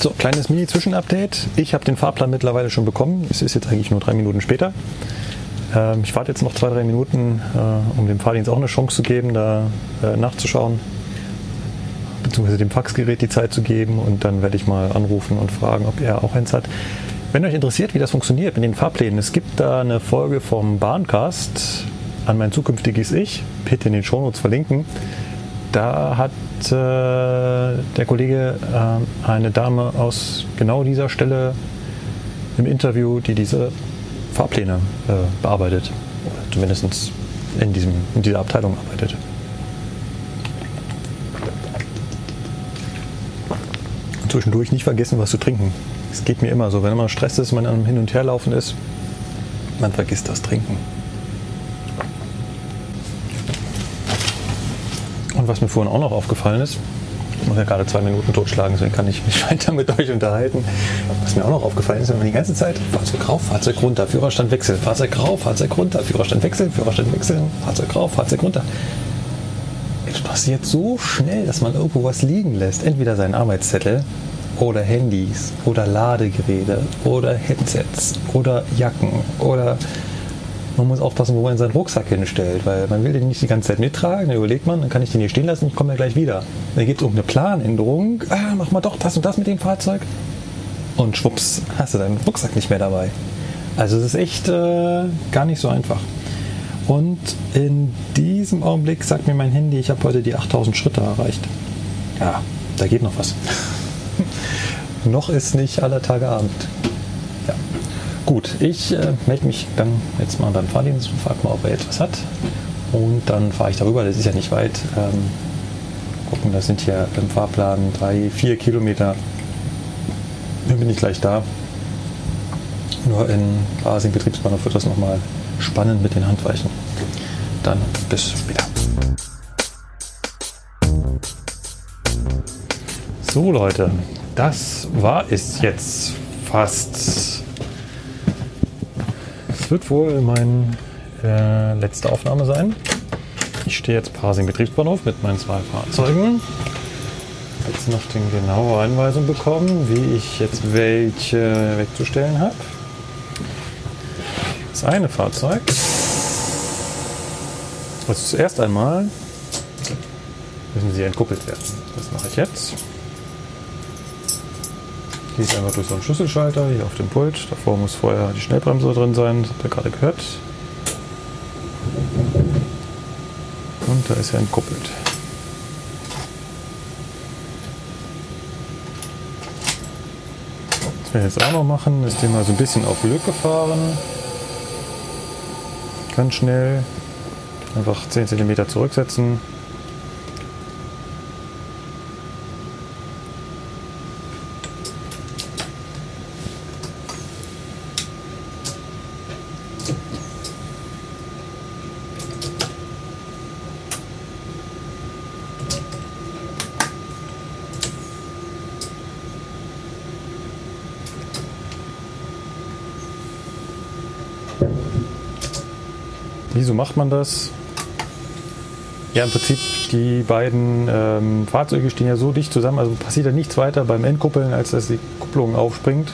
B: So, kleines Mini-Zwischenupdate. Ich habe den Fahrplan mittlerweile schon bekommen. Es ist jetzt eigentlich nur drei Minuten später. Ähm, ich warte jetzt noch zwei, drei Minuten, äh, um dem Fahrdienst auch eine Chance zu geben, da äh, nachzuschauen. Beziehungsweise dem Faxgerät die Zeit zu geben und dann werde ich mal anrufen und fragen, ob er auch eins hat. Wenn euch interessiert, wie das funktioniert mit den Fahrplänen, es gibt da eine Folge vom Bahncast an mein zukünftiges Ich, bitte in den Shownotes verlinken. Da hat äh, der Kollege äh, eine Dame aus genau dieser Stelle im Interview, die diese Fahrpläne äh, bearbeitet. Oder zumindest in, diesem, in dieser Abteilung arbeitet. Zwischendurch nicht vergessen, was zu trinken. Es geht mir immer so, wenn man Stress ist, man am Hin- und Herlaufen ist, man vergisst das Trinken. Und was mir vorhin auch noch aufgefallen ist, ich muss ja gerade zwei Minuten totschlagen, deswegen kann ich mich weiter mit euch unterhalten. Was mir auch noch aufgefallen ist, wenn man die ganze Zeit Fahrzeug rauf, Fahrzeug runter, Führerstand wechseln, Fahrzeug rauf, Fahrzeug runter, Führerstand wechseln, Führerstand wechseln, Fahrzeug rauf, Fahrzeug runter. Es passiert so schnell, dass man irgendwo was liegen lässt. Entweder seinen Arbeitszettel oder Handys oder Ladegeräte oder Headsets oder Jacken oder man muss aufpassen, wo man seinen Rucksack hinstellt, weil man will den nicht die ganze Zeit mittragen. Dann überlegt man, dann kann ich den hier stehen lassen, ich komme ja gleich wieder. Dann gibt es irgendeine Planänderung. Ah, mach mal doch das und das mit dem Fahrzeug. Und schwupps, hast du deinen Rucksack nicht mehr dabei. Also es ist echt äh, gar nicht so einfach. Und in diesem Augenblick sagt mir mein Handy, ich habe heute die 8000 Schritte erreicht. Ja, da geht noch was. noch ist nicht aller Tage Abend. Gut, ich äh, melde mich dann jetzt mal beim Fahrdienst und frage mal, ob er etwas hat. Und dann fahre ich darüber, das ist ja nicht weit. Ähm, gucken, das sind hier im Fahrplan drei, vier Kilometer. Dann bin ich gleich da. Nur in Basing Betriebsbahnhof wird das nochmal spannend mit den Handweichen. Dann bis später. So Leute, das war es jetzt fast. Es wird wohl meine äh, letzte Aufnahme sein. Ich stehe jetzt Parsing Betriebsbahnhof mit meinen zwei Fahrzeugen. Jetzt noch die genaue Anweisung bekommen, wie ich jetzt welche wegzustellen habe. Das eine Fahrzeug. Also zuerst einmal müssen sie entkuppelt werden. Das mache ich jetzt. Die ist einfach durch so einen Schlüsselschalter hier auf dem Pult. Davor muss vorher die Schnellbremse drin sein, das habt ihr gerade gehört. Und da ist er entkuppelt. Was wir jetzt auch noch machen, ist den mal so ein bisschen auf Lücke fahren. Ganz schnell. Einfach 10 cm zurücksetzen. Macht man das? Ja, im Prinzip die beiden ähm, Fahrzeuge stehen ja so dicht zusammen, also passiert ja nichts weiter beim Endkuppeln, als dass die Kupplung aufspringt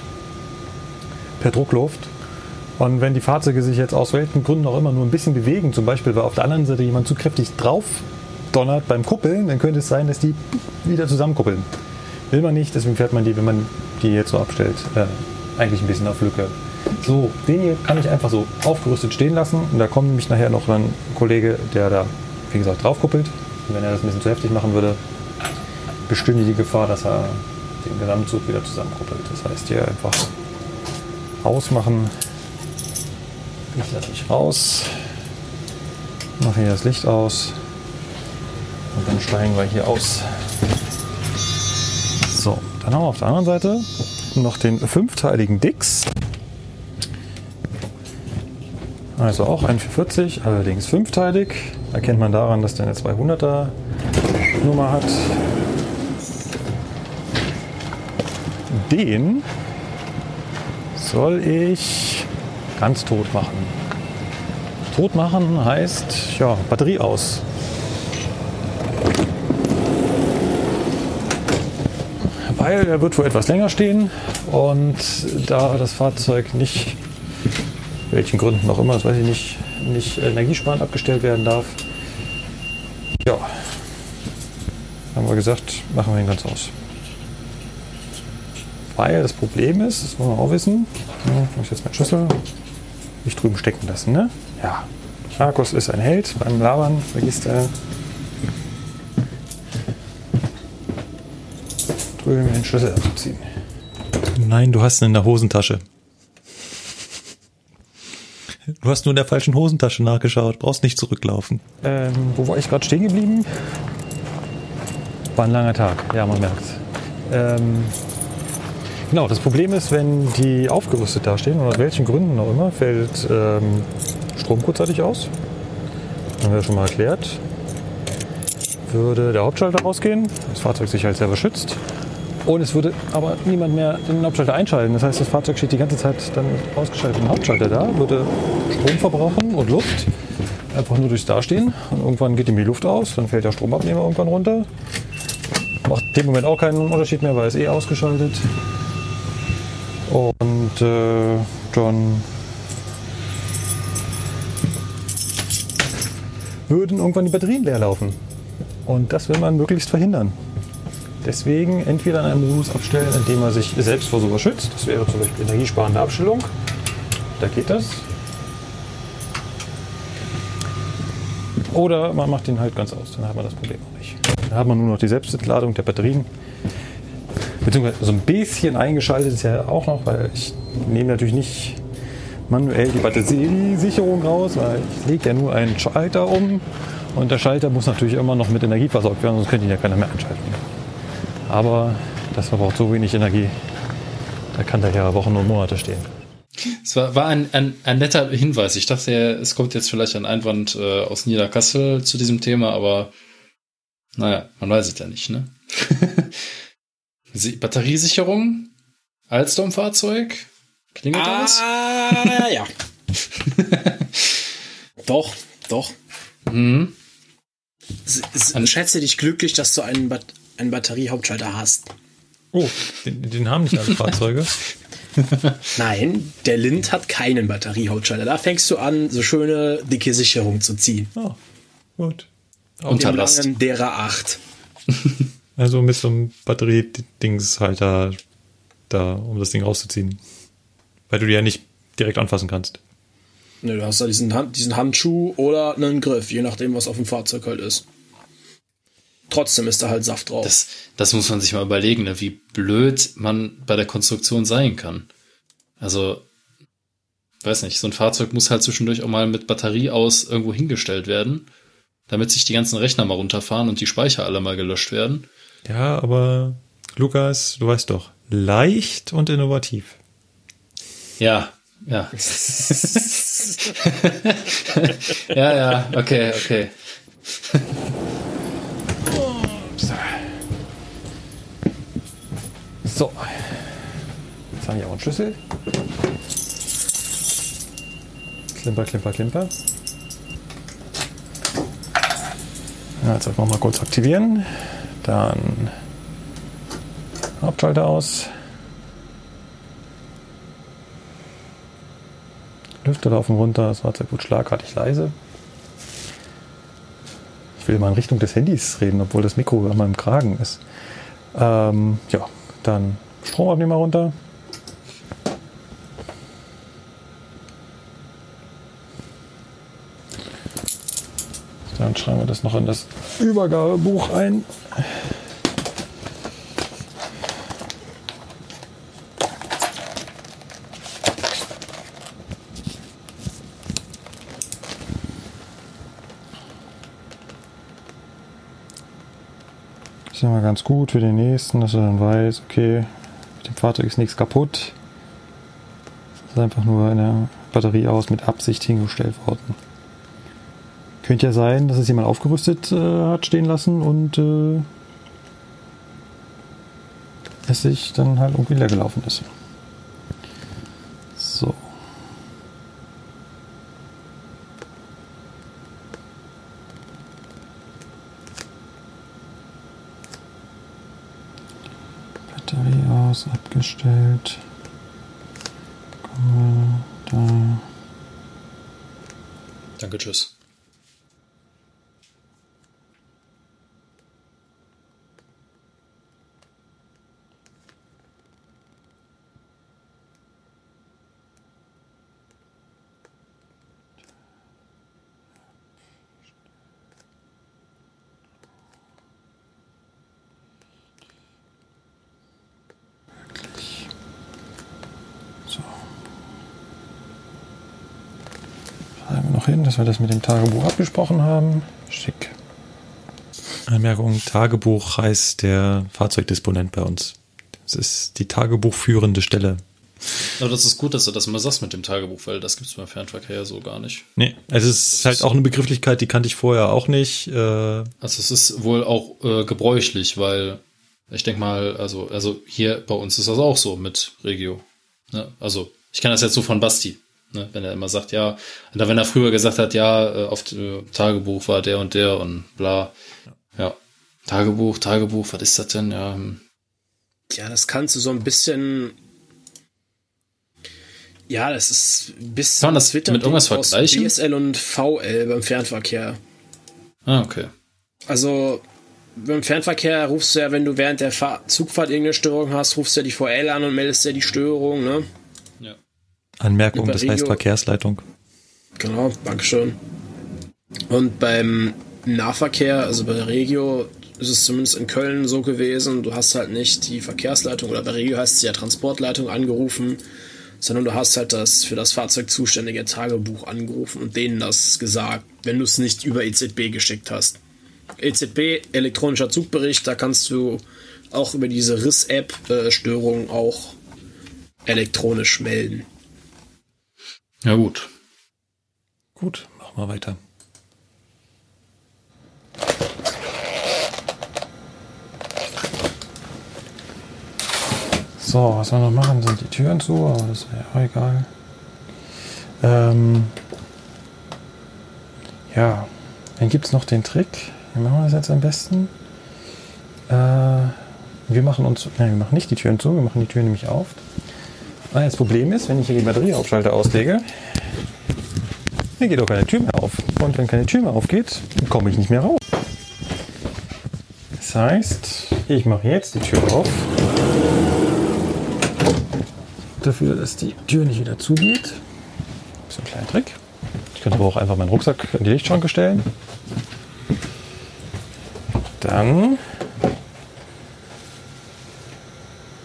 B: per Druckluft. Und wenn die Fahrzeuge sich jetzt aus welchen Gründen auch immer nur ein bisschen bewegen, zum Beispiel weil auf der anderen Seite jemand zu kräftig drauf donnert beim Kuppeln, dann könnte es sein, dass die wieder zusammenkuppeln. Will man nicht, deswegen fährt man die, wenn man die jetzt so abstellt, äh, eigentlich ein bisschen auf Lücke. So, den hier kann ich einfach so aufgerüstet stehen lassen. Und da kommt nämlich nachher noch ein Kollege, der da, wie gesagt, draufkuppelt. Und wenn er das ein bisschen zu heftig machen würde, bestünde die Gefahr, dass er den Gesamtzug wieder zusammenkuppelt. Das heißt, hier einfach ausmachen. Ich lasse mich raus. Mache hier das Licht aus. Und dann steigen wir hier aus. So, dann haben wir auf der anderen Seite noch den fünfteiligen Dix. Also auch ein 440, allerdings fünfteilig. Erkennt man daran, dass der eine 200er Nummer hat. Den soll ich ganz tot machen. Tot machen heißt, ja, Batterie aus. Weil er wird wohl etwas länger stehen und da das Fahrzeug nicht welchen Gründen auch immer, das weiß ich nicht, nicht energiesparend abgestellt werden darf. Ja, haben wir gesagt, machen wir ihn ganz aus. Weil das Problem ist, das muss man auch wissen, ja, muss ich jetzt meinen Schlüssel nicht drüben stecken lassen, ne? Ja, Markus ist ein Held beim Labern, vergisst er. Drüben den Schlüssel abzuziehen. Nein, du hast ihn in der Hosentasche. Du hast nur in der falschen Hosentasche nachgeschaut, brauchst nicht zurücklaufen. Ähm, wo war ich gerade stehen geblieben? War ein langer Tag, ja, man merkt. Ähm, genau, das Problem ist, wenn die aufgerüstet dastehen, und aus welchen Gründen auch immer, fällt ähm, Strom kurzzeitig aus. Haben wir schon mal erklärt. Würde der Hauptschalter rausgehen, das Fahrzeug sich halt selber schützt. Und es würde aber niemand mehr den Hauptschalter einschalten. Das heißt, das Fahrzeug steht die ganze Zeit dann ausgeschaltet im Hauptschalter da, würde Strom verbrauchen und Luft. Einfach nur durchs Dastehen. Und irgendwann geht ihm die Luft aus, dann fällt der Stromabnehmer irgendwann runter. Macht in dem Moment auch keinen Unterschied mehr, weil es eh ausgeschaltet. Und äh, dann würden irgendwann die Batterien leer laufen. Und das will man möglichst verhindern. Deswegen entweder in einem Modus abstellen, in dem man sich selbst vor sowas schützt. Das wäre zum Beispiel energiesparende Abstellung. Da geht das. Oder man macht den halt ganz aus, dann hat man das Problem auch nicht. Dann hat man nur noch die Selbstentladung der Batterien. Beziehungsweise so ein bisschen eingeschaltet ist ja auch noch, weil ich nehme natürlich nicht manuell die Batteriesicherung raus, weil ich lege ja nur einen Schalter um und der Schalter muss natürlich immer noch mit Energie versorgt werden, sonst könnte ihn ja keiner mehr anschalten. Aber das verbraucht so wenig Energie, da kann der ja Wochen und Monate stehen.
A: Es war, war ein, ein, ein netter Hinweis. Ich dachte, es kommt jetzt vielleicht ein Einwand äh, aus Niederkassel zu diesem Thema, aber naja, man weiß es ja nicht, ne? Batteriesicherung? Alstom-Fahrzeug? Klingelt
C: ah,
A: das?
C: Ah, ja. doch, doch.
A: Mhm.
C: S schätze dich glücklich, dass du einen, Bat einen Batteriehauptschalter hast.
B: Oh, den, den haben nicht alle Fahrzeuge.
C: Nein, der Lind hat keinen Batteriehauptschalter. Da fängst du an, so schöne dicke Sicherung zu ziehen.
B: Oh, gut.
A: Unter Last.
C: derer 8.
B: Also mit so einem Batteriedingshalter da, um das Ding rauszuziehen. Weil du die ja nicht direkt anfassen kannst.
C: Ne, du hast da diesen, Hand, diesen Handschuh oder einen Griff, je nachdem, was auf dem Fahrzeug halt ist. Trotzdem ist da halt Saft drauf.
A: Das, das muss man sich mal überlegen, ne? wie blöd man bei der Konstruktion sein kann. Also, weiß nicht, so ein Fahrzeug muss halt zwischendurch auch mal mit Batterie aus irgendwo hingestellt werden, damit sich die ganzen Rechner mal runterfahren und die Speicher alle mal gelöscht werden.
B: Ja, aber Lukas, du weißt doch, leicht und innovativ.
A: Ja, ja. ja, ja, okay, okay.
B: So. Jetzt haben wir auch einen Schlüssel. Klimper, klimper, klimper. Ja, jetzt einfach mal kurz aktivieren. Dann Hauptschalter aus. Lüfter laufen runter, das war sehr gut schlagartig leise. Ich will mal in Richtung des Handys reden, obwohl das Mikro an meinem Kragen ist. Ähm, ja, dann Stromabnehmer runter. Dann schreiben wir das noch in das Übergabebuch ein. Ist immer ganz gut für den nächsten, dass er dann weiß, okay, mit dem Fahrzeug ist nichts kaputt. Es ist einfach nur eine Batterie aus mit Absicht hingestellt worden. Könnte ja sein, dass es jemand aufgerüstet äh, hat stehen lassen und äh, es sich dann halt irgendwie leer gelaufen ist. So. Batterie aus, abgestellt. Wir da.
A: Danke, tschüss.
B: Noch hin, dass wir das mit dem Tagebuch abgesprochen haben. Schick. Anmerkung: Tagebuch heißt der Fahrzeugdisponent bei uns. Das ist die Tagebuchführende Stelle.
A: Aber das ist gut, dass du das mal sagst mit dem Tagebuch, weil das gibt es beim Fernverkehr ja so gar nicht.
B: Nee, also es ist halt auch eine Begrifflichkeit, die kannte ich vorher auch nicht. Äh,
A: Also es ist wohl auch äh, gebräuchlich, weil ich denke mal, also, also hier bei uns ist das auch so mit Regio. Ne? Also ich kenne das jetzt so von Basti, ne? wenn er immer sagt, ja, oder wenn er früher gesagt hat, ja, äh, auf äh, Tagebuch war der und der und bla. Ja. Tagebuch, Tagebuch, was ist das denn? Ja, hm.
C: Ja, das kannst du so ein bisschen. Ja, das ist ein bisschen.
A: Kann man das mit irgendwas vergleichen?
C: DSL und VL beim Fernverkehr.
A: ah, okay.
C: Also beim Fernverkehr rufst du ja, wenn du während der Fahr Zugfahrt irgendeine Störung hast, rufst du ja die VL an und meldest ja die Störung, ne?
B: Anmerkung, das heißt Verkehrsleitung.
C: Genau, Dankeschön. Und beim Nahverkehr, also bei Regio, ist es zumindest in Köln so gewesen, du hast halt nicht die Verkehrsleitung oder bei Regio heißt es ja Transportleitung angerufen, sondern du hast halt das für das Fahrzeug zuständige Tagebuch angerufen und denen das gesagt, wenn du es nicht über EZB geschickt hast. EZB, elektronischer Zugbericht, da kannst du auch über diese RIS-App äh, Störungen auch elektronisch melden.
A: Ja, gut.
B: Gut, machen wir weiter. So, was wir noch machen, sind die Türen zu, aber das ist ja auch egal. Ähm, ja, dann gibt es noch den Trick. Wie machen wir das jetzt am besten? Äh, wir machen uns, nein, wir machen nicht die Türen zu, wir machen die Türen nämlich auf. Weil das Problem ist, wenn ich hier die Batterieaufschalter auslege, dann geht auch keine Tür mehr auf. Und wenn keine Tür mehr aufgeht, komme ich nicht mehr raus. Das heißt, ich mache jetzt die Tür auf. Dafür, dass die Tür nicht wieder zugeht. Ist ein kleiner Trick. Ich könnte aber auch einfach meinen Rucksack in die Lichtschranke stellen. Dann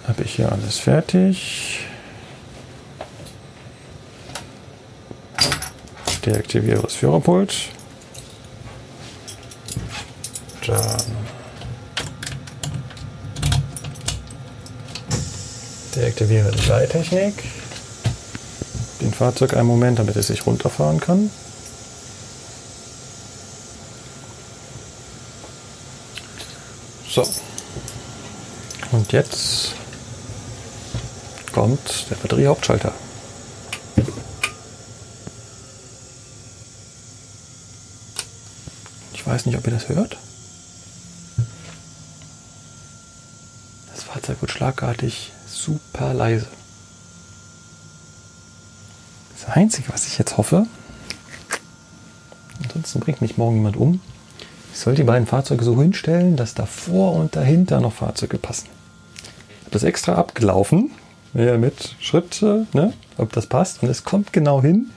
B: habe ich hier alles fertig. Deaktiviere das Führerpult. Dann deaktiviere die Leittechnik. Den Fahrzeug einen Moment, damit es sich runterfahren kann. So. Und jetzt kommt der Batteriehauptschalter. Weiß nicht, ob ihr das hört. Das Fahrzeug wird schlagartig super leise. Das Einzige, was ich jetzt hoffe, ansonsten bringt mich morgen jemand um, ich soll die beiden Fahrzeuge so hinstellen, dass davor und dahinter noch Fahrzeuge passen. Ich habe das extra abgelaufen, ja, mit Schritt, ne, ob das passt. Und es kommt genau hin.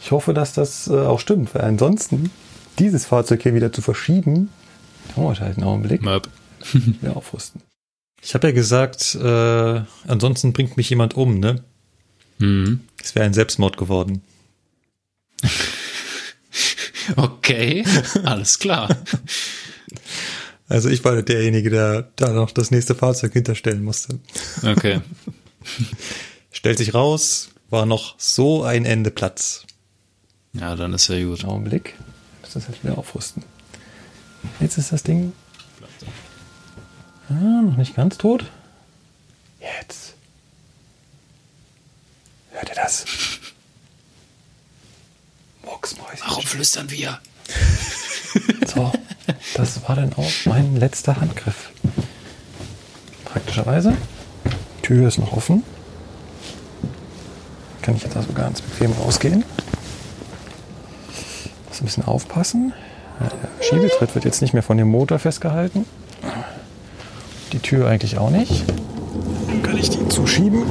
B: Ich hoffe, dass das äh, auch stimmt, weil ansonsten dieses Fahrzeug hier wieder zu verschieben, dauert halt einen Augenblick.
A: Map.
B: Ja, aufrüsten. Ich habe ja gesagt, äh, ansonsten bringt mich jemand um, ne?
A: Mhm.
B: Es wäre ein Selbstmord geworden.
A: Okay, alles klar.
B: Also ich war derjenige, der da noch das nächste Fahrzeug hinterstellen musste.
A: Okay.
B: Stellt sich raus, war noch so ein Ende Platz.
A: Ja, dann ist ja gut.
B: Augenblick. Ich muss das halt wieder aufrüsten. Jetzt ist das Ding. Ah, noch nicht ganz tot. Jetzt. Hört ihr das? Mucksmäuschen.
A: Warum flüstern wir?
B: So, das war dann auch mein letzter Handgriff. Praktischerweise. Tür ist noch offen. Kann ich jetzt also ganz bequem rausgehen. Muss ein bisschen aufpassen. Der Schiebetritt wird jetzt nicht mehr von dem Motor festgehalten. Die Tür eigentlich auch nicht. Dann kann ich die zuschieben.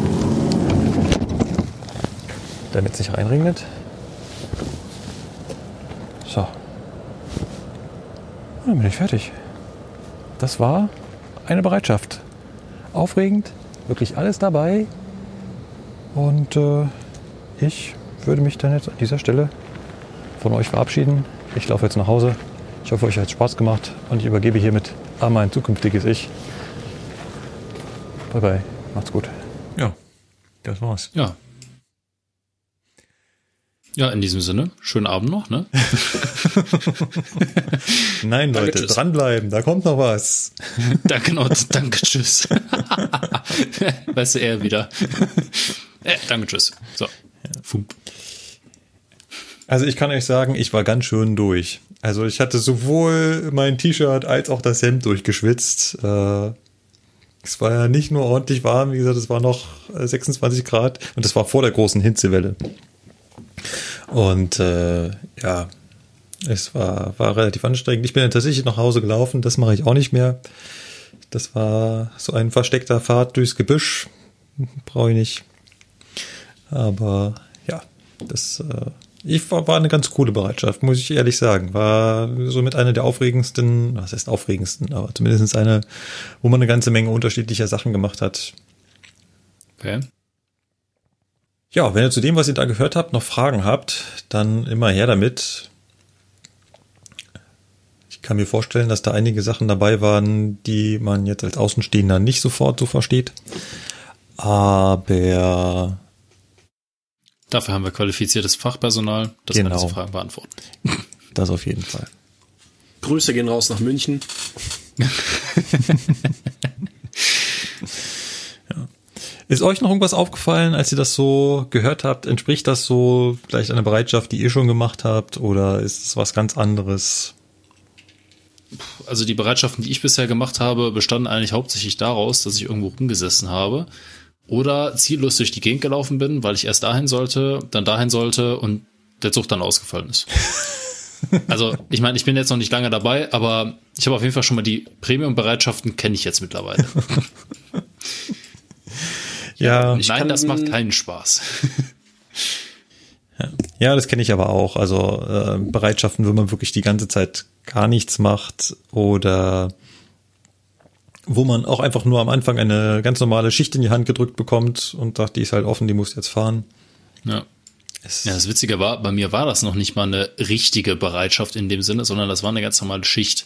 B: Damit es nicht reinregnet. So. Dann bin ich fertig. Das war eine Bereitschaft. Aufregend, wirklich alles dabei. Und äh, ich würde mich dann jetzt an dieser Stelle von euch verabschieden. Ich laufe jetzt nach Hause. Ich hoffe, euch hat Spaß gemacht und ich übergebe hiermit an mein zukünftiges Ich. Bye bye. Macht's gut. Ja, das war's.
A: Ja. Ja, in diesem Sinne, schönen Abend noch, ne?
B: Nein,
C: Danke,
B: Leute,
C: tschüss.
B: dranbleiben, da kommt noch was.
A: danke, genau, danke, tschüss. weißt du, er wieder. äh, danke, tschüss. So. Fump.
B: Also ich kann euch sagen, ich war ganz schön durch. Also ich hatte sowohl mein T-Shirt als auch das Hemd durchgeschwitzt. Äh, es war ja nicht nur ordentlich warm, wie gesagt, es war noch äh, 26 Grad und das war vor der großen Hitzewelle. Und äh, ja, es war, war relativ anstrengend. Ich bin dann tatsächlich nach Hause gelaufen, das mache ich auch nicht mehr. Das war so ein versteckter Pfad durchs Gebüsch. Brauche ich nicht. Aber ja, das äh, ich war, war eine ganz coole Bereitschaft, muss ich ehrlich sagen. War somit eine der aufregendsten, was heißt aufregendsten, aber zumindest eine, wo man eine ganze Menge unterschiedlicher Sachen gemacht hat.
A: Okay.
B: Ja, wenn ihr zu dem, was ihr da gehört habt, noch Fragen habt, dann immer her damit. Ich kann mir vorstellen, dass da einige Sachen dabei waren, die man jetzt als Außenstehender nicht sofort so versteht. Aber
A: Dafür haben wir qualifiziertes Fachpersonal, das
B: Genau.
A: kann diese Fragen beantworten.
B: das auf jeden Fall.
C: Grüße gehen raus nach München.
B: Ist euch noch irgendwas aufgefallen, als ihr das so gehört habt? Entspricht das so vielleicht einer Bereitschaft, die ihr schon gemacht habt? Oder ist es was ganz anderes?
A: Also die Bereitschaften, die ich bisher gemacht habe, bestanden eigentlich hauptsächlich daraus, dass ich irgendwo rumgesessen habe oder ziellos durch die Gegend gelaufen bin, weil ich erst dahin sollte, dann dahin sollte und der Zug dann ausgefallen ist. Also, ich meine, ich bin jetzt noch nicht lange dabei, aber ich habe auf jeden Fall schon mal die Premium-Bereitschaften kenne ich jetzt mittlerweile.
B: Ja,
C: Ich
A: Nein, das macht keinen Spaß.
B: ja, das kenne ich aber auch. Also äh, Bereitschaften, wo man wirklich die ganze Zeit gar nichts macht oder wo man auch einfach nur am Anfang eine ganz normale Schicht in die Hand gedrückt bekommt und sagt, die ist halt offen, die muss jetzt fahren.
A: Ja.
B: Es,
A: Ja, das Witzige war, bei mir war das noch nicht mal eine richtige Bereitschaft in dem Sinne, sondern das war eine ganz normale Schicht.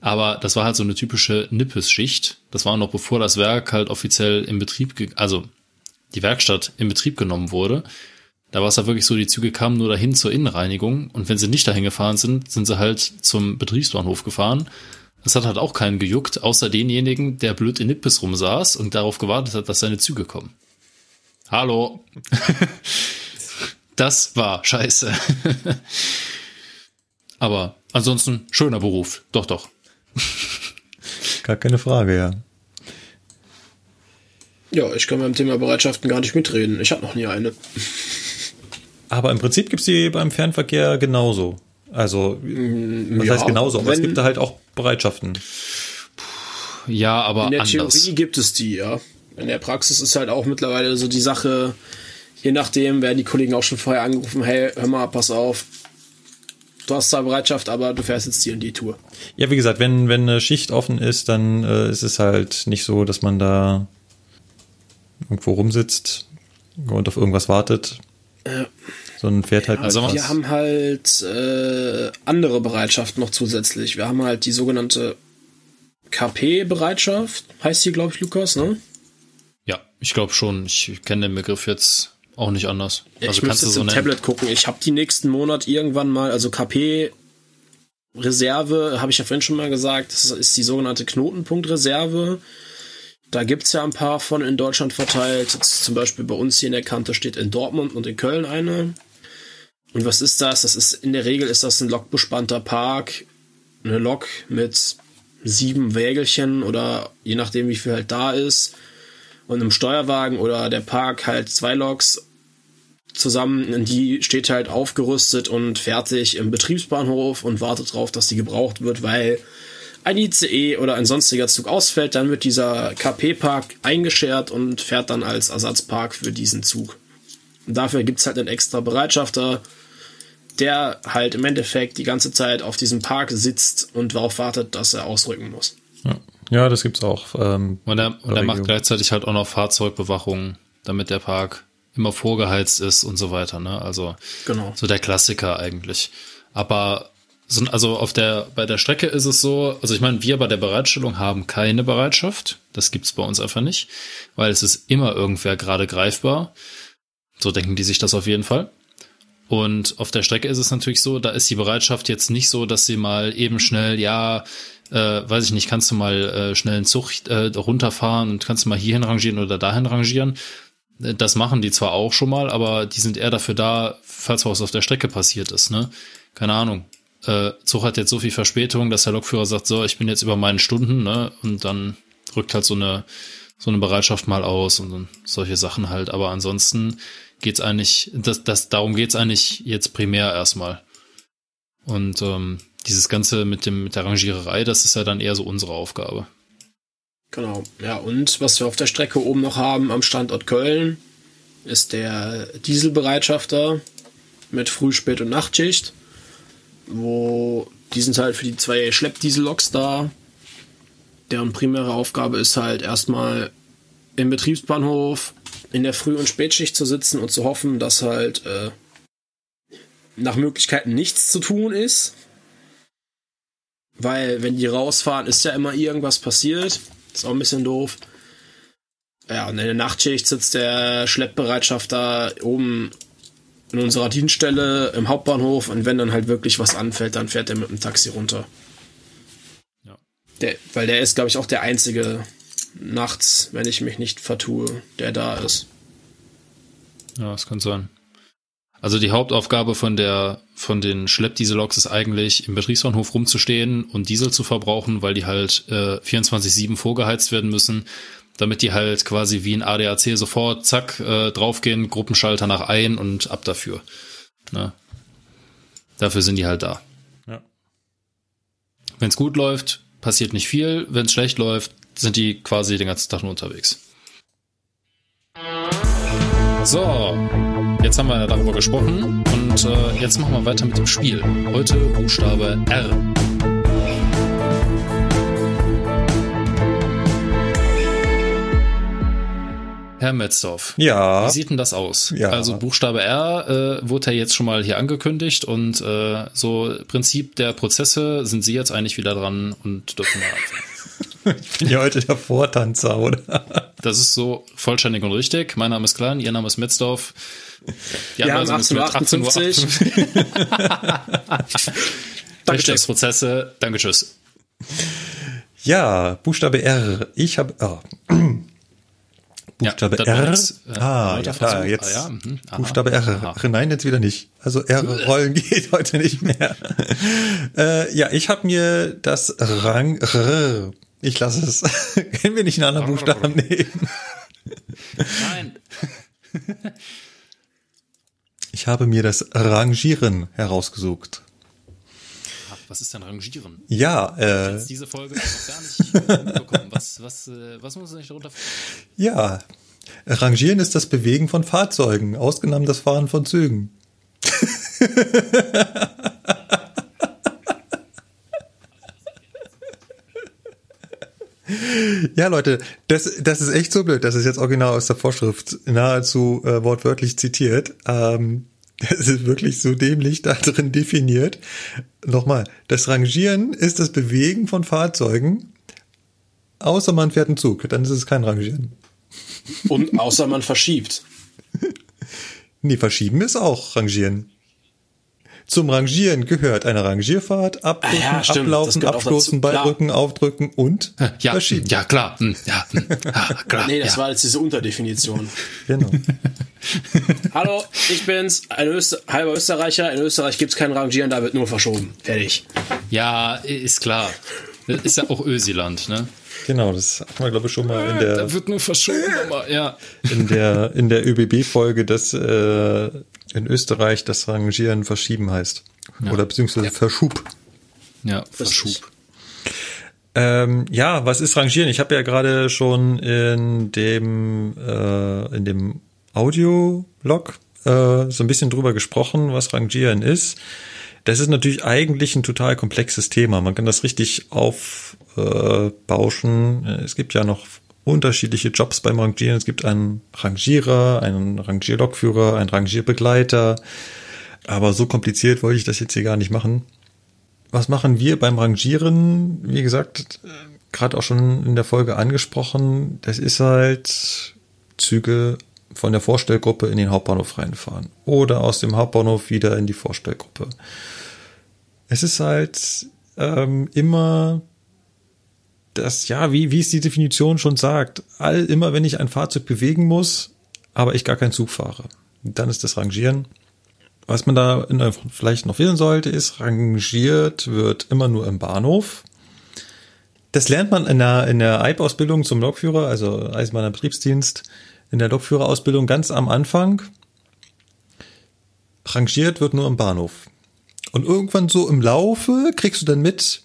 A: Aber das war halt so eine typische Nippes-Schicht. Das war noch bevor das Werk halt offiziell in Betrieb, also die Werkstatt in Betrieb genommen wurde. Da war es halt wirklich so, die Züge kamen nur dahin zur Innenreinigung und wenn sie nicht dahin gefahren sind, sind sie halt zum Betriebsbahnhof gefahren. Das hat halt auch keinen gejuckt, außer denjenigen, der blöd in Nippes rumsaß und darauf gewartet hat, dass seine Züge kommen. Hallo. Das war scheiße. Aber ansonsten schöner Beruf. Doch, doch.
B: gar keine Frage, ja.
C: Ja, ich kann beim Thema Bereitschaften gar nicht mitreden. Ich habe noch nie eine.
B: Aber im Prinzip gibt's die beim Fernverkehr genauso. Also, was
C: ja,
B: heißt genauso, aber es
C: wenn-
B: gibt da halt auch Bereitschaften.
A: Ja, aber
C: In der
A: anders.
C: Theorie gibt es die, ja. In der Praxis ist halt auch mittlerweile so die Sache, je nachdem werden die Kollegen auch schon vorher angerufen, hey, hör mal, pass auf, du hast zwar Bereitschaft, aber du fährst jetzt die und die Tour.
B: Ja, wie gesagt, wenn, wenn eine Schicht offen ist, dann äh, ist es halt nicht so, dass man da irgendwo rumsitzt und auf irgendwas wartet. Sondern fährt halt
A: also
B: einfach.
C: Wir haben halt äh, andere Bereitschaft noch zusätzlich. Wir haben halt die sogenannte KP-Bereitschaft, heißt die, glaube ich, Lukas, ne?
A: Ja, ich glaube schon. Ich kenne den Begriff jetzt auch nicht anders.
C: Ja,
A: also
C: ich
A: kannst
C: müsste
A: du
C: jetzt
A: so
C: im
A: nennen.
C: Tablet gucken. Ich habe die nächsten Monat irgendwann mal, also KP Reserve, habe ich ja vorhin schon mal gesagt, das ist die sogenannte Knotenpunktreserve. Da gibt's ja ein paar von in Deutschland verteilt. Jetzt zum Beispiel bei uns hier in der Kante steht in Dortmund und in Köln eine. Und was ist das? Das ist in der Regel ist das ein lokbespannter Park, eine Lok mit sieben Wägelchen oder je nachdem wie viel halt da ist und einem Steuerwagen oder der Park halt zwei Loks zusammen. Und die steht halt aufgerüstet und fertig im Betriebsbahnhof und wartet drauf, dass die gebraucht wird, weil ein ICE oder ein sonstiger Zug ausfällt, dann wird dieser KP-Park eingeschert und fährt dann als Ersatzpark für diesen Zug. Und dafür gibt's halt einen extra Bereitschafter, der halt im Endeffekt die ganze Zeit auf diesem Park sitzt und darauf wartet, dass er ausrücken muss.
B: Ja. ja, das gibt's auch. Ähm,
A: Und er, und er macht gleichzeitig halt auch noch Fahrzeugbewachung, damit der Park immer vorgeheizt ist und so weiter. Ne? Also
C: Genau.
A: so der Klassiker eigentlich. Aber so, also auf der bei der Strecke ist es so, also ich meine, wir bei der Bereitstellung haben keine Bereitschaft. Das gibt's bei uns einfach nicht, weil es ist immer irgendwer gerade greifbar. So denken die sich das auf jeden Fall. Und auf der Strecke ist es natürlich so, da ist die Bereitschaft jetzt nicht so, dass sie mal eben schnell, ja, äh, weiß ich nicht, kannst du mal äh, schnell einen Zug äh, runterfahren und kannst du mal hierhin rangieren oder dahin rangieren. Äh, Das machen die zwar auch schon mal, aber die sind eher dafür da, falls was auf der Strecke passiert ist, ne? Keine Ahnung. Äh, Zug hat jetzt so viel Verspätung, dass der Lokführer sagt, so, ich bin jetzt über meinen Stunden, ne? Und dann rückt halt so eine so eine Bereitschaft mal aus und so- solche Sachen halt. Aber ansonsten geht's eigentlich, das, das, darum geht's eigentlich jetzt primär erstmal. Und ähm, dieses Ganze mit dem mit der Rangiererei, das ist ja dann eher so unsere Aufgabe.
C: Genau. Ja, und was wir auf der Strecke oben noch haben am Standort Köln, ist der Dieselbereitschafter mit Früh-, Spät- und Nachtschicht, wo die sind halt für die zwei Schleppdieselloks da. Deren primäre Aufgabe ist halt erstmal im Betriebsbahnhof in der Früh- und Spätschicht zu sitzen und zu hoffen, dass halt äh, nach Möglichkeiten nichts zu tun ist. Weil, wenn die rausfahren, ist ja immer irgendwas passiert. Ist auch ein bisschen doof. Ja, und in der Nachtschicht sitzt der Schleppbereitschaft da oben in unserer Dienststelle im Hauptbahnhof und wenn dann halt wirklich was anfällt, dann fährt er mit dem Taxi runter.
A: Ja.
C: Der, weil der ist, glaube ich, auch der einzige nachts, wenn ich mich nicht vertue, der da ist.
A: Ja, das kann sein. Also die Hauptaufgabe von der von den Schleppdieselloks ist eigentlich im Betriebsbahnhof rumzustehen und Diesel zu verbrauchen, weil die halt äh, 24/7 vorgeheizt werden müssen, damit die halt quasi wie ein ADAC sofort zack äh, draufgehen, Gruppenschalter nach ein und ab dafür. Ne? Dafür sind die halt da.
B: Ja.
A: Wenn es gut läuft, passiert nicht viel. Wenn es schlecht läuft, sind die quasi den ganzen Tag nur unterwegs. So, jetzt haben wir darüber gesprochen und äh, jetzt machen wir weiter mit dem Spiel. Heute Buchstabe R. Herr Metzdorf.
B: Ja.
A: Wie sieht denn das aus?
B: Ja.
A: Also Buchstabe R äh, wurde ja jetzt schon mal hier angekündigt und äh, so Prinzip der Prozesse sind Sie jetzt eigentlich wieder dran und dürfen mal anfangen.
B: Ich bin ja heute der Vortanzer, oder?
A: Das ist so vollständig und richtig. Mein Name ist Klein, Ihr Name ist Metzdorf. Die
C: Ja,
A: ist mit
C: 1858.
A: 1858. Rechtsprozesse. Danke, tschüss.
B: Ja, Buchstabe R. Ich habe oh. Buchstabe
A: das war
B: R.
A: nix. Äh,
B: ah, ja,
A: Versuch.
B: jetzt
A: Ah, ja, mhm. Aha.
B: Buchstabe R.
A: Aha.
B: Nein, jetzt wieder nicht. Also R-Rollen geht heute nicht mehr. äh, ja, ich habe mir das Rang R. Ich lasse es. Können wir nicht einen anderen Buchstaben nehmen?
A: Nein.
B: Ich habe mir das Rangieren herausgesucht.
A: Was ist denn Rangieren?
B: Ja, äh,
A: Jetzt diese Folge noch gar nicht äh, mitbekommen. Was, was, äh, was muss man sich darunter vorstellen?
B: ja. Rangieren ist das Bewegen von Fahrzeugen, ausgenommen das Fahren von Zügen. Ja, Leute, das, das ist echt so blöd. Das ist jetzt original aus der Vorschrift nahezu äh, wortwörtlich zitiert. Ähm, das ist wirklich so dämlich da drin definiert. Nochmal, das Rangieren ist das Bewegen von Fahrzeugen, außer man fährt einen Zug. Dann ist es kein Rangieren.
C: Und außer man verschiebt.
B: Nee, verschieben ist auch Rangieren. Zum Rangieren gehört eine Rangierfahrt, abdrücken,
C: Ah ja,
B: ablaufen, abstoßen, beidrücken, aufdrücken und
A: Ja,
B: verschieben.
A: ja klar. Hm, Ja, hm, ja klar.
C: Nee, das
A: ja.
C: war jetzt diese Unterdefinition.
B: Genau.
C: Hallo, ich bin's, ein Öster halber Österreicher. In Österreich gibt's kein Rangieren, da wird nur verschoben. Fertig.
A: ja, ist klar. Das ist ja auch Ösiland, ne?
B: Genau, das hatten wir, glaube ich, schon mal in der,
A: Da wird nur verschoben, aber ja.
B: in der, in der ÖBB-Folge, dass äh, in Österreich das Rangieren verschieben heißt. Oder beziehungsweise Verschub.
A: Ja, Verschub.
B: Ähm, ja, was ist Rangieren? Ich habe ja gerade schon in dem, äh, in dem Audio-Log äh, so ein bisschen drüber gesprochen, was Rangieren ist. Das ist natürlich eigentlich ein total komplexes Thema. Man kann das richtig aufbauschen. es gibt ja noch unterschiedliche Jobs beim Rangieren. Es gibt einen Rangierer, einen Rangierlokführer, einen Rangierbegleiter. Aber so kompliziert wollte ich das jetzt hier gar nicht machen. Was machen wir beim Rangieren? Wie gesagt, gerade auch schon in der Folge angesprochen. Das ist halt Züge von der Vorstellgruppe in den Hauptbahnhof reinfahren oder aus dem Hauptbahnhof wieder in die Vorstellgruppe. Es ist halt ähm, immer das, ja, wie, wie es die Definition schon sagt, all, immer wenn ich ein Fahrzeug bewegen muss, aber ich gar keinen Zug fahre. Dann ist das Rangieren. Was man da vielleicht noch wissen sollte, ist, rangiert wird immer nur im Bahnhof. Das lernt man in der, in der EIB-Ausbildung zum Lokführer, also Eisenbahner Betriebsdienst, in der Lokführerausbildung ganz am Anfang. Rangiert wird nur im Bahnhof. Und irgendwann so im Laufe kriegst du dann mit,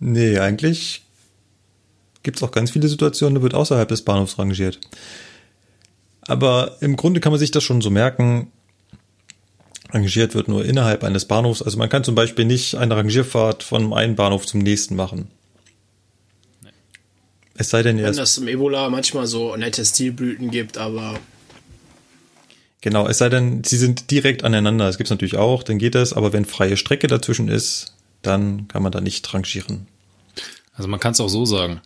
B: nee, eigentlich gibt's auch ganz viele Situationen, da wird außerhalb des Bahnhofs rangiert. Aber im Grunde kann man sich das schon so merken, rangiert wird nur innerhalb eines Bahnhofs. Also man kann zum Beispiel nicht eine Rangierfahrt von einem Bahnhof zum nächsten machen. Es sei denn, er
C: Wenn das im Ebola manchmal so nette Stilblüten gibt, aber
B: Genau, es sei denn, sie sind direkt aneinander. Das gibt's natürlich auch, dann geht das, aber wenn freie Strecke dazwischen ist, dann kann man da nicht rangieren.
A: Also man kann es auch so sagen.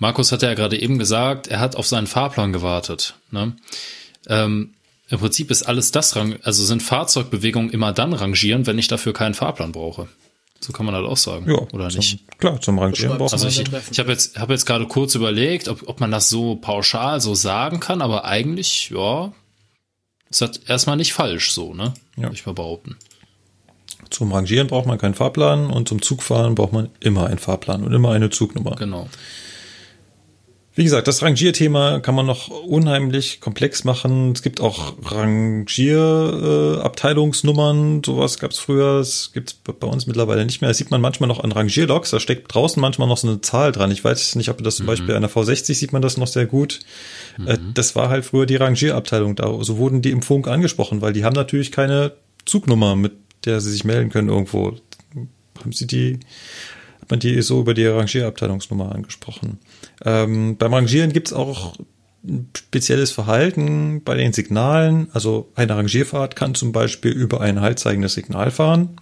A: Markus hat ja gerade eben gesagt, er hat auf seinen Fahrplan gewartet. Ne? Ähm, Im Prinzip ist alles das, rang also sind Fahrzeugbewegungen immer dann rangieren, wenn ich dafür keinen Fahrplan brauche. So kann man halt auch sagen,
B: Ja,
A: oder
B: zum,
A: nicht?
B: Klar, zum Rangieren braucht
A: Also
B: man.
A: ich, ich habe jetzt, hab jetzt gerade kurz überlegt, ob, ob man das so pauschal so sagen kann, aber eigentlich, ja, ist das erstmal nicht falsch so, ne?
B: Ja.
A: Würde ich mal behaupten.
B: Zum Rangieren braucht man keinen Fahrplan und zum Zugfahren braucht man immer einen Fahrplan und immer eine Zugnummer.
A: Genau.
B: Wie gesagt, das Rangierthema kann man noch unheimlich komplex machen. Es gibt auch Rangierabteilungsnummern, äh, sowas gab es früher. Das gibt es bei uns mittlerweile nicht mehr. Das sieht man manchmal noch an Rangierloks. Da steckt draußen manchmal noch so eine Zahl dran. Ich weiß nicht, ob das zum Beispiel an der V60 sieht man das noch sehr gut. Äh, Das war halt früher die Rangierabteilung da. So wurden die im Funk angesprochen, weil die haben natürlich keine Zugnummer, mit der sie sich melden können irgendwo. Haben sie die hat man die so über die Rangierabteilungsnummer angesprochen. Ähm, beim Rangieren gibt's auch ein spezielles Verhalten bei den Signalen. Also eine Rangierfahrt kann zum Beispiel über ein haltzeigendes Signal fahren.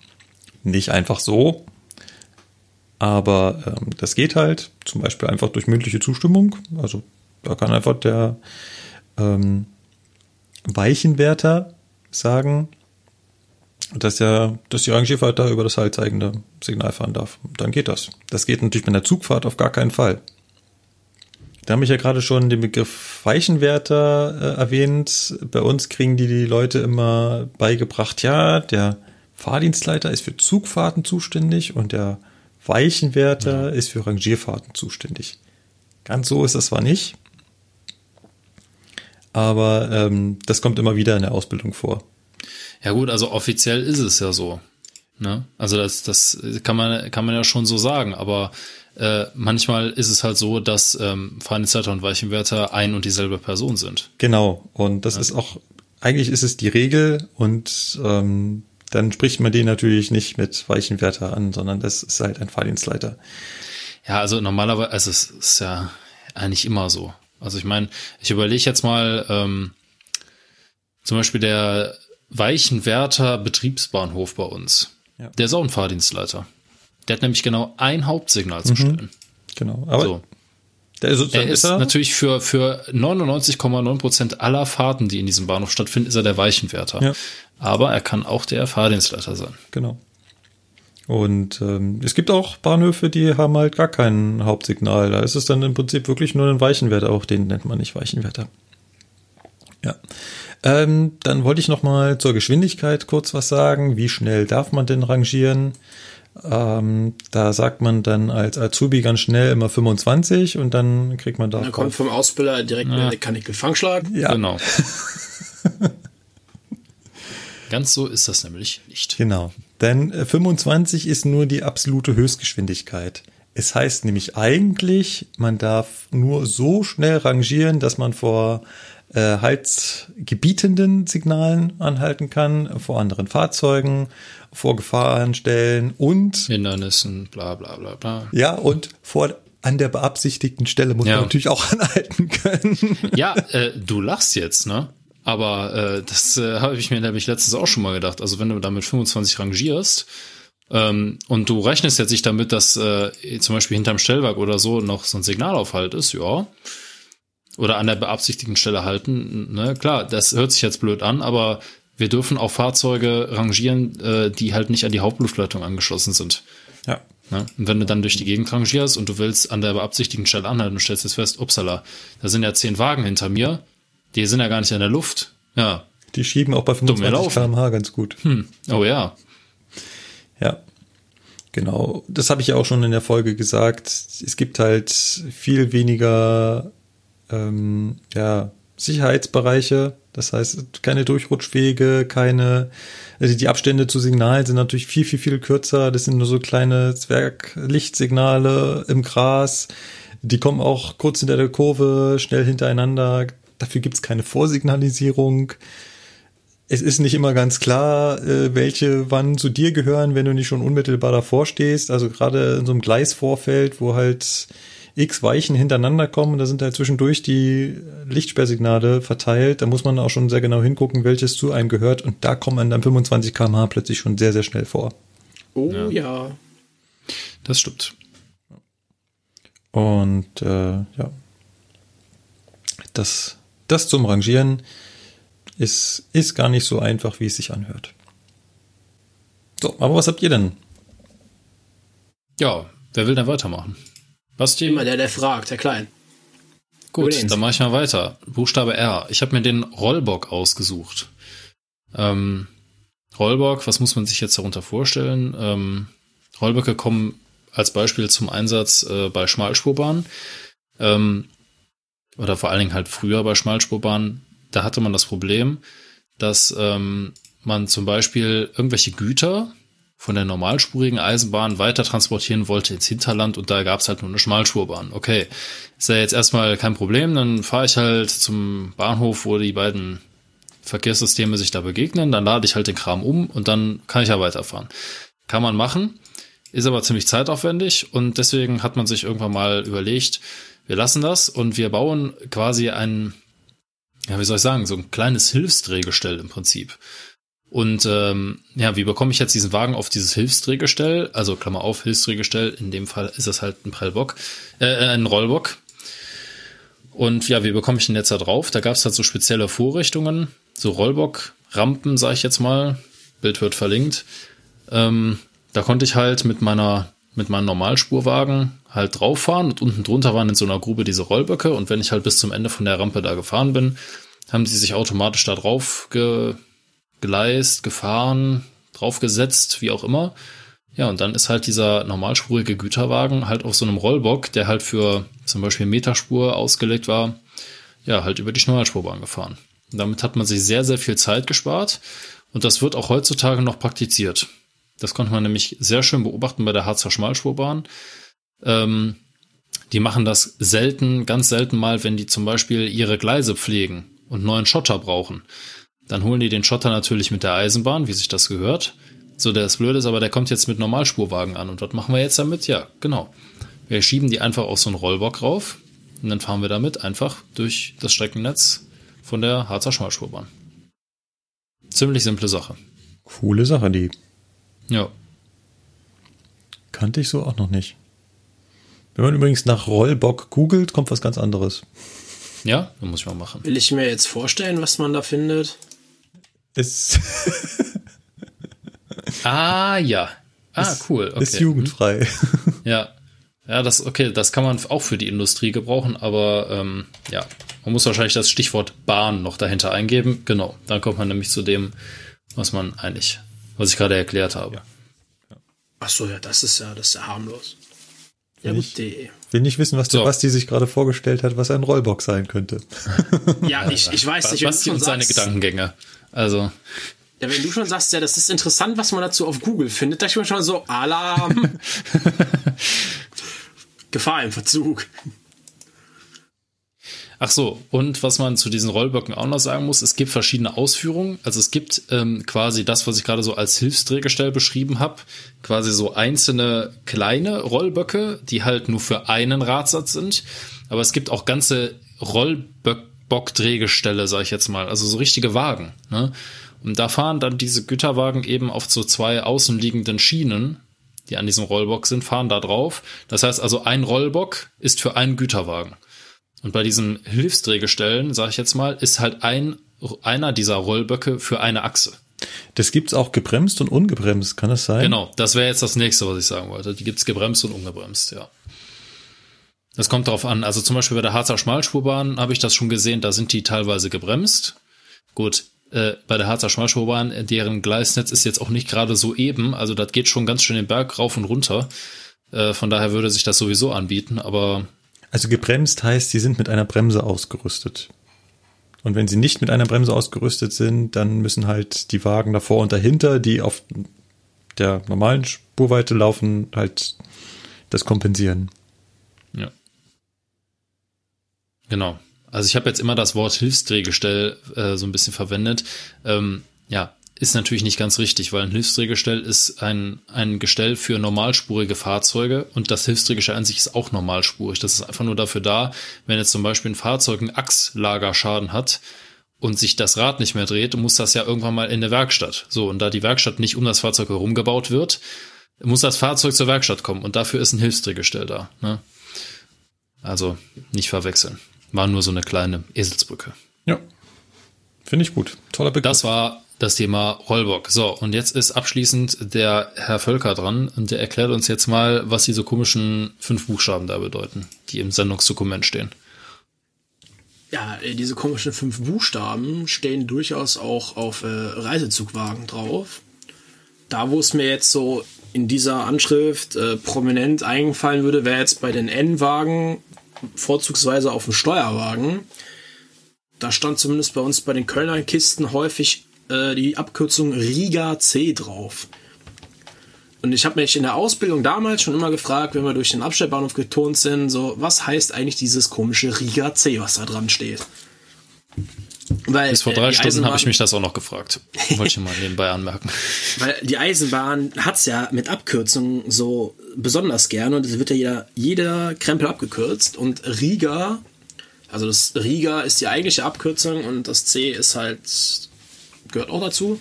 B: Nicht einfach so, aber ähm, das geht halt. Zum Beispiel einfach durch mündliche Zustimmung. Also da kann einfach der ähm, Weichenwärter sagen, dass ja, dass die Rangierfahrt da über das haltzeigende Signal fahren darf. Dann geht das. Das geht natürlich bei einer Zugfahrt auf gar keinen Fall. Da habe ich ja gerade schon den Begriff Weichenwärter äh, erwähnt. Bei uns kriegen die, die Leute immer beigebracht, ja, der Fahrdienstleiter ist für Zugfahrten zuständig und der Weichenwärter ist für Rangierfahrten zuständig. Ganz so ist das zwar nicht, aber ähm, das kommt immer wieder in der Ausbildung vor.
A: Ja gut, also offiziell ist es ja so. Ne? Also das, das kann man, kann man ja schon so sagen, aber äh, manchmal ist es halt so, dass ähm, Fahrdienstleiter und Weichenwärter ein und dieselbe Person sind.
B: Genau, und das ist auch, eigentlich ist es die Regel und ähm, dann spricht man den natürlich nicht mit Weichenwärter an, sondern das ist halt ein Fahrdienstleiter.
A: Ja, also normalerweise, also es ist ja eigentlich immer so. Also ich meine, ich überlege jetzt mal, ähm, zum Beispiel der Weichenwärter Betriebsbahnhof bei uns.
B: Ja.
A: Der ist auch ein Fahrdienstleiter. Der hat nämlich genau ein Hauptsignal zu stellen.
B: Genau, aber
A: So.
B: der ist,
A: Er ist natürlich für, für 99,9 Prozent aller Fahrten, die in diesem Bahnhof stattfinden, ist er der Weichenwärter.
B: Ja.
A: Aber er kann auch der Fahrdienstleiter sein.
B: Genau. Und ähm, es gibt auch Bahnhöfe, die haben halt gar kein Hauptsignal. Da ist es dann im Prinzip wirklich nur ein Weichenwärter. Auch den nennt man nicht Weichenwärter. Ja. Ähm, dann wollte ich noch mal zur Geschwindigkeit kurz was sagen. Wie schnell darf man denn rangieren? Ähm, da sagt man dann als Azubi ganz schnell immer 25 und dann kriegt man da.
C: Da kommt vom Ausbilder direkt
A: Ja.
C: der Kanickel-Fangschlag.
B: ja,
A: Genau. Ganz so ist das nämlich nicht.
B: Genau. Denn äh, 25 ist nur die absolute Höchstgeschwindigkeit. Es heißt nämlich eigentlich, man darf nur so schnell rangieren, dass man vor äh, halsgebietenden Signalen anhalten kann, vor anderen Fahrzeugen, vor Gefahrenstellen und
A: Hindernissen, bla bla bla bla.
B: ja und vor an der beabsichtigten Stelle muss
A: Ja.
B: man natürlich auch anhalten können.
A: Ja, äh, du lachst jetzt, ne? Aber äh, das äh, habe ich mir nämlich letztens auch schon mal gedacht. Also wenn du damit 25 rangierst ähm, und du rechnest jetzt nicht damit, dass äh, zum Beispiel hinterm Stellwerk oder so noch so ein Signalaufhalt ist, ja. Oder an der beabsichtigten Stelle halten, ne? Klar, das hört sich jetzt blöd an, aber wir dürfen auch Fahrzeuge rangieren, äh, die halt nicht an die Hauptluftleitung angeschlossen sind.
B: ja.
A: Ne? Und wenn du dann durch die Gegend rangierst und du willst an der beabsichtigten Stelle anhalten und stellst jetzt fest, upsala, da sind ja zehn Wagen hinter mir, die sind ja gar nicht in der Luft. Ja.
B: Die schieben auch bei
A: Dumm
B: 25
A: gelaufen.
B: km/h ganz gut.
A: Hm. Oh ja.
B: Ja, genau. Das habe ich ja auch schon in der Folge gesagt. Es gibt halt viel weniger ähm, ja, Sicherheitsbereiche. Das heißt, keine Durchrutschwege, keine, also die Abstände zu Signalen sind natürlich viel, viel, viel kürzer. Das sind nur so kleine Zwerglichtsignale im Gras. Die kommen auch kurz hinter der Kurve, schnell hintereinander. Dafür gibt's keine Vorsignalisierung es ist nicht immer ganz klar, äh, welche wann zu dir gehören, wenn du nicht schon unmittelbar davor stehst. Also gerade in so einem Gleisvorfeld, wo halt x Weichen hintereinander kommen und da sind halt zwischendurch die Lichtsperrsignale verteilt. Da muss man auch schon sehr genau hingucken, welches zu einem gehört und da kommen dann 25 km/h plötzlich schon sehr, sehr schnell vor.
C: Oh ja. ja.
A: Das stimmt.
B: Und äh, ja, das, das zum Rangieren ist, ist gar nicht so einfach, wie es sich anhört. So, aber was habt ihr denn?
A: Ja, wer will denn weitermachen?
C: Basti? Immer der, der fragt, der Klein.
A: Gut, dann mache ich mal weiter. Buchstabe R. Ich habe mir den Rollbock ausgesucht. Ähm, Rollbock, was muss man sich jetzt darunter vorstellen? Ähm, Rollböcke kommen als Beispiel zum Einsatz äh, bei Schmalspurbahnen. Ähm, oder vor allen Dingen halt früher bei Schmalspurbahnen. Da hatte man das Problem, dass ähm, man zum Beispiel irgendwelche Güter von der normalspurigen Eisenbahn weiter transportieren wollte ins Hinterland und da gab es halt nur eine Schmalspurbahn. Okay, ist ja jetzt erstmal kein Problem, dann fahre ich halt zum Bahnhof, wo die beiden Verkehrssysteme sich da begegnen, dann lade ich halt den Kram um und dann kann ich ja weiterfahren. Kann man machen, ist aber ziemlich zeitaufwendig und deswegen hat man sich irgendwann mal überlegt, wir lassen das und wir bauen quasi ein, ja, wie soll ich sagen, so ein kleines Hilfsdrehgestell im Prinzip. Und ähm, ja, wie bekomme ich jetzt diesen Wagen auf dieses Hilfsdrehgestell? Also Klammer auf, Hilfsdrehgestell, in dem Fall ist das halt ein Prellbock, äh, ein Rollbock. Und ja, wie bekomme ich den jetzt da drauf? Da gab es halt so spezielle Vorrichtungen, so Rollbock-Rampen, sage ich jetzt mal. Bild wird verlinkt. Ähm, da konnte ich halt mit meiner mit meinem Normalspurwagen halt drauf fahren und unten drunter waren in so einer Grube diese Rollböcke und wenn ich halt bis zum Ende von der Rampe da gefahren bin, haben sie sich automatisch da drauf ge geleist, gefahren, draufgesetzt, wie auch immer. Ja, und dann ist halt dieser normalspurige Güterwagen halt auf so einem Rollbock, der halt für zum Beispiel Meterspur ausgelegt war, ja, halt über die Normalspurbahn gefahren. Damit hat man sich sehr, sehr viel Zeit gespart und das wird auch heutzutage noch praktiziert. Das konnte man nämlich sehr schön beobachten bei der Harzer Schmalspurbahn. Ähm, die machen das selten, ganz selten mal, wenn die zum Beispiel ihre Gleise pflegen und neuen Schotter brauchen. Dann holen die den Schotter natürlich mit der Eisenbahn, wie sich das gehört. So, der ist blöd ist, aber der kommt jetzt mit Normalspurwagen an. Und was machen wir jetzt damit? Ja, genau. Wir schieben die einfach auf so einen Rollbock rauf und dann fahren wir damit einfach durch das Streckennetz von der Harzer Schmalspurbahn. Ziemlich simple Sache.
B: Coole Sache, die.
A: Ja.
B: Kannte ich so auch noch nicht. Wenn man übrigens nach Rollbock googelt, kommt was ganz anderes.
A: Ja, das muss ich mal machen.
C: Will ich mir jetzt vorstellen, was man da findet?
B: Ist.
A: ah, ja. Ah, ist, cool.
B: Okay. Ist jugendfrei.
A: Ja. Ja, das, okay, das kann man auch für die Industrie gebrauchen, aber ähm, ja, man muss wahrscheinlich das Stichwort Bahn noch dahinter eingeben. Genau, dann kommt man nämlich zu dem, was man eigentlich, was ich gerade erklärt habe. Ja.
C: Ach so, ja, das ist ja, das ist ja harmlos.
B: Ja, gut, ich will nicht wissen, was so. der Basti sich gerade vorgestellt hat, was ein Rollbox sein könnte.
C: Ja, ich, ich weiß nicht.
A: Basti und seine Gedankengänge. Also.
C: Ja, wenn du schon sagst, ja, das ist interessant, was man dazu auf Google findet, da ich mir schon so, Alarm. Gefahr im Verzug.
A: Ach so, und was man zu diesen Rollböcken auch noch sagen muss, es gibt verschiedene Ausführungen. Also es gibt ähm, quasi das, was ich gerade so als Hilfsdrehgestell beschrieben habe, quasi so einzelne kleine Rollböcke, die halt nur für einen Radsatz sind. Aber es gibt auch ganze Rollbock-Drehgestelle, sag ich jetzt mal, also so richtige Wagen. Ne? Und da fahren dann diese Güterwagen eben auf so zwei außenliegenden Schienen, die an diesem Rollbock sind, fahren da drauf. Das heißt also, ein Rollbock ist für einen Güterwagen. Und bei diesen Hilfsdrehgestellen, sage ich jetzt mal, ist halt ein, einer dieser Rollböcke für eine Achse.
B: Das gibt's auch gebremst und ungebremst, kann das sein?
A: Genau, das wäre jetzt das nächste, was ich sagen wollte. Die gibt's gebremst und ungebremst, ja. Das kommt darauf an. Also zum Beispiel bei der Harzer Schmalspurbahn habe ich das schon gesehen, da sind die teilweise gebremst. Gut, äh, bei der Harzer Schmalspurbahn, deren Gleisnetz ist jetzt auch nicht gerade so eben, also das geht schon ganz schön den Berg rauf und runter. Äh, von daher würde sich das sowieso anbieten, aber
B: also gebremst heißt, sie sind mit einer Bremse ausgerüstet. Und wenn sie nicht mit einer Bremse ausgerüstet sind, dann müssen halt die Wagen davor und dahinter, die auf der normalen Spurweite laufen, halt das kompensieren.
A: Ja. Genau. Also ich habe jetzt immer das Wort Hilfsdrehgestell äh, so ein bisschen verwendet. Ähm, ja, ist natürlich nicht ganz richtig, weil ein Hilfsdrehgestell ist ein, ein Gestell für normalspurige Fahrzeuge und das Hilfsdrehgestell an sich ist auch normalspurig. Das ist einfach nur dafür da, wenn jetzt zum Beispiel ein Fahrzeug einen Achslagerschaden hat und sich das Rad nicht mehr dreht, muss das ja irgendwann mal in der Werkstatt. So, und da die Werkstatt nicht um das Fahrzeug herum gebaut wird, muss das Fahrzeug zur Werkstatt kommen und dafür ist ein Hilfsdrehgestell da. Ne? Also nicht verwechseln. War nur so eine kleine Eselsbrücke.
B: Ja. Finde ich gut. Toller Begriff.
A: Das war das Thema Rollbock. So, und jetzt ist abschließend der Herr Völker dran und der erklärt uns jetzt mal, was diese komischen fünf Buchstaben da bedeuten, die im Sendungsdokument stehen.
C: Ja, äh, diese komischen fünf Buchstaben stehen durchaus auch auf äh, Reisezugwagen drauf. Da, wo es mir jetzt so in dieser Anschrift äh, prominent eingefallen würde, wäre jetzt bei den N-Wagen, vorzugsweise auf dem Steuerwagen. Da stand zumindest bei uns bei den Kölner Kisten häufig äh, die Abkürzung Riga C drauf. Und ich habe mich in der Ausbildung damals schon immer gefragt, wenn wir durch den Abstellbahnhof getont sind, so, was heißt eigentlich dieses komische Riga C, was da dran steht?
A: Weil, Bis vor drei äh, Stunden habe ich mich das auch noch gefragt. Wollte ich mal nebenbei anmerken.
C: Weil die Eisenbahn hat's ja mit Abkürzungen so besonders gerne und es wird ja jeder, jeder Krempel abgekürzt und Riga, also das Riga ist die eigentliche Abkürzung und das C ist halt gehört auch dazu.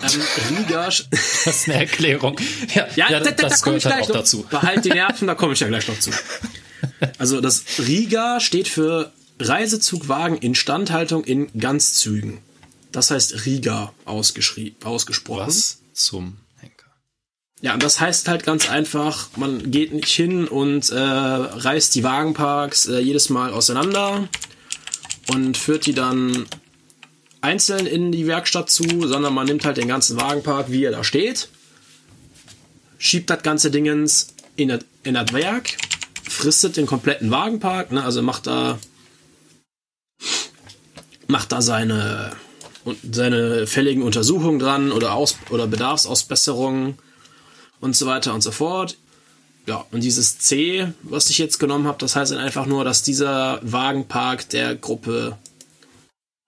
C: Ähm, Riga.
A: das ist eine Erklärung.
C: Ja, ja, ja da, da, das da gehört halt auch noch, dazu. Behalt die Nerven, da komme ich ja gleich noch zu. Also das Riga steht für Reisezugwagen Instandhaltung in Ganzzügen. Das heißt Riga ausgesprochen.
A: Was zum Henker?
C: Ja, und das heißt halt ganz einfach, man geht nicht hin und äh, reißt die Wagenparks äh, jedes Mal auseinander und führt die dann einzeln in die Werkstatt zu, sondern man nimmt halt den ganzen Wagenpark, wie er da steht, schiebt das ganze Dingens in das, in das Werk, fristet den kompletten Wagenpark, ne, also macht da macht da seine seine fälligen Untersuchungen dran oder Aus oder Bedarfsausbesserungen und so weiter und so fort. Ja, und dieses C, was ich jetzt genommen habe, das heißt einfach nur, dass dieser Wagenpark der Gruppe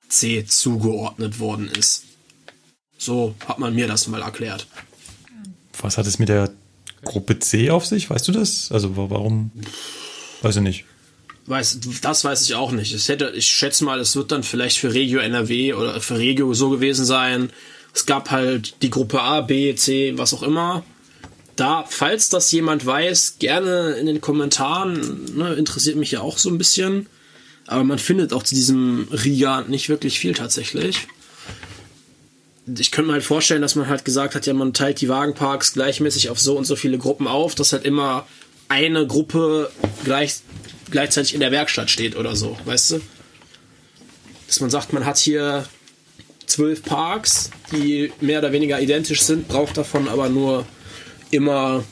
C: C zugeordnet worden ist. So hat man mir das mal erklärt.
B: Was hat es mit der Gruppe C auf sich? Weißt du das? Also warum? Weiß ich nicht.
C: Weiß, das weiß ich auch nicht. Ich, hätte, ich schätze mal, es wird dann vielleicht für Regio NRW oder für Regio so gewesen sein. Es gab halt die Gruppe A, B, C, was auch immer. Da, falls das jemand weiß, gerne in den Kommentaren. Ne, interessiert mich ja auch so ein bisschen. Aber man findet auch zu diesem Riga nicht wirklich viel tatsächlich. Ich könnte mir halt vorstellen, dass man halt gesagt hat, ja, man teilt die Wagenparks gleichmäßig auf so und so viele Gruppen auf, dass halt immer eine Gruppe gleich, gleichzeitig in der Werkstatt steht oder so, weißt du? Dass man sagt, man hat hier zwölf Parks, die mehr oder weniger identisch sind, braucht davon aber nur immer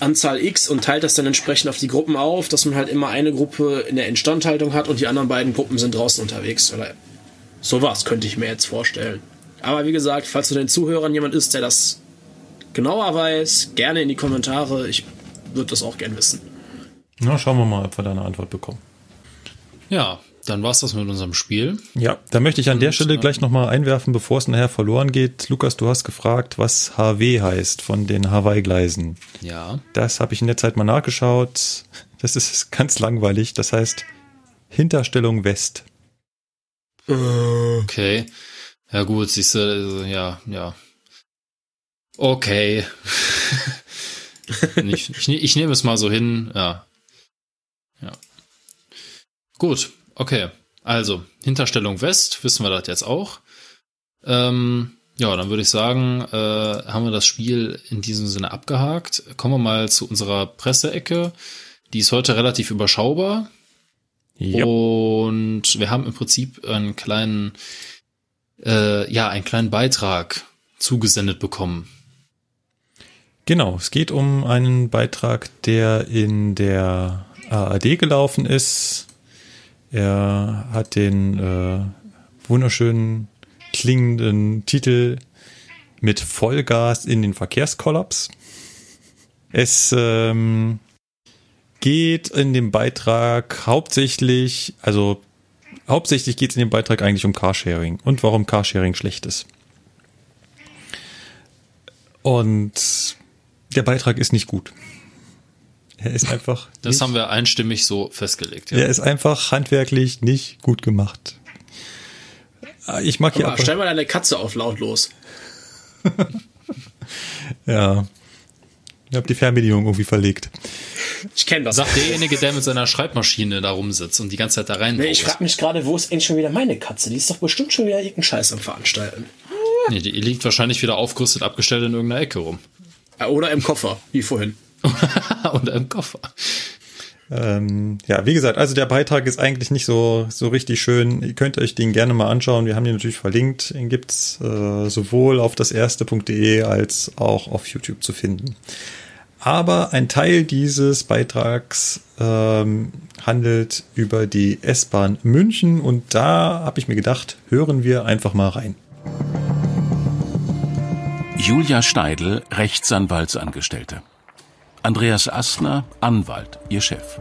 C: Anzahl X und teilt das dann entsprechend auf die Gruppen auf, dass man halt immer eine Gruppe in der Instandhaltung hat und die anderen beiden Gruppen sind draußen unterwegs. Oder sowas könnte ich mir jetzt vorstellen. Aber wie gesagt, falls zu den Zuhörern jemand ist, der das genauer weiß, gerne in die Kommentare. Ich würde das auch gern wissen.
B: Na, schauen wir mal, ob wir da eine Antwort bekommen.
A: Ja, dann war es das mit unserem Spiel.
B: Ja, da möchte ich an der Stelle gleich nochmal einwerfen, bevor es nachher verloren geht. Lukas, du hast gefragt, was HW heißt von den Hawaii-Gleisen.
A: Ja.
B: Das habe ich in der Zeit mal nachgeschaut. Das ist ganz langweilig. Das heißt Hinterstellung West.
A: Okay. Ja gut, siehst du, also, ja, ja. Okay. ich, ich, ich nehme es mal so hin, ja. Ja. Gut, Okay, also Hinterstellung West, wissen wir das jetzt auch. Ähm, ja, dann würde ich sagen, äh, haben wir das Spiel in diesem Sinne abgehakt. Kommen wir mal zu unserer Presseecke. Die ist heute relativ überschaubar. Ja. Und wir haben im Prinzip einen kleinen, äh, ja, einen kleinen Beitrag zugesendet bekommen.
B: Genau, es geht um einen Beitrag, der in der ARD gelaufen ist er hat den äh, wunderschönen klingenden Titel mit Vollgas in den Verkehrskollaps. Es ähm, geht in dem Beitrag hauptsächlich, also Hauptsächlich geht es in dem Beitrag eigentlich um Carsharing und warum Carsharing schlecht ist. Und der Beitrag ist nicht gut. Er ist einfach.
A: Das
B: nicht,
A: haben wir einstimmig so festgelegt.
B: Ja. Er ist einfach handwerklich nicht gut gemacht. Ich mag hier.
C: Aber stell mal deine Katze auf lautlos.
B: ja. Ich habe die Fernbedienung irgendwie verlegt.
C: Ich kenne das.
A: Sagt derjenige, der mit seiner Schreibmaschine da rumsitzt und die ganze Zeit da rein.
C: Nee, ich frage mich gerade, wo ist endlich schon wieder meine Katze? Die ist doch bestimmt schon wieder irgendeinen Scheiß am Veranstalten.
A: Nee, die liegt wahrscheinlich wieder aufgerüstet, abgestellt in irgendeiner Ecke rum.
C: Oder im Koffer, wie vorhin.
A: Oder im Koffer.
B: Ähm, ja, wie gesagt, also der Beitrag ist eigentlich nicht so, so richtig schön. Ihr könnt euch den gerne mal anschauen. Wir haben den natürlich verlinkt. Den gibt's äh, sowohl auf das erste.de als auch auf YouTube zu finden. Aber ein Teil dieses Beitrags ähm, handelt über die S-Bahn München und da habe ich mir gedacht, hören wir einfach mal rein.
G: Julia Steidl, Rechtsanwaltsangestellte. Andreas Astner, Anwalt, ihr Chef.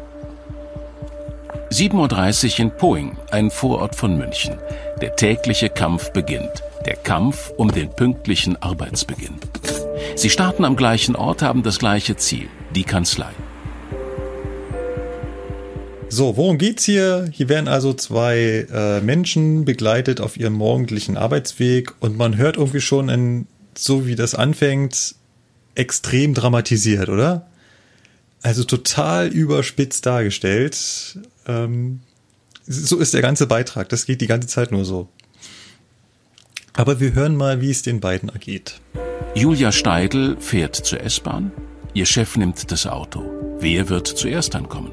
G: 7.30 Uhr in Poing, ein Vorort von München. Der tägliche Kampf beginnt. Der Kampf um den pünktlichen Arbeitsbeginn. Sie starten am gleichen Ort, haben das gleiche Ziel, die Kanzlei.
B: So, worum geht's hier? Hier werden also zwei äh, Menschen begleitet auf ihrem morgendlichen Arbeitsweg und man hört irgendwie schon, in, so wie das anfängt, extrem dramatisiert, oder? Also total überspitzt dargestellt. Ähm, so ist der ganze Beitrag. Das geht die ganze Zeit nur so. Aber wir hören mal, wie es den beiden ergeht.
G: Julia Steidl fährt zur S-Bahn. Ihr Chef nimmt das Auto. Wer wird zuerst ankommen?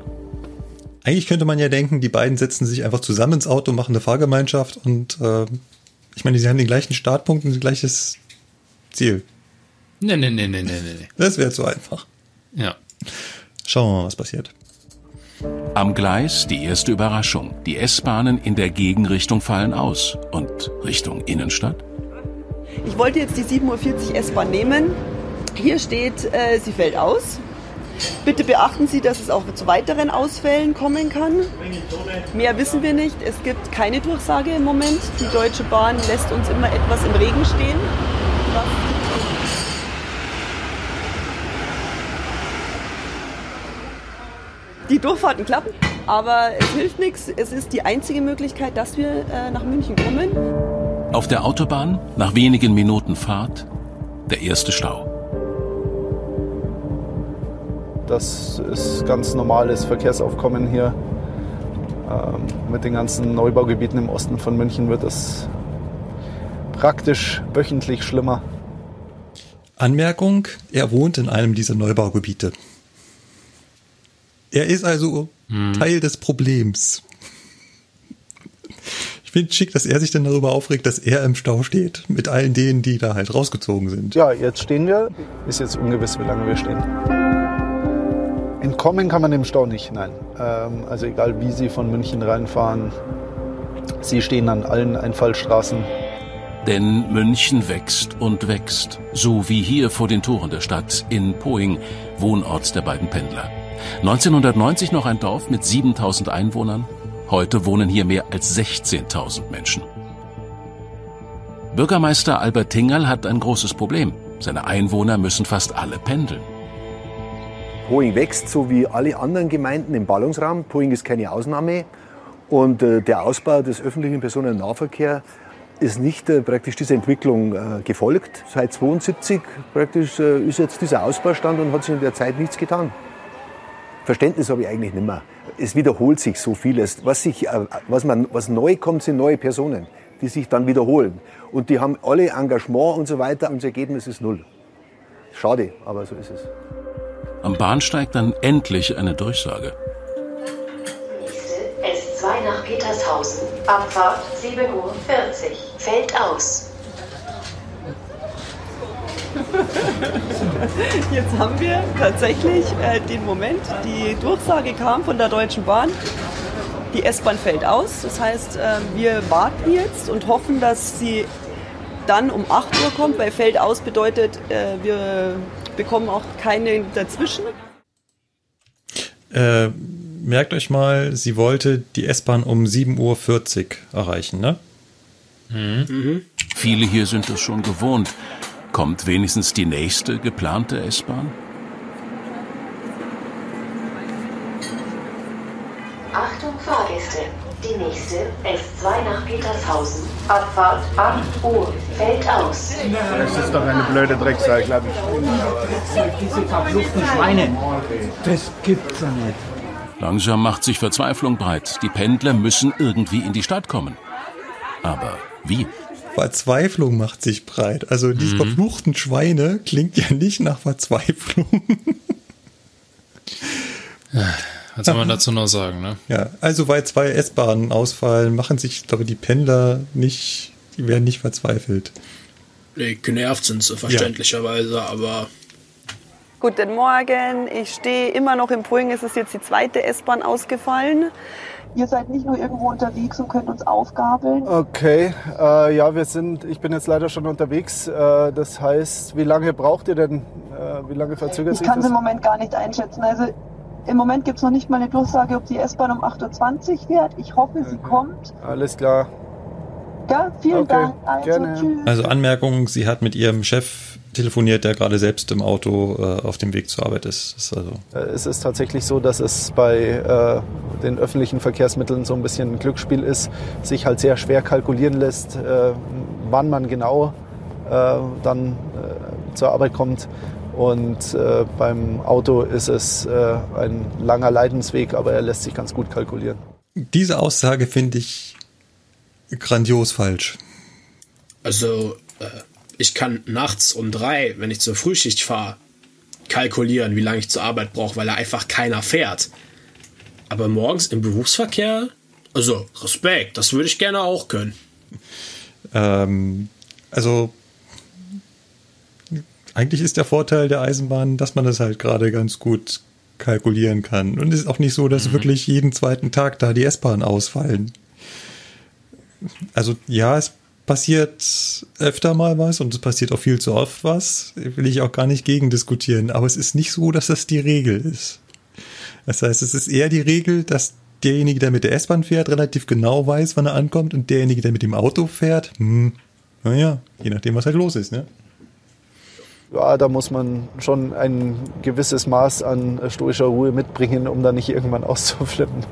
B: Eigentlich könnte man ja denken, die beiden setzen sich einfach zusammen ins Auto, machen eine Fahrgemeinschaft und äh, ich meine, sie haben den gleichen Startpunkt und ein gleiches Ziel.
A: Nee, nee, nee, nee, nee, nee.
B: Das wäre zu einfach.
A: Ja.
B: Schauen wir mal, was passiert.
G: Am Gleis die erste Überraschung. Die S-Bahnen in der Gegenrichtung fallen aus. Und Richtung Innenstadt?
H: Ich wollte jetzt die 7.40 Uhr S-Bahn nehmen. Hier steht, äh, sie fällt aus. Bitte beachten Sie, dass es auch zu weiteren Ausfällen kommen kann. Mehr wissen wir nicht. Es gibt keine Durchsage im Moment. Die Deutsche Bahn lässt uns immer etwas im Regen stehen. Die Durchfahrten klappen, aber es hilft nichts. Es ist die einzige Möglichkeit, dass wir äh, nach München kommen.
G: Auf der Autobahn, nach wenigen Minuten Fahrt, der erste Stau.
I: Das ist ganz normales Verkehrsaufkommen hier. Ähm, mit den ganzen Neubaugebieten im Osten von München wird es praktisch wöchentlich schlimmer.
B: Anmerkung, er wohnt in einem dieser Neubaugebiete. Er ist also hm. Teil des Problems. Ich finde schick, dass er sich dann darüber aufregt, dass er im Stau steht. Mit allen denen, die da halt rausgezogen sind.
I: Ja, jetzt stehen wir. Ist jetzt ungewiss, wie lange wir stehen. Entkommen kann man dem Stau nicht, nein. Ähm, also egal wie Sie von München reinfahren, Sie stehen an allen Einfallstraßen.
G: Denn München wächst und wächst. So wie hier vor den Toren der Stadt in Poing, Wohnort der beiden Pendler. 1990 noch ein Dorf mit 7000 Einwohnern. Heute wohnen hier mehr als 16.000 Menschen. Bürgermeister Albert Tingerl hat ein großes Problem. Seine Einwohner müssen fast alle pendeln.
J: Poing wächst so wie alle anderen Gemeinden im Ballungsraum. Poing ist keine Ausnahme. Und äh, der Ausbau des öffentlichen Personennahverkehrs ist nicht äh, praktisch dieser Entwicklung äh, gefolgt. Seit 72 praktisch äh, ist jetzt dieser Ausbaustand und hat sich in der Zeit nichts getan. Verständnis habe ich eigentlich nicht mehr. Es wiederholt sich so vieles. Was, sich, äh, was, man, was neu kommt, sind neue Personen, die sich dann wiederholen. Und die haben alle Engagement und so weiter und das Ergebnis ist null. Schade, aber so ist es.
G: Am Bahnsteig dann endlich eine Durchsage.
K: S2 nach Petershausen. Abfahrt 7.40 Uhr. Fällt aus.
H: Jetzt haben wir tatsächlich äh, den Moment, die Durchsage kam von der Deutschen Bahn. Die S-Bahn fällt aus. Das heißt, äh, wir warten jetzt und hoffen, dass sie dann um 8 Uhr kommt, weil fällt aus bedeutet, äh, wir bekommen auch keine dazwischen.
B: Äh, merkt euch mal, sie wollte die S-Bahn um 7.40 Uhr erreichen, ne?
G: Mhm. Viele hier sind es schon gewohnt. Kommt wenigstens die nächste geplante S-Bahn?
K: Achtung Fahrgäste. Die nächste S2 nach Petershausen. Abfahrt 8 Uhr. Fällt aus.
I: Das ist doch eine blöde Drecksache, glaube ich.
L: Diese verfluchten Schweine. Das gibt's ja nicht.
G: Langsam macht sich Verzweiflung breit. Die Pendler müssen irgendwie in die Stadt kommen. Aber wie?
B: Verzweiflung macht sich breit. Also die
A: Mhm.
B: verfluchten Schweine klingt ja nicht nach Verzweiflung.
A: Was soll man dazu noch sagen, ne?
B: Ja, also weil zwei S-Bahnen ausfallen, machen sich doch die Pendler nicht, die werden nicht verzweifelt.
C: Nee, genervt sind sie verständlicherweise, aber
H: Guten Morgen, ich stehe immer noch im Poing. Es ist jetzt die zweite S-Bahn ausgefallen.
M: Ihr seid nicht nur irgendwo unterwegs und könnt uns aufgabeln.
I: Okay, äh, ja, wir sind, ich bin jetzt leider schon unterwegs. Äh, das heißt, wie lange braucht ihr denn? Äh, wie lange verzögert
M: Ich
I: sich
M: kann es
I: das?
M: im Moment gar nicht einschätzen. Also im Moment gibt es noch nicht mal eine Durchsage, ob die S-Bahn um 8.20 Uhr fährt. Ich hoffe, sie kommt.
I: Alles klar.
M: Ja, vielen
I: Okay,
M: Dank. Also,
I: gerne.
M: tschüss.
B: Also Anmerkung, sie hat mit ihrem Chef telefoniert, der gerade selbst im Auto äh, auf dem Weg zur Arbeit ist. Ist also
I: Äh, Es ist tatsächlich so, dass es bei äh, den öffentlichen Verkehrsmitteln so ein bisschen ein Glücksspiel ist, sich halt sehr schwer kalkulieren lässt, äh, wann man genau äh, dann äh, zur Arbeit kommt. Und äh, beim Auto ist es äh, ein langer Leidensweg, aber er lässt sich ganz gut kalkulieren.
B: Diese Aussage finde ich grandios falsch.
C: also äh, ich kann nachts um drei, wenn ich zur Frühschicht fahre, kalkulieren, wie lange ich zur Arbeit brauche, weil da einfach keiner fährt. Aber morgens im Berufsverkehr, also Respekt, das würde ich gerne auch können.
B: Ähm, also eigentlich ist der Vorteil der Eisenbahn, dass man das halt gerade ganz gut kalkulieren kann. Und es ist auch nicht so, dass wirklich jeden zweiten Tag da die S-Bahn ausfallen. Also ja, es passiert öfter mal was und es passiert auch viel zu oft was. Will ich auch gar nicht gegen diskutieren. Aber es ist nicht so, dass das die Regel ist. Das heißt, es ist eher die Regel, dass derjenige, der mit der S-Bahn fährt, relativ genau weiß, wann er ankommt und derjenige, der mit dem Auto fährt, hm, naja, je nachdem, was halt los ist, ne?
I: Ja, da muss man schon ein gewisses Maß an stoischer Ruhe mitbringen, um da nicht irgendwann auszuflippen.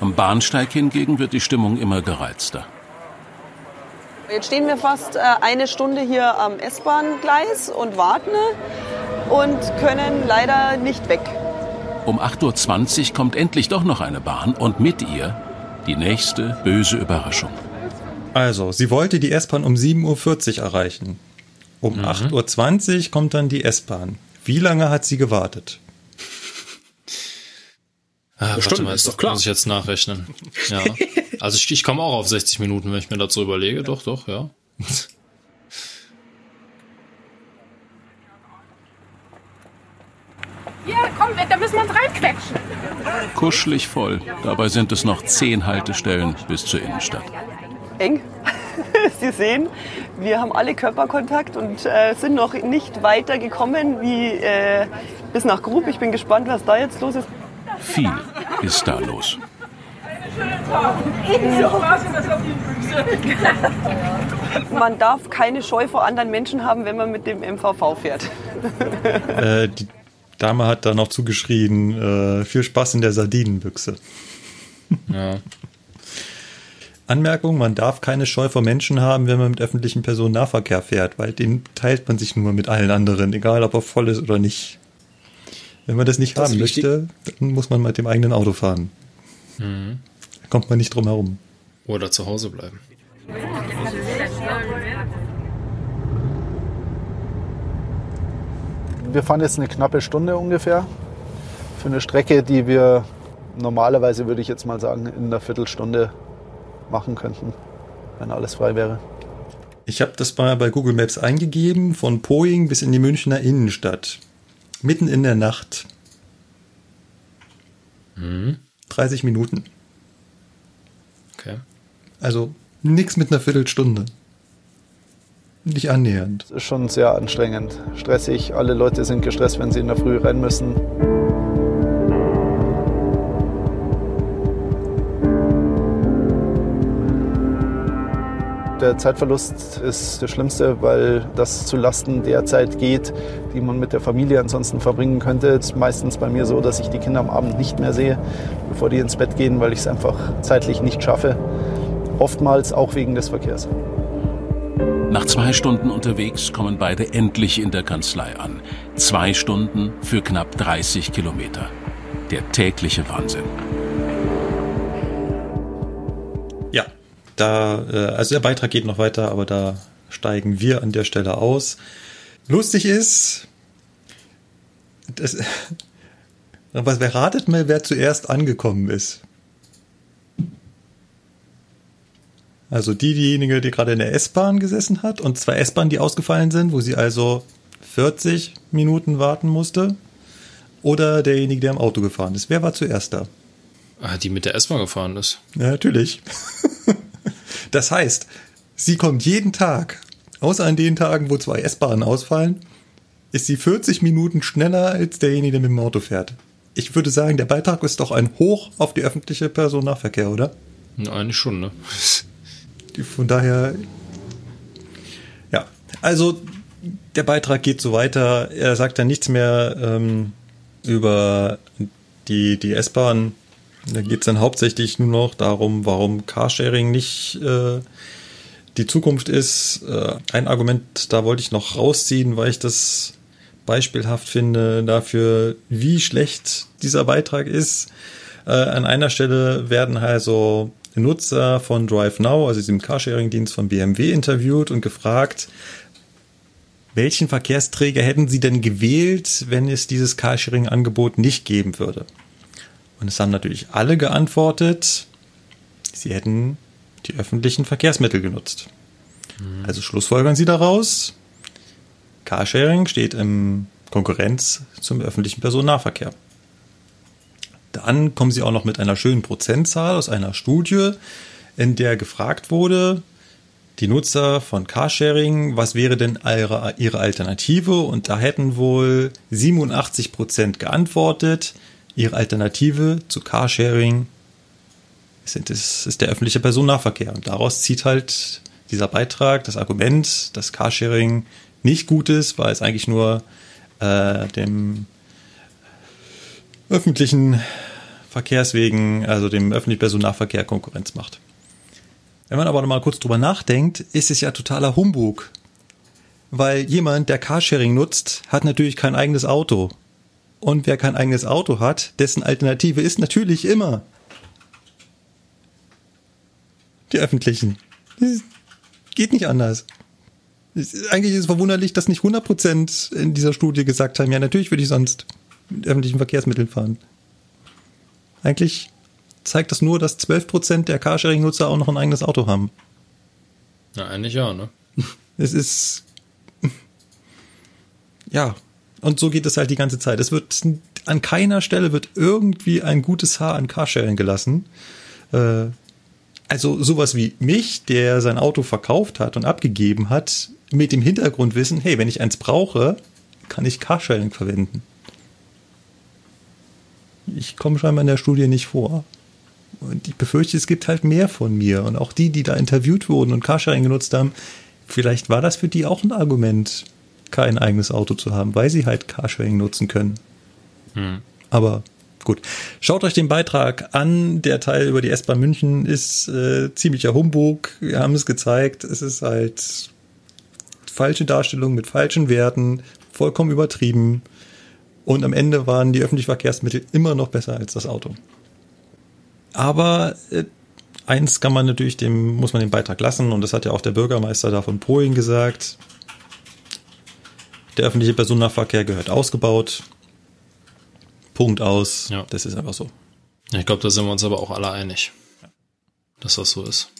G: Am Bahnsteig hingegen wird die Stimmung immer gereizter.
H: Jetzt stehen wir fast äh, eine Stunde hier am S-Bahn-Gleis und warten und können leider nicht weg.
G: Um 8.20 Uhr kommt endlich doch noch eine Bahn und mit ihr die nächste böse Überraschung.
B: Also, sie wollte die S-Bahn um 7.40 Uhr erreichen. Um 8.20 Uhr kommt dann die S-Bahn. Wie lange hat sie gewartet?
A: Ah, warte
C: Stunde,
A: mal,
C: ist doch klar.
A: muss ich jetzt nachrechnen. Ja. Also ich, ich komme auch auf 60 Minuten, wenn ich mir dazu überlege. Doch, doch, ja.
D: Ja, komm weg, da müssen wir uns reinquetschen.
G: Kuschelig voll. Dabei sind es noch zehn Haltestellen bis zur Innenstadt.
H: Eng. Sie sehen, wir haben alle Körperkontakt und äh, sind noch nicht weiter gekommen wie äh, bis nach Grub. Ich bin gespannt, was da jetzt los ist.
G: Viel ist da los.
H: Man darf keine Scheu vor anderen Menschen haben, wenn man mit dem MVV fährt.
B: Äh, die Dame hat da noch zugeschrien, äh, viel Spaß in der Sardinenbüchse.
A: Ja.
B: Anmerkung, man darf keine Scheu vor Menschen haben, wenn man mit öffentlichem Personennahverkehr fährt, weil den teilt man sich nur mit allen anderen, egal ob er voll ist oder nicht. Wenn man das nicht
C: Das
B: haben möchte, dann muss man mit dem eigenen Auto fahren.
A: Mhm.
B: Kommt man nicht drum herum.
A: Oder zu Hause bleiben.
I: Wir fahren jetzt eine knappe Stunde ungefähr für eine Strecke, die wir normalerweise, würde ich jetzt mal sagen, in einer Viertelstunde machen könnten, wenn alles frei wäre.
B: Ich habe das mal bei Google Maps eingegeben, von Poing bis in die Münchner Innenstadt. Mitten in der Nacht. 30 Minuten.
A: Okay.
B: Also nix mit einer Viertelstunde. Nicht annähernd.
I: Das ist schon sehr anstrengend, stressig. Alle Leute sind gestresst, wenn sie in der Früh rein müssen. Der Zeitverlust ist das Schlimmste, weil das zu Lasten der Zeit geht, die man mit der Familie ansonsten verbringen könnte. Es ist meistens bei mir so, dass ich die Kinder am Abend nicht mehr sehe, bevor die ins Bett gehen, weil ich es einfach zeitlich nicht schaffe. Oftmals auch wegen des Verkehrs.
G: Nach zwei Stunden unterwegs kommen beide endlich in der Kanzlei an. Zwei Stunden für knapp 30 Kilometer. Der tägliche Wahnsinn.
B: Da, äh, also der Beitrag geht noch weiter, aber da steigen wir an der Stelle aus. Lustig ist, das, was wer ratet mal, wer zuerst angekommen ist? Also die, diejenige, die gerade in der S-Bahn gesessen hat und zwei S-Bahnen, die ausgefallen sind, wo sie also 40 Minuten warten musste. Oder derjenige, der im Auto gefahren ist. Wer war zuerst da?
A: Ah, die mit der S-Bahn gefahren ist.
B: Ja, natürlich. das heißt, sie kommt jeden Tag, außer an den Tagen, wo zwei S-Bahnen ausfallen, ist sie 40 Minuten schneller als derjenige, der mit dem Auto fährt. Ich würde sagen, der Beitrag ist doch ein Hoch auf die öffentliche Personennahverkehr, oder?
A: Ja, eigentlich schon, ne?
B: Von daher, ja. Also, der Beitrag geht so weiter. Er sagt dann nichts mehr ähm, über die, die S-Bahn. Da geht es dann hauptsächlich nur noch darum, warum Carsharing nicht äh, die Zukunft ist. Äh, ein Argument, da wollte ich noch rausziehen, weil ich das beispielhaft finde dafür, wie schlecht dieser Beitrag ist. Äh, an einer Stelle werden also Nutzer von DriveNow, also diesem Carsharing-Dienst von BMW, interviewt und gefragt, welchen Verkehrsträger hätten Sie denn gewählt, wenn es dieses Carsharing-Angebot nicht geben würde? Und es haben natürlich alle geantwortet, sie hätten die öffentlichen Verkehrsmittel genutzt. Mhm. Also schlussfolgern sie daraus, Carsharing steht in Konkurrenz zum öffentlichen Personennahverkehr. Dann kommen sie auch noch mit einer schönen Prozentzahl aus einer Studie, in der gefragt wurde, die Nutzer von Carsharing, was wäre denn ihre, ihre Alternative? Und da hätten wohl 87 Prozent geantwortet, ihre Alternative zu Carsharing sind, ist, ist der öffentliche Personennahverkehr. Und daraus zieht halt dieser Beitrag das Argument, dass Carsharing nicht gut ist, weil es eigentlich nur äh, dem öffentlichen Verkehrswegen, also dem öffentlichen Personennahverkehr Konkurrenz macht. Wenn man aber noch mal kurz drüber nachdenkt, ist es ja totaler Humbug. Weil jemand, der Carsharing nutzt, hat natürlich kein eigenes Auto. Und wer kein eigenes Auto hat, dessen Alternative ist natürlich immer die öffentlichen. Das geht nicht anders. Eigentlich ist es verwunderlich, dass nicht 100% in dieser Studie gesagt haben, ja, natürlich würde ich sonst mit öffentlichen Verkehrsmitteln fahren. Eigentlich zeigt das nur, dass 12% der Carsharing-Nutzer auch noch ein eigenes Auto haben.
A: Ja, eigentlich ja, ne?
B: Es ist. Ja, und so geht es halt die ganze Zeit. Es wird an keiner Stelle wird irgendwie ein gutes Haar an Carsharing gelassen. Äh, also sowas wie mich, der sein Auto verkauft hat und abgegeben hat, mit dem Hintergrundwissen, hey, wenn ich eins brauche, kann ich Carsharing verwenden. Ich komme scheinbar in der Studie nicht vor. Und ich befürchte, es gibt halt mehr von mir. Und auch die, die da interviewt wurden und Carsharing genutzt haben, vielleicht war das für die auch ein Argument, kein eigenes Auto zu haben, weil sie halt Carsharing nutzen können. Hm. Aber gut. Schaut euch den Beitrag an. Der Teil über die S-Bahn München ist äh, ziemlicher Humbug. Wir haben es gezeigt. Es ist halt falsche Darstellung mit falschen Werten, vollkommen übertrieben. Und am Ende waren die öffentlichen Verkehrsmittel immer noch besser als das Auto. Aber äh, eins kann man natürlich, dem muss man den Beitrag lassen, und das hat ja auch der Bürgermeister da von Polen gesagt. Der öffentliche Personennahverkehr gehört ausgebaut. Punkt aus. Ja. Das ist einfach so.
A: Ich glaube, da sind wir uns aber auch alle einig, dass das so ist.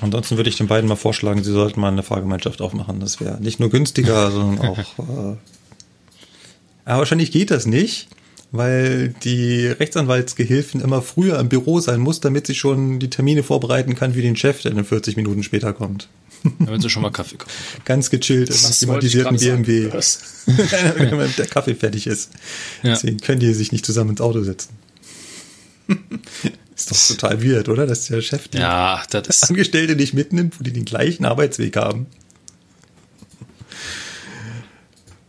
B: Ansonsten würde ich den beiden mal vorschlagen, sie sollten mal eine Fahrgemeinschaft aufmachen. Das wäre nicht nur günstiger, sondern auch. Äh, aber wahrscheinlich geht das nicht, weil die Rechtsanwaltsgehilfen immer früher im Büro sein muss, damit sie schon die Termine vorbereiten kann wie den Chef, der dann 40 Minuten später kommt.
A: Damit sie schon mal Kaffee kaufen
B: Ganz gechillt im klimatisierten BMW. wenn der Kaffee fertig ist. Ja. Deswegen können die sich nicht zusammen ins Auto setzen. Ist doch total weird, oder? Dass der Chef die
A: Ja, das ist.
B: Angestellte nicht mitnimmt, wo die den gleichen Arbeitsweg haben.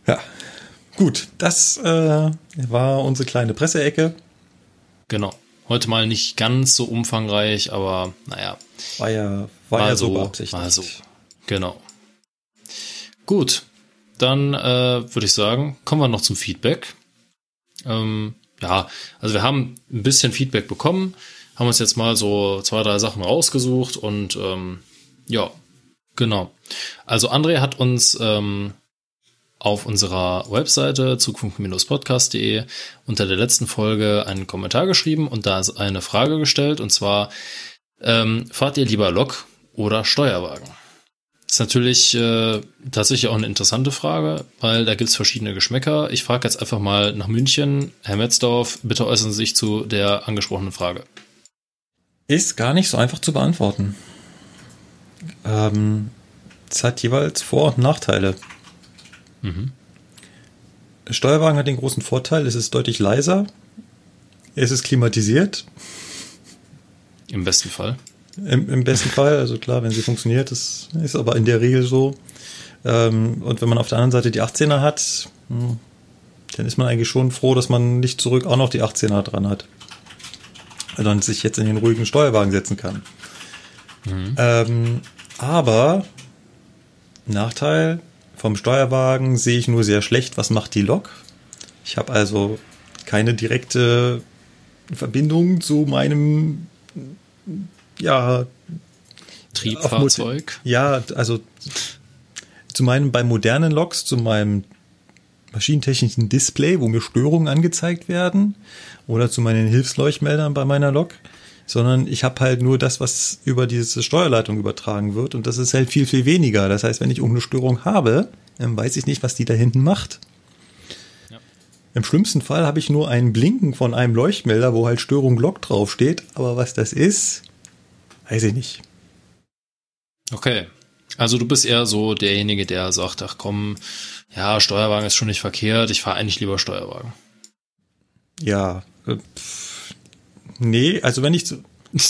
B: Ja, gut. Das äh, war unsere kleine Presseecke.
A: Genau. Heute mal nicht ganz so umfangreich, aber naja.
B: War ja, war ja so beabsichtigt.
A: War so. Genau. Gut. Dann äh, würde ich sagen, kommen wir noch zum Feedback. Ähm, ja, also wir haben ein bisschen Feedback bekommen, haben uns jetzt mal so zwei, drei Sachen rausgesucht und ähm, ja, genau. Also André hat uns ähm, auf unserer Webseite zugfunk-podcast.de unter der letzten Folge einen Kommentar geschrieben und da ist eine Frage gestellt und zwar, ähm, fahrt ihr lieber Lok oder Steuerwagen? ist natürlich äh, tatsächlich auch eine interessante Frage, weil da gibt es verschiedene Geschmäcker. Ich frage jetzt einfach mal nach München. Herr Metzdorf, bitte äußern Sie sich zu der angesprochenen Frage.
B: Ist gar nicht so einfach zu beantworten. Ähm, es hat jeweils Vor- und Nachteile.
A: Mhm.
B: Steuerwagen hat den großen Vorteil, es ist deutlich leiser, es ist klimatisiert.
A: Im besten Fall.
B: Im, Im, besten Fall, also klar, wenn sie funktioniert, das ist aber in der Regel so. Ähm, und wenn man auf der anderen Seite die 18er hat, hm, dann ist man eigentlich schon froh, dass man nicht zurück auch noch die 18er dran hat. Und dann sich jetzt in den ruhigen Steuerwagen setzen kann. Mhm. Ähm, aber Nachteil vom Steuerwagen sehe ich nur sehr schlecht, was macht die Lok. Ich habe also keine direkte Verbindung zu meinem ja,
A: Triebfahrzeug.
B: Ja, also zu meinem bei modernen Loks, zu meinem maschinentechnischen Display, wo mir Störungen angezeigt werden, oder zu meinen Hilfsleuchtmeldern bei meiner Lok, sondern ich habe halt nur das, was über diese Steuerleitung übertragen wird und das ist halt viel, viel weniger. Das heißt, wenn ich irgendeine Störung habe, dann weiß ich nicht, was die da hinten macht. Ja. Im schlimmsten Fall habe ich nur ein Blinken von einem Leuchtmelder, wo halt Störung Lok draufsteht, aber was das ist, weiß ich nicht.
A: Okay. Also du bist eher so derjenige, der sagt, ach komm, ja, Steuerwagen ist schon nicht verkehrt, ich fahre eigentlich lieber Steuerwagen.
B: Ja. Äh, nee, also wenn ich zu.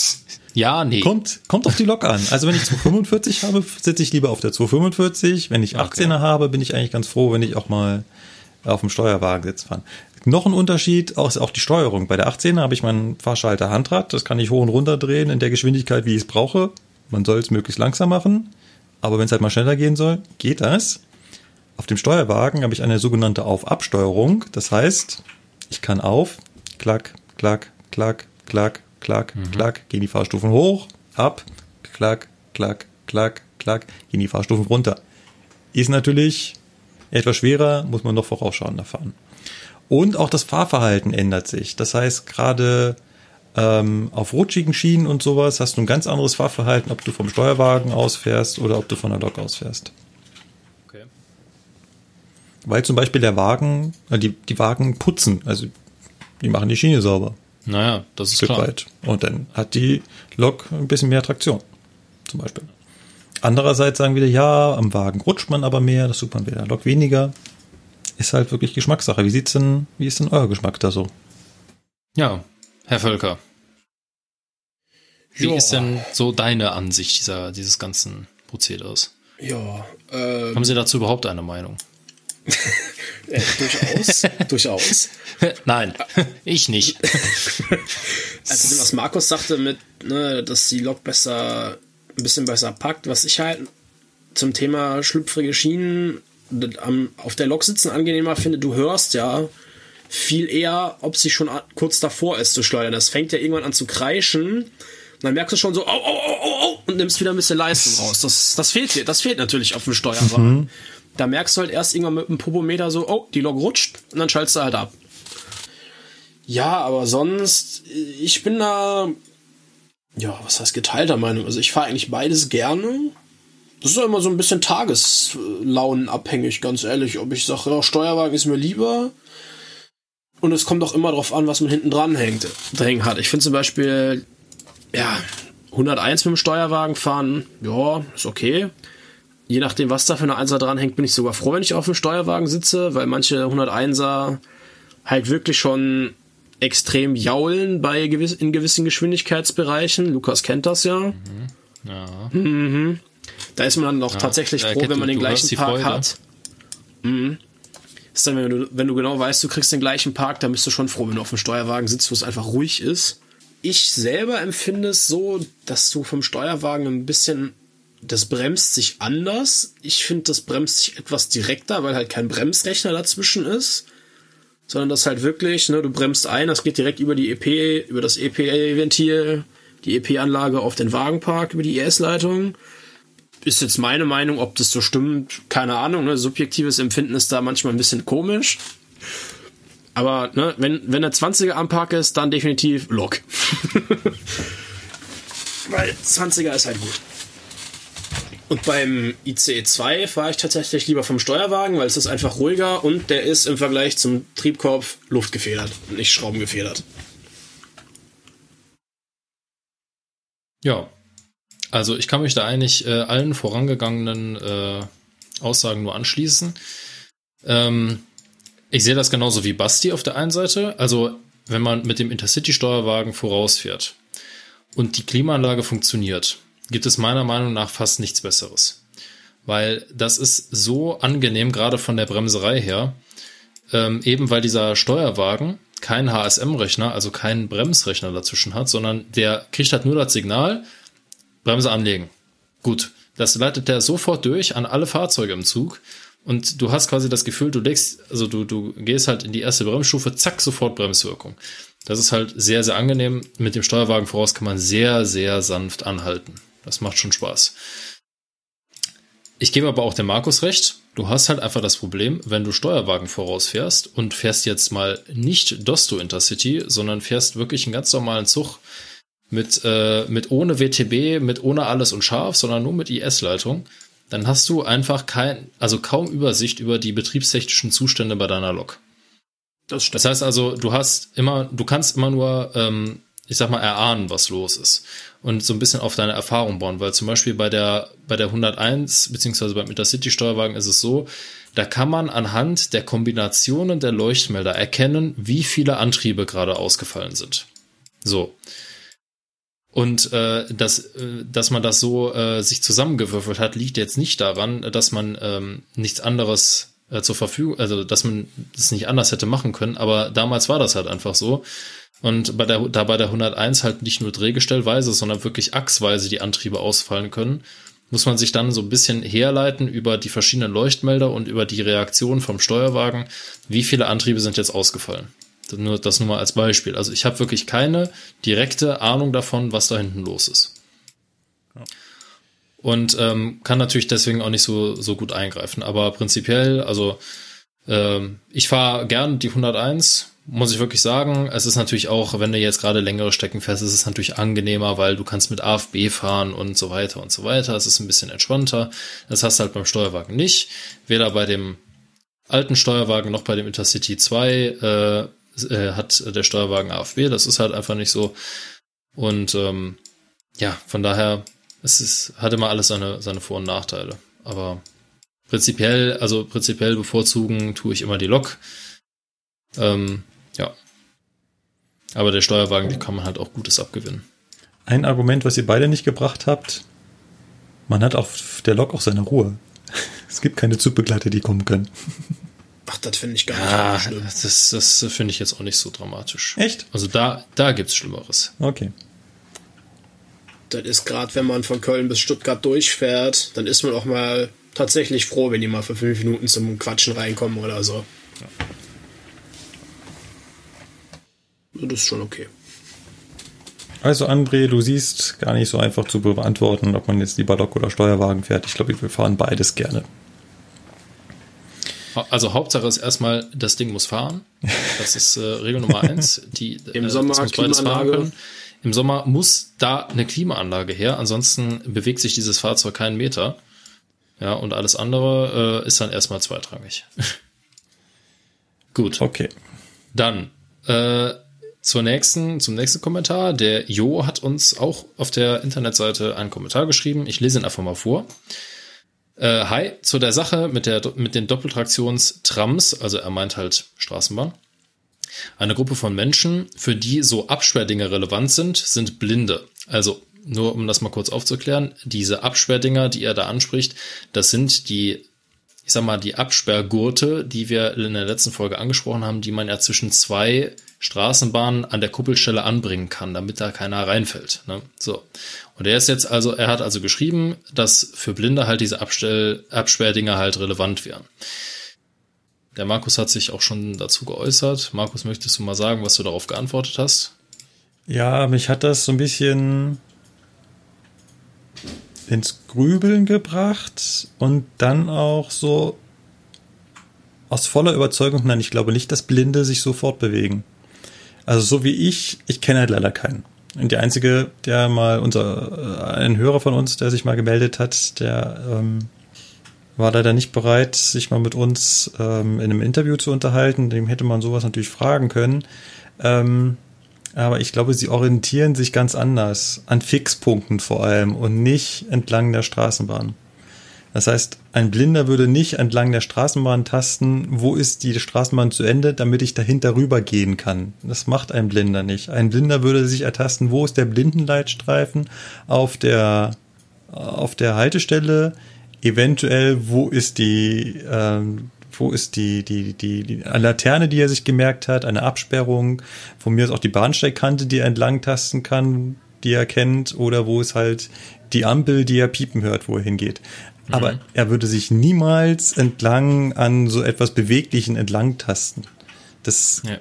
A: Ja, nee.
B: Kommt, kommt auf die Lok an. Also wenn ich 245 habe, sitze ich lieber auf der 245. Wenn ich 18er okay. habe, bin ich eigentlich ganz froh, wenn ich auch mal auf dem Steuerwagen sitze fahren. Noch ein Unterschied ist auch die Steuerung. Bei der 18er habe ich meinen Fahrschalter Handrad. Das kann ich hoch und runter drehen in der Geschwindigkeit, wie ich es brauche. Man soll es möglichst langsam machen. Aber wenn es halt mal schneller gehen soll, geht das. Auf dem Steuerwagen habe ich eine sogenannte Auf-Ab-Steuerung. Das heißt, ich kann auf, klack, klack, klack, klack, klack, mhm. klack, gehen die Fahrstufen hoch, ab, klack, klack, klack, klack, gehen die Fahrstufen runter. Ist natürlich etwas schwerer, muss man noch vorausschauender fahren. Und auch das Fahrverhalten ändert sich. Das heißt, gerade ähm, auf rutschigen Schienen und sowas hast du ein ganz anderes Fahrverhalten, ob du vom Steuerwagen ausfährst oder ob du von der Lok ausfährst. Okay. Weil zum Beispiel der Wagen, äh, die, die Wagen putzen, also die machen die Schiene sauber.
A: Naja, das ist Stück klar. Weit.
B: Und dann hat die Lok ein bisschen mehr Traktion, zum Beispiel. Andererseits sagen wieder, ja, am Wagen rutscht man aber mehr, das tut man bei der Lok weniger ist halt wirklich Geschmackssache. Wie sieht's denn, wie ist denn euer Geschmack da so?
A: Ja, Herr Völker. Wie jo. ist denn so deine Ansicht dieser, dieses ganzen Prozeders?
C: Ja. Ähm,
A: Haben Sie dazu überhaupt eine Meinung?
C: äh, durchaus, durchaus.
A: Nein, ich nicht.
C: also was Markus sagte mit, ne, dass die Lok besser, ein bisschen besser packt, was ich halt zum Thema schlüpfrige Schienen auf der Lok sitzen angenehmer finde, du hörst ja viel eher, ob sie schon kurz davor ist zu schleudern. Das fängt ja irgendwann an zu kreischen. Und dann merkst du schon so, au, au, au, au, und nimmst wieder ein bisschen Leistung raus. Das, das fehlt dir, das fehlt natürlich auf dem Steuerwagen. Mhm. Da merkst du halt erst irgendwann mit dem Popometer so, oh, die Lok rutscht, und dann schaltest du halt ab. Ja, aber sonst, ich bin da, ja, was heißt geteilter Meinung? Also ich fahre eigentlich beides gerne. Das ist ja immer so ein bisschen tageslaunenabhängig, ganz ehrlich. Ob ich sage, ja, Steuerwagen ist mir lieber. Und es kommt auch immer darauf an, was man hinten dran hängt, dran hat. Ich finde zum Beispiel, ja, 101 mit dem Steuerwagen fahren, ja, ist okay. Je nachdem, was da für eine Einser dran hängt, bin ich sogar froh, wenn ich auf dem Steuerwagen sitze, weil manche 101er halt wirklich schon extrem jaulen bei gewiss, in gewissen Geschwindigkeitsbereichen. Lukas kennt das ja.
A: Ja.
C: Mhm. Da ist man dann auch
A: Ja,
C: tatsächlich froh, wenn man den gleichen Park
A: Freude.
C: hat. Mhm. Ist dann, wenn du, wenn du genau weißt, du kriegst den gleichen Park, dann bist du schon froh, wenn du auf dem Steuerwagen sitzt, wo es einfach ruhig ist. Ich selber empfinde es so, dass du vom Steuerwagen ein bisschen, das bremst sich anders. Ich finde, das bremst sich etwas direkter, weil halt kein Bremsrechner dazwischen ist. Sondern das halt wirklich, ne, du bremst ein, das geht direkt über die EP, über das EPA-Ventil, die EP-Anlage auf den Wagenpark, über die ES-Leitung ist jetzt meine Meinung, ob das so stimmt, keine Ahnung. Ne? Subjektives Empfinden ist da manchmal ein bisschen komisch. Aber ne, wenn, wenn der 20er am Park ist, dann definitiv Lok. Weil 20er ist halt gut. Und beim ICE 2 fahre ich tatsächlich lieber vom Steuerwagen, weil es ist einfach ruhiger und der ist im Vergleich zum Triebkorb luftgefedert und nicht schraubengefedert.
A: Ja. Also ich kann mich da eigentlich äh, allen vorangegangenen äh, Aussagen nur anschließen. Ähm, ich sehe das genauso wie Basti auf der einen Seite. Also wenn man mit dem Intercity-Steuerwagen vorausfährt und die Klimaanlage funktioniert, gibt es meiner Meinung nach fast nichts Besseres. Weil das ist so angenehm, gerade von der Bremserei her, ähm, eben weil dieser Steuerwagen keinen HSM-Rechner, also keinen Bremsrechner dazwischen hat, sondern der kriegt halt nur das Signal, Bremse anlegen. Gut, das leitet der sofort durch an alle Fahrzeuge im Zug und du hast quasi das Gefühl, du legst, also du, du gehst halt in die erste Bremsstufe, zack, sofort Bremswirkung. Das ist halt sehr, sehr angenehm. Mit dem Steuerwagen voraus kann man sehr, sehr sanft anhalten. Das macht schon Spaß. Ich gebe aber auch dem Markus recht. Du hast halt einfach das Problem, wenn du Steuerwagen vorausfährst und fährst jetzt mal nicht Dosto Intercity, sondern fährst wirklich einen ganz normalen Zug mit, äh, mit ohne WTB, mit ohne alles und scharf, sondern nur mit IS-Leitung, dann hast du einfach kein, also kaum Übersicht über die betriebstechnischen Zustände bei deiner Lok.
C: Das.
A: Das heißt also, du hast immer, du kannst immer nur, ähm, ich sag mal, erahnen, was los ist. Und so ein bisschen auf deine Erfahrung bauen, weil zum Beispiel bei der, bei der 101, beziehungsweise beim Intercity-Steuerwagen ist es so, da kann man anhand der Kombinationen der Leuchtmelder erkennen, wie viele Antriebe gerade ausgefallen sind. So. Und äh, dass, äh, dass man das so äh, sich zusammengewürfelt hat, liegt jetzt nicht daran, dass man ähm, nichts anderes äh, zur Verfügung, also dass man das nicht anders hätte machen können, aber damals war das halt einfach so. Und bei der, da bei der 101 halt nicht nur drehgestellweise, sondern wirklich achsweise die Antriebe ausfallen können, muss man sich dann so ein bisschen herleiten über die verschiedenen Leuchtmelder und über die Reaktion vom Steuerwagen, wie viele Antriebe sind jetzt ausgefallen. Nur, das nur mal als Beispiel. Also ich habe wirklich keine direkte Ahnung davon, was da hinten los ist. Und ähm, kann natürlich deswegen auch nicht so, so gut eingreifen. Aber prinzipiell, also ähm, ich fahre gern die 101, muss ich wirklich sagen. Es ist natürlich auch, wenn du jetzt gerade längere Strecken fährst, ist es natürlich angenehmer, weil du kannst mit AFB fahren und so weiter und so weiter. Es ist ein bisschen entspannter. Das hast du halt beim Steuerwagen nicht. Weder bei dem alten Steuerwagen noch bei dem Intercity 2 äh, äh, hat der Steuerwagen AFB. Das ist halt einfach nicht so. Und ähm, ja, von daher, es ist, hat immer alles seine, seine Vor- und Nachteile. Aber prinzipiell, also prinzipiell bevorzugen tue ich immer die Lok. Ähm, ja. Aber der Steuerwagen, die kann man halt auch Gutes abgewinnen.
B: Ein Argument, was ihr beide nicht gebracht habt, man hat auf der Lok auch seine Ruhe. Es gibt keine Zugbegleiter, die kommen können.
C: Ach, das finde ich gar nicht
A: Ja,
C: so schlimm.
A: das, das finde ich jetzt auch nicht so dramatisch.
B: Echt?
A: Also da, da gibt's Schlimmeres.
B: Okay.
C: Das ist gerade, wenn man von Köln bis Stuttgart durchfährt, dann ist man auch mal tatsächlich froh, wenn die mal für fünf Minuten zum Quatschen reinkommen oder so. Das ist schon okay.
B: Also André, du siehst gar nicht so einfach zu beantworten, ob man jetzt lieber Lok oder Steuerwagen fährt. Ich glaube, wir fahren beides gerne.
A: Also Hauptsache ist erstmal, das Ding muss fahren. Das ist äh, Regel Nummer eins. Die,
C: Im
A: äh,
C: Sommer
A: muss beides fahren können. Im Sommer muss da eine Klimaanlage her, ansonsten bewegt sich dieses Fahrzeug keinen Meter. Ja, und alles andere äh, ist dann erstmal zweitrangig. Gut.
B: Okay.
A: Dann äh, zur nächsten, zum nächsten Kommentar. Der Jo hat uns auch auf der Internetseite einen Kommentar geschrieben. Ich lese ihn einfach mal vor. Äh, hi, zu der Sache mit, der, mit den Doppeltraktionstrams, also er meint halt Straßenbahn. Eine Gruppe von Menschen, für die so Absperrdinge relevant sind, sind Blinde. Also nur um das mal kurz aufzuklären, diese Absperrdinger, die er da anspricht, das sind die, ich sag mal, die Absperrgurte, die wir in der letzten Folge angesprochen haben, die man ja zwischen zwei Straßenbahnen an der Kuppelstelle anbringen kann, damit da keiner reinfällt. Ne? So. Und er ist jetzt also, er hat also geschrieben, dass für Blinde halt diese Abstell, Absperrdinger halt relevant wären. Der Markus hat sich auch schon dazu geäußert. Markus, möchtest du mal sagen, was du darauf geantwortet hast?
B: Ja, mich hat das so ein bisschen ins Grübeln gebracht und dann auch so aus voller Überzeugung, nein, ich glaube nicht, dass Blinde sich so fortbewegen. Also so wie ich, ich kenne halt leider keinen. Und der einzige, der mal unser, äh, ein Hörer von uns, der sich mal gemeldet hat, der ähm, war leider nicht bereit, sich mal mit uns ähm, in einem Interview zu unterhalten. Dem hätte man sowas natürlich fragen können. Ähm, aber ich glaube, sie orientieren sich ganz anders, an Fixpunkten vor allem und nicht entlang der Straßenbahn. Das heißt, ein Blinder würde nicht entlang der Straßenbahn tasten, wo ist die Straßenbahn zu Ende, damit ich dahinter rübergehen kann. Das macht ein Blinder nicht. Ein Blinder würde sich ertasten, wo ist der Blindenleitstreifen auf der, auf der Haltestelle, eventuell, wo ist die, ähm, wo ist die, die, die, die Laterne, die er sich gemerkt hat, eine Absperrung, von mir ist auch die Bahnsteigkante, die er entlang tasten kann, die er kennt, oder wo ist halt die Ampel, die er piepen hört, wo er hingeht. Mhm. Aber er würde sich niemals entlang an so etwas Beweglichen entlang tasten. Das ja.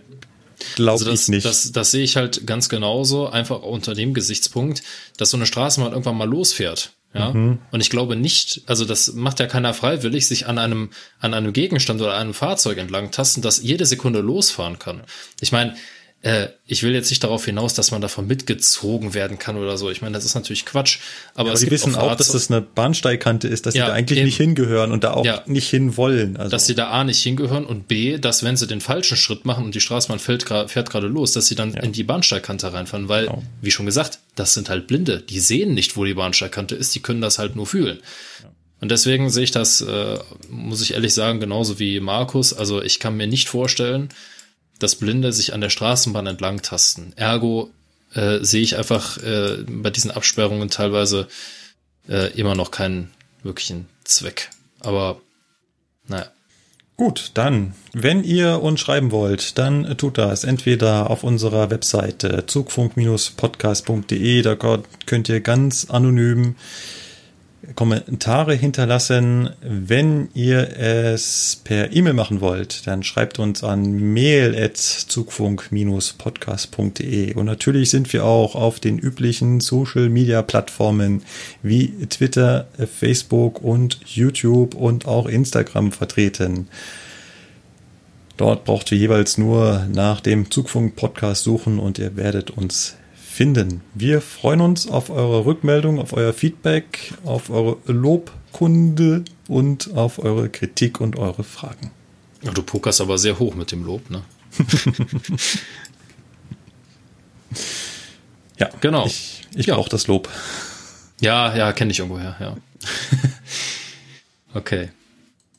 B: glaube
A: also
B: ich nicht.
A: Das, das sehe ich halt ganz genauso, einfach unter dem Gesichtspunkt, dass so eine Straßenbahn irgendwann mal losfährt. Ja. Mhm. Und ich glaube nicht, also das macht ja keiner freiwillig, sich an einem, an einem Gegenstand oder einem Fahrzeug entlang tasten, das jede Sekunde losfahren kann. Ich meine, äh, ich will jetzt nicht darauf hinaus, dass man davon mitgezogen werden kann oder so. Ich meine, das ist natürlich Quatsch. Aber, ja, aber
B: sie wissen auch, dass das eine Bahnsteigkante ist, dass ja, sie da eigentlich eben. nicht hingehören und da auch ja. nicht hin wollen.
A: Also. Dass sie da A nicht hingehören und B, dass wenn sie den falschen Schritt machen und die Straßenbahn fährt, fährt gerade los, dass sie dann in die Bahnsteigkante reinfahren. Weil, genau. wie schon gesagt, das sind halt Blinde. Die sehen nicht, wo die Bahnsteigkante ist, die können das halt nur fühlen. Und deswegen sehe ich das, äh, muss ich ehrlich sagen, genauso wie Markus. Also ich kann mir nicht vorstellen, dass Blinde sich an der Straßenbahn entlang tasten. Ergo äh, sehe ich einfach äh, bei diesen Absperrungen teilweise äh, immer noch keinen wirklichen Zweck. Aber naja.
B: Gut, dann, wenn ihr uns schreiben wollt, dann tut das entweder auf unserer Webseite zugfunk-podcast.de, da könnt ihr ganz anonym Kommentare hinterlassen. Wenn ihr es per E-Mail machen wollt, dann schreibt uns an mail.zugfunk-podcast.de. Und natürlich sind wir auch auf den üblichen Social-Media-Plattformen wie Twitter, Facebook und YouTube und auch Instagram vertreten. Dort braucht ihr jeweils nur nach dem Zugfunk-Podcast suchen und ihr werdet uns finden. Wir freuen uns auf eure Rückmeldung, auf euer Feedback, auf eure Lobkunde und auf eure Kritik und eure Fragen.
A: Ja, du pokerst aber sehr hoch mit dem Lob, ne?
B: ja, genau. Ich, ich ja. brauche das Lob.
A: Ja, ja, kenne ich irgendwoher, ja. okay.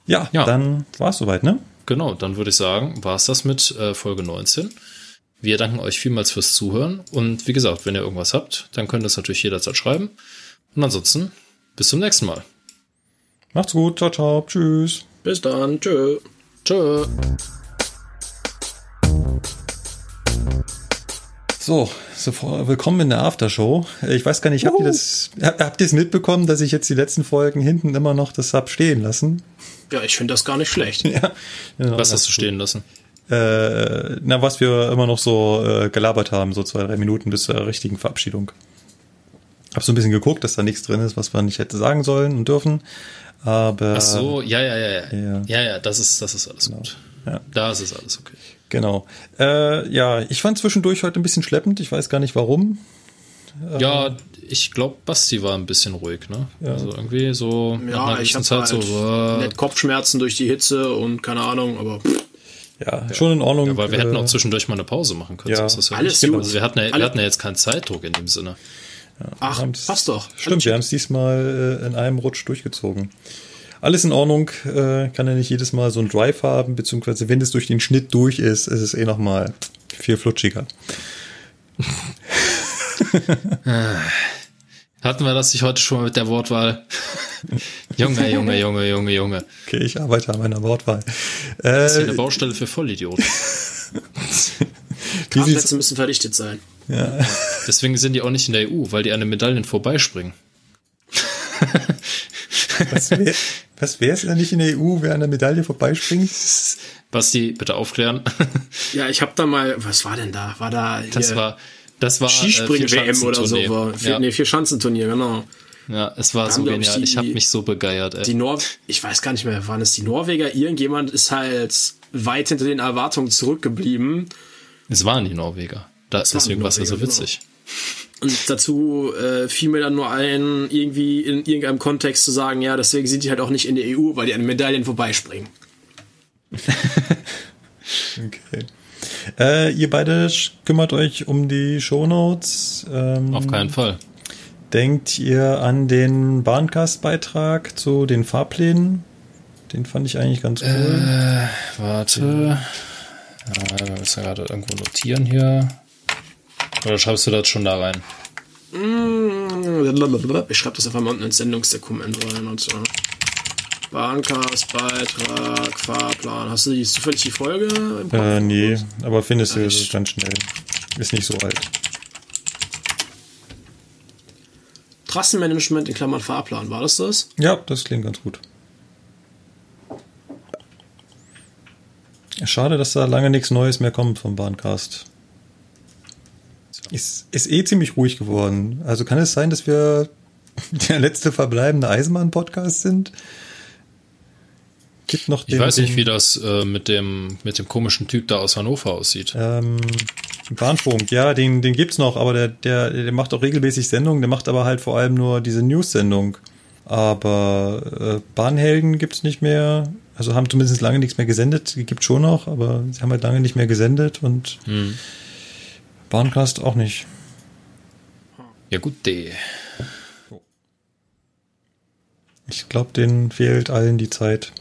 B: Ja, ja, dann war es soweit, ne?
A: Genau, dann würde ich sagen, war es das mit äh, Folge 19. Wir danken euch vielmals fürs Zuhören und wie gesagt, wenn ihr irgendwas habt, dann könnt ihr es natürlich jederzeit schreiben. Und ansonsten, bis zum nächsten Mal.
B: Macht's gut, ciao, ciao, tschüss.
C: Bis dann, tschö.
A: Tschö.
B: So, so, willkommen in der Aftershow. Ich weiß gar nicht, habt ihr das, habt ihr es mitbekommen, dass ich jetzt die letzten Folgen hinten immer noch das hab stehen lassen?
C: Ja, ich finde das gar nicht schlecht.
A: ja, genau, Was hast du stehen lassen?
B: Äh, na, was wir immer noch so äh, gelabert haben, so zwei, drei Minuten bis zur richtigen Verabschiedung. Hab so ein bisschen geguckt, dass da nichts drin ist, was man nicht hätte sagen sollen und dürfen. Aber.
A: Ach so, ja, ja, ja, ja. Ja, ja, ja das ist, das ist alles genau. gut. Ja. Da ist es alles okay.
B: Genau. Äh, ja, ich fand zwischendurch heute ein bisschen schleppend. Ich weiß gar nicht warum.
A: Ja, ich glaube, Basti war ein bisschen ruhig, ne? Ja. Also irgendwie so.
C: Ja, ich hatte halt so, uh, Kopfschmerzen durch die Hitze und keine Ahnung, aber. Pff.
B: Ja, ja, schon in Ordnung. Ja,
A: weil wir äh, hätten auch zwischendurch mal eine Pause machen können.
B: Ja,
A: so
B: ja
C: alles gut.
A: Also wir hatten ja, wir hatten ja jetzt keinen Zeitdruck in dem Sinne.
C: Ja, Ach, passt doch.
B: Stimmt, wir haben es diesmal äh, in einem Rutsch durchgezogen. alles in Ordnung. Äh, kann ja nicht jedes Mal so einen Drive haben, beziehungsweise wenn es durch den Schnitt durch ist, ist es eh nochmal viel flutschiger.
A: Hatten wir das nicht heute schon mal mit der Wortwahl? Junge, Junge, Junge, Junge, Junge.
B: Okay, ich arbeite an meiner Wortwahl.
A: Äh, das ist hier eine Baustelle für Vollidioten.
C: Parkplätze müssen verdichtet sein.
B: Ja.
A: Deswegen sind die auch nicht in der EU, weil die an den Medaillen vorbeispringen.
B: was wäre was wär's denn nicht in der EU, wer an der Medaille vorbeispringt?
A: Basti, bitte aufklären.
C: ja, ich habe da mal, was war denn da? War da
A: Das war das war
C: Skispringen-WM äh, oder so. War, vier, ja. Nee, vier Schanzenturnier, genau.
A: Ja, es war da so genial. Die, ich habe mich so begeiert. Ey.
C: Die Nor ich weiß gar nicht mehr, waren es die Norweger? Irgendjemand ist halt weit hinter den Erwartungen zurückgeblieben.
A: Es waren die Norweger. Da, deswegen war es ja so witzig.
C: Genau. Und dazu äh, fiel mir dann nur ein, irgendwie in irgendeinem Kontext zu sagen, ja, deswegen sind die halt auch nicht in der EU, weil die an Medaillen vorbeispringen.
B: okay. Äh, ihr beide kümmert euch um die Shownotes. Ähm,
A: Auf keinen Fall.
B: Denkt ihr an den Bahncast-Beitrag zu den Fahrplänen? Den fand ich eigentlich ganz cool.
A: Äh, warte. Ja, wir müssen gerade irgendwo notieren hier. Oder schreibst du das schon da rein?
C: Ich schreibe das einfach mal unten ins Sendungsdokument rein. Und so. Bahncast, Beitrag, Fahrplan. Hast du die, zufällig die Folge?
B: Im Kopf? Äh, nee, aber findest du es ganz schnell. Ist nicht so alt.
C: Trassenmanagement in Klammern Fahrplan, war das das?
B: Ja, das klingt ganz gut. Schade, dass da lange nichts Neues mehr kommt vom Bahncast. Ist, ist eh ziemlich ruhig geworden. Also kann es sein, dass wir der letzte verbleibende Eisenbahn-Podcast sind?
A: Gibt noch den, ich weiß nicht, wie das äh, mit dem mit dem komischen Typ da aus Hannover aussieht.
B: Ähm, Bahnfunk, ja, den, den gibt's noch, aber der, der, der macht auch regelmäßig Sendungen, der macht aber halt vor allem nur diese News-Sendung. Aber äh, Bahnhelden gibt's nicht mehr, also haben zumindest lange nichts mehr gesendet, die gibt's schon noch, aber sie haben halt lange nicht mehr gesendet und hm. Bahncast auch nicht.
A: Ja gut, de.
B: Ich glaube, denen fehlt allen die Zeit.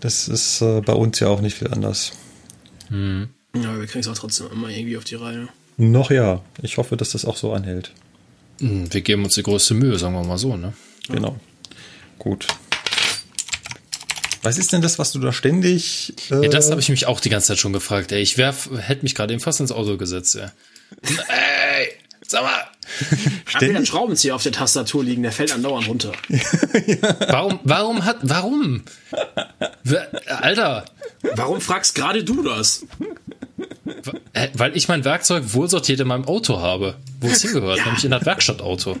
B: Das ist äh, bei uns ja auch nicht viel anders.
C: Hm. Ja, wir kriegen es auch trotzdem immer irgendwie auf die Reihe.
B: Noch ja. Ich hoffe, dass das auch so anhält.
A: Hm, wir geben uns die größte Mühe, sagen wir mal so, ne?
B: Genau. Gut. Was ist denn das, was du da ständig.
A: Äh ja, das habe ich mich auch die ganze Zeit schon gefragt, ey. Ich werf, hätte mich gerade eben fast ins Auto gesetzt, ey. ey, sag mal.
C: Ständig einen Schraubenzieher auf der Tastatur liegen, der fällt andauernd runter.
A: ja. Warum, warum hat, warum? Alter.
C: Warum fragst gerade du das?
A: Weil ich mein Werkzeug wohlsortiert in meinem Auto habe, wo es hingehört, ja. nämlich in das Werkstattauto.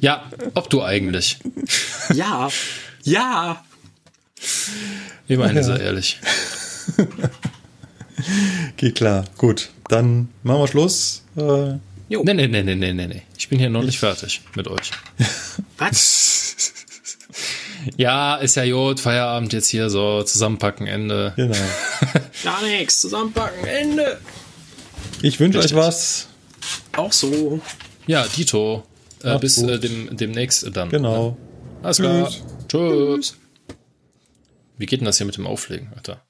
A: Ja, ob du eigentlich.
C: Ja, ja.
A: Immerhin ja. ist er ehrlich.
B: Geht klar. Gut, dann machen wir Schluss. Äh,
A: Jo. Nee, nee, nee, nee, nee, nee. Ich bin hier noch nicht fertig mit euch.
C: Was?
A: ja, ist ja Jod, Feierabend jetzt hier so, zusammenpacken, Ende.
B: Genau.
C: Gar nichts, zusammenpacken, Ende.
B: Ich wünsche euch was.
C: Auch so.
A: Ja, Dito. Äh, bis äh, dem, demnächst dann.
B: Genau.
A: Alles klar. Tschüss. Tschüss. Wie geht denn das hier mit dem Auflegen, Alter?